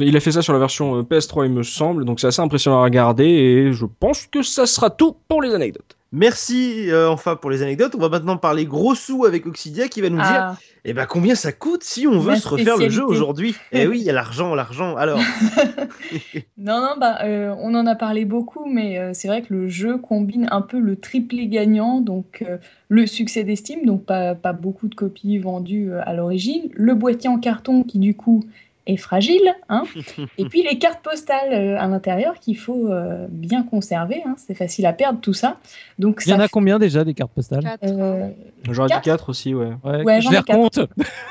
Il a fait ça sur la version euh, PS3, il me semble. Donc c'est assez impressionnant à regarder et je pense que ça sera tout pour les anecdotes. Merci euh, enfin pour les anecdotes. On va maintenant parler gros sous avec Oxidia qui va nous dire Ah, eh ben, combien ça coûte si on veut Ma se refaire le jeu aujourd'hui? Eh oui, il y a l'argent, l'argent. Alors, Non, non, bah, euh, on en a parlé beaucoup, mais euh, c'est vrai que le jeu combine un peu le triplé gagnant, donc euh, le succès d'estime, donc pas, pas beaucoup de copies vendues euh, à l'origine, le boîtier en carton qui du coup est fragile, hein, et puis les cartes postales euh, à l'intérieur qu'il faut euh, bien conserver, hein, c'est facile à perdre tout ça. Donc Il y en ça a combien déjà des cartes postales euh, J'aurais dit Quatre 4 aussi, ouais. Ouais, Ouais, Je j'en les ai quatre. recompte.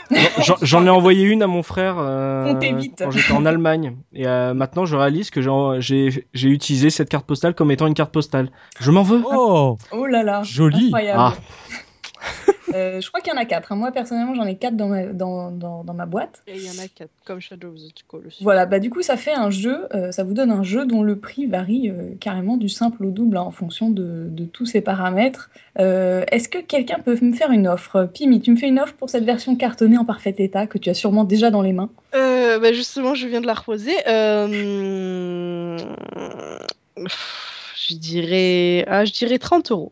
J'en- J'en ai envoyé une à mon frère euh, vite. quand j'étais en Allemagne. Et euh, maintenant, je réalise que j'ai- utilisé cette carte postale comme étant une carte postale. Je m'en veux. Oh, Oh là là, Joli. incroyable. Ah. Euh, je crois qu'il y en a quatre. hein. Moi personnellement, j'en ai quatre dans ma, dans, dans, dans ma boîte. Et il y en a quatre, comme Shadow of the Colossus. Voilà, bah du coup ça fait un jeu, euh, ça vous donne un jeu dont le prix varie euh, carrément du simple au double hein, en fonction de, de tous ces paramètres. Euh, Est-ce que quelqu'un peut me faire une offre? Pimi, tu me fais une offre pour cette version cartonnée en parfait état que tu as sûrement déjà dans les mains? Euh, bah justement, je viens de la reposer. Euh... Je dirais, ah, je dirais 30 euros.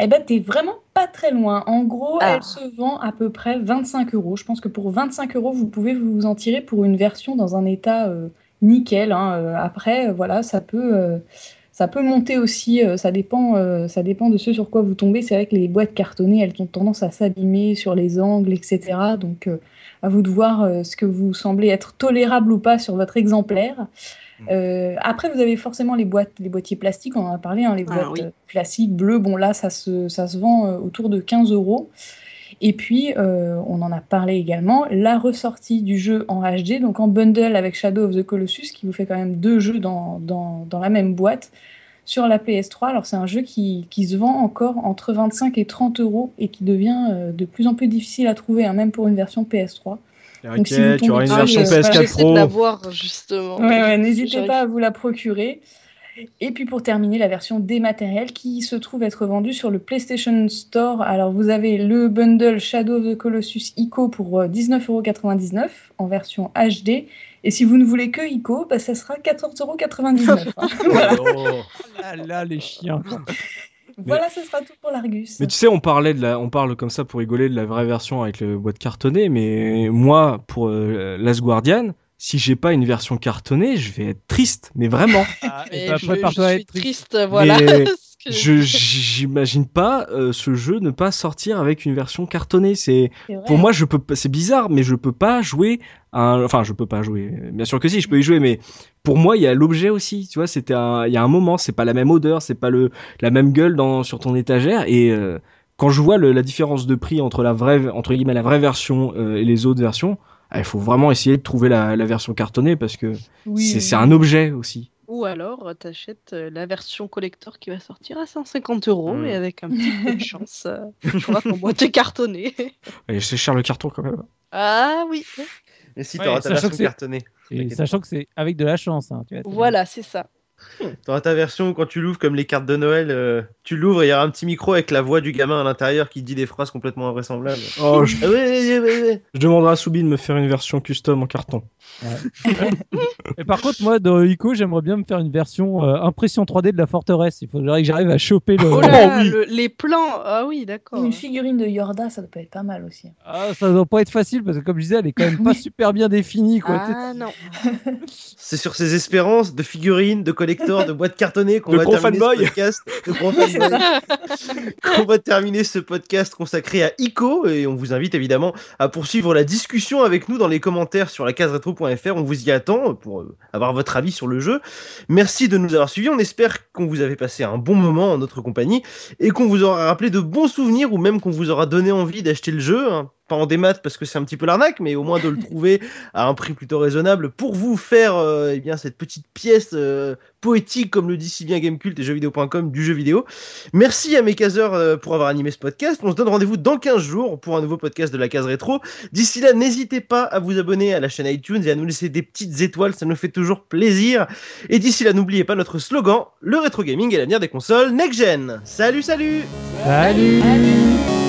Eh ben t'es vraiment pas très loin. En gros, Ah. elle se vend à peu près 25 euros. Je pense que pour 25 euros, vous pouvez vous en tirer pour une version dans un état euh, nickel. hein. Euh, après, euh, voilà, ça peut, euh, ça peut monter aussi. ça dépend, euh, ça dépend de ce sur quoi vous tombez. C'est vrai que les boîtes cartonnées, elles ont tendance à s'abîmer sur les angles, etc. Donc, à vous de voir ce que vous semblez être tolérable ou pas sur votre exemplaire. Euh, après, vous avez forcément les boîtes, les boîtiers plastiques, on en a parlé, hein, les Ah, boîtes oui. euh, classiques bleues. Bon, là, ça se, ça se vend euh, autour de 15 euros. Et puis, euh, on en a parlé également, la ressortie du jeu en HD, donc en bundle avec Shadow of the Colossus, qui vous fait quand même deux jeux dans, dans, dans la même boîte sur la PS3. Alors c'est un jeu qui, qui, se vend encore entre 25 et 30 euros et qui devient de plus en plus difficile à trouver, hein, même pour une version PS3. Donc, si tu auras une version Ah, PS4 J'essaie Pro. de la voir justement. Ouais, ouais, n'hésitez pas à vous la procurer. Et puis pour terminer, la version dématérielle qui se trouve être vendue sur le PlayStation Store. Alors vous avez le bundle Shadow of the Colossus ICO pour euh, 19,99€ en version HD. Et si vous ne voulez que ICO, bah, ça sera 14,99€. hein. voilà. Oh. Ah là, les chiens. Voilà, ce sera tout pour l'Argus. Mais tu sais, on parlait de la, on parle comme ça pour rigoler de la vraie version avec le boîte cartonné, mais moi, pour euh, Last Guardian, si j'ai pas une version cartonnée, je vais être triste, mais vraiment. Ah, et bah, je, suis triste. triste, voilà. Mais que- Je j'imagine pas euh, ce jeu ne pas sortir avec une version cartonnée. C'est pour moi, je peux, pas- c'est bizarre, mais je peux pas jouer. à un- Enfin, je peux pas jouer. Bien sûr que si, je peux y jouer, mais pour moi, il y a l'objet aussi. Tu vois, c'était un, il y a un moment, c'est pas la même odeur, c'est pas le, la même gueule dans sur ton étagère. Et euh, quand je vois le- la différence de prix entre la vraie, entre guillemets, la vraie version euh, et les autres versions, ah, il faut vraiment essayer de trouver la, la version cartonnée parce que Oui, c'est oui. c'est un objet aussi. Ou alors, euh, t'achètes euh, la version collector qui va sortir à 150 euros Mm. et avec un petit peu de chance, euh, tu auras ton. Et c'est cher le carton quand même. ah oui, Et si Ouais, t'auras ta sachant version que c'est- cartonnée Et sachant que c'est avec de la chance. Hein, tu vois, voilà, c'est ça. T'auras ta version où quand tu l'ouvres comme les cartes de Noël, euh, tu l'ouvres et il y aura un petit micro avec la voix du gamin à l'intérieur qui dit des phrases complètement invraisemblables. Oh, je, Ah ouais, ouais, ouais, ouais. je demanderai à Soubi de me faire une version custom en carton. Et par contre, moi, dans ICO, j'aimerais bien me faire une version euh, impression 3D de la forteresse. Il faudrait que j'arrive à choper le. Oh là, le- les plans, ah oui, d'accord. Une figurine de Yorda, ça peut être pas mal aussi. Ah, ça doit pas être facile parce que, comme je disais, elle est quand même pas super bien définie. Quoi. Ah non. C'est sur ces espérances de figurines, de collectors, de boîtes cartonnées qu'on De va gros terminer fanboys. ce podcast. De gros fanboys. qu'on va terminer ce podcast consacré à ICO et on vous invite évidemment à poursuivre la discussion avec nous dans les commentaires sur la case rétro.fr. On vous y attend pour euh, avoir votre avis sur le jeu. Merci de nous avoir suivis. On espère qu'on vous avait passé un bon moment en notre compagnie et qu'on vous aura rappelé de bons souvenirs ou même qu'on vous aura donné envie d'acheter le jeu. hein. Pas en démat parce que c'est un petit peu l'arnaque, mais au moins de le trouver à un prix plutôt raisonnable pour vous faire euh, eh bien, cette petite pièce euh, poétique, comme le dit si bien Gamecult et jeuxvideo.com du jeu vidéo. Merci à mes caseurs euh, pour avoir animé ce podcast. On se donne rendez-vous dans 15 jours pour un nouveau podcast de la case rétro. D'ici là, n'hésitez pas à vous abonner à la chaîne iTunes et à nous laisser des petites étoiles, ça nous fait toujours plaisir. Et d'ici là, n'oubliez pas notre slogan, le rétro gaming est l'avenir des consoles next gen. Salut, salut Salut Salut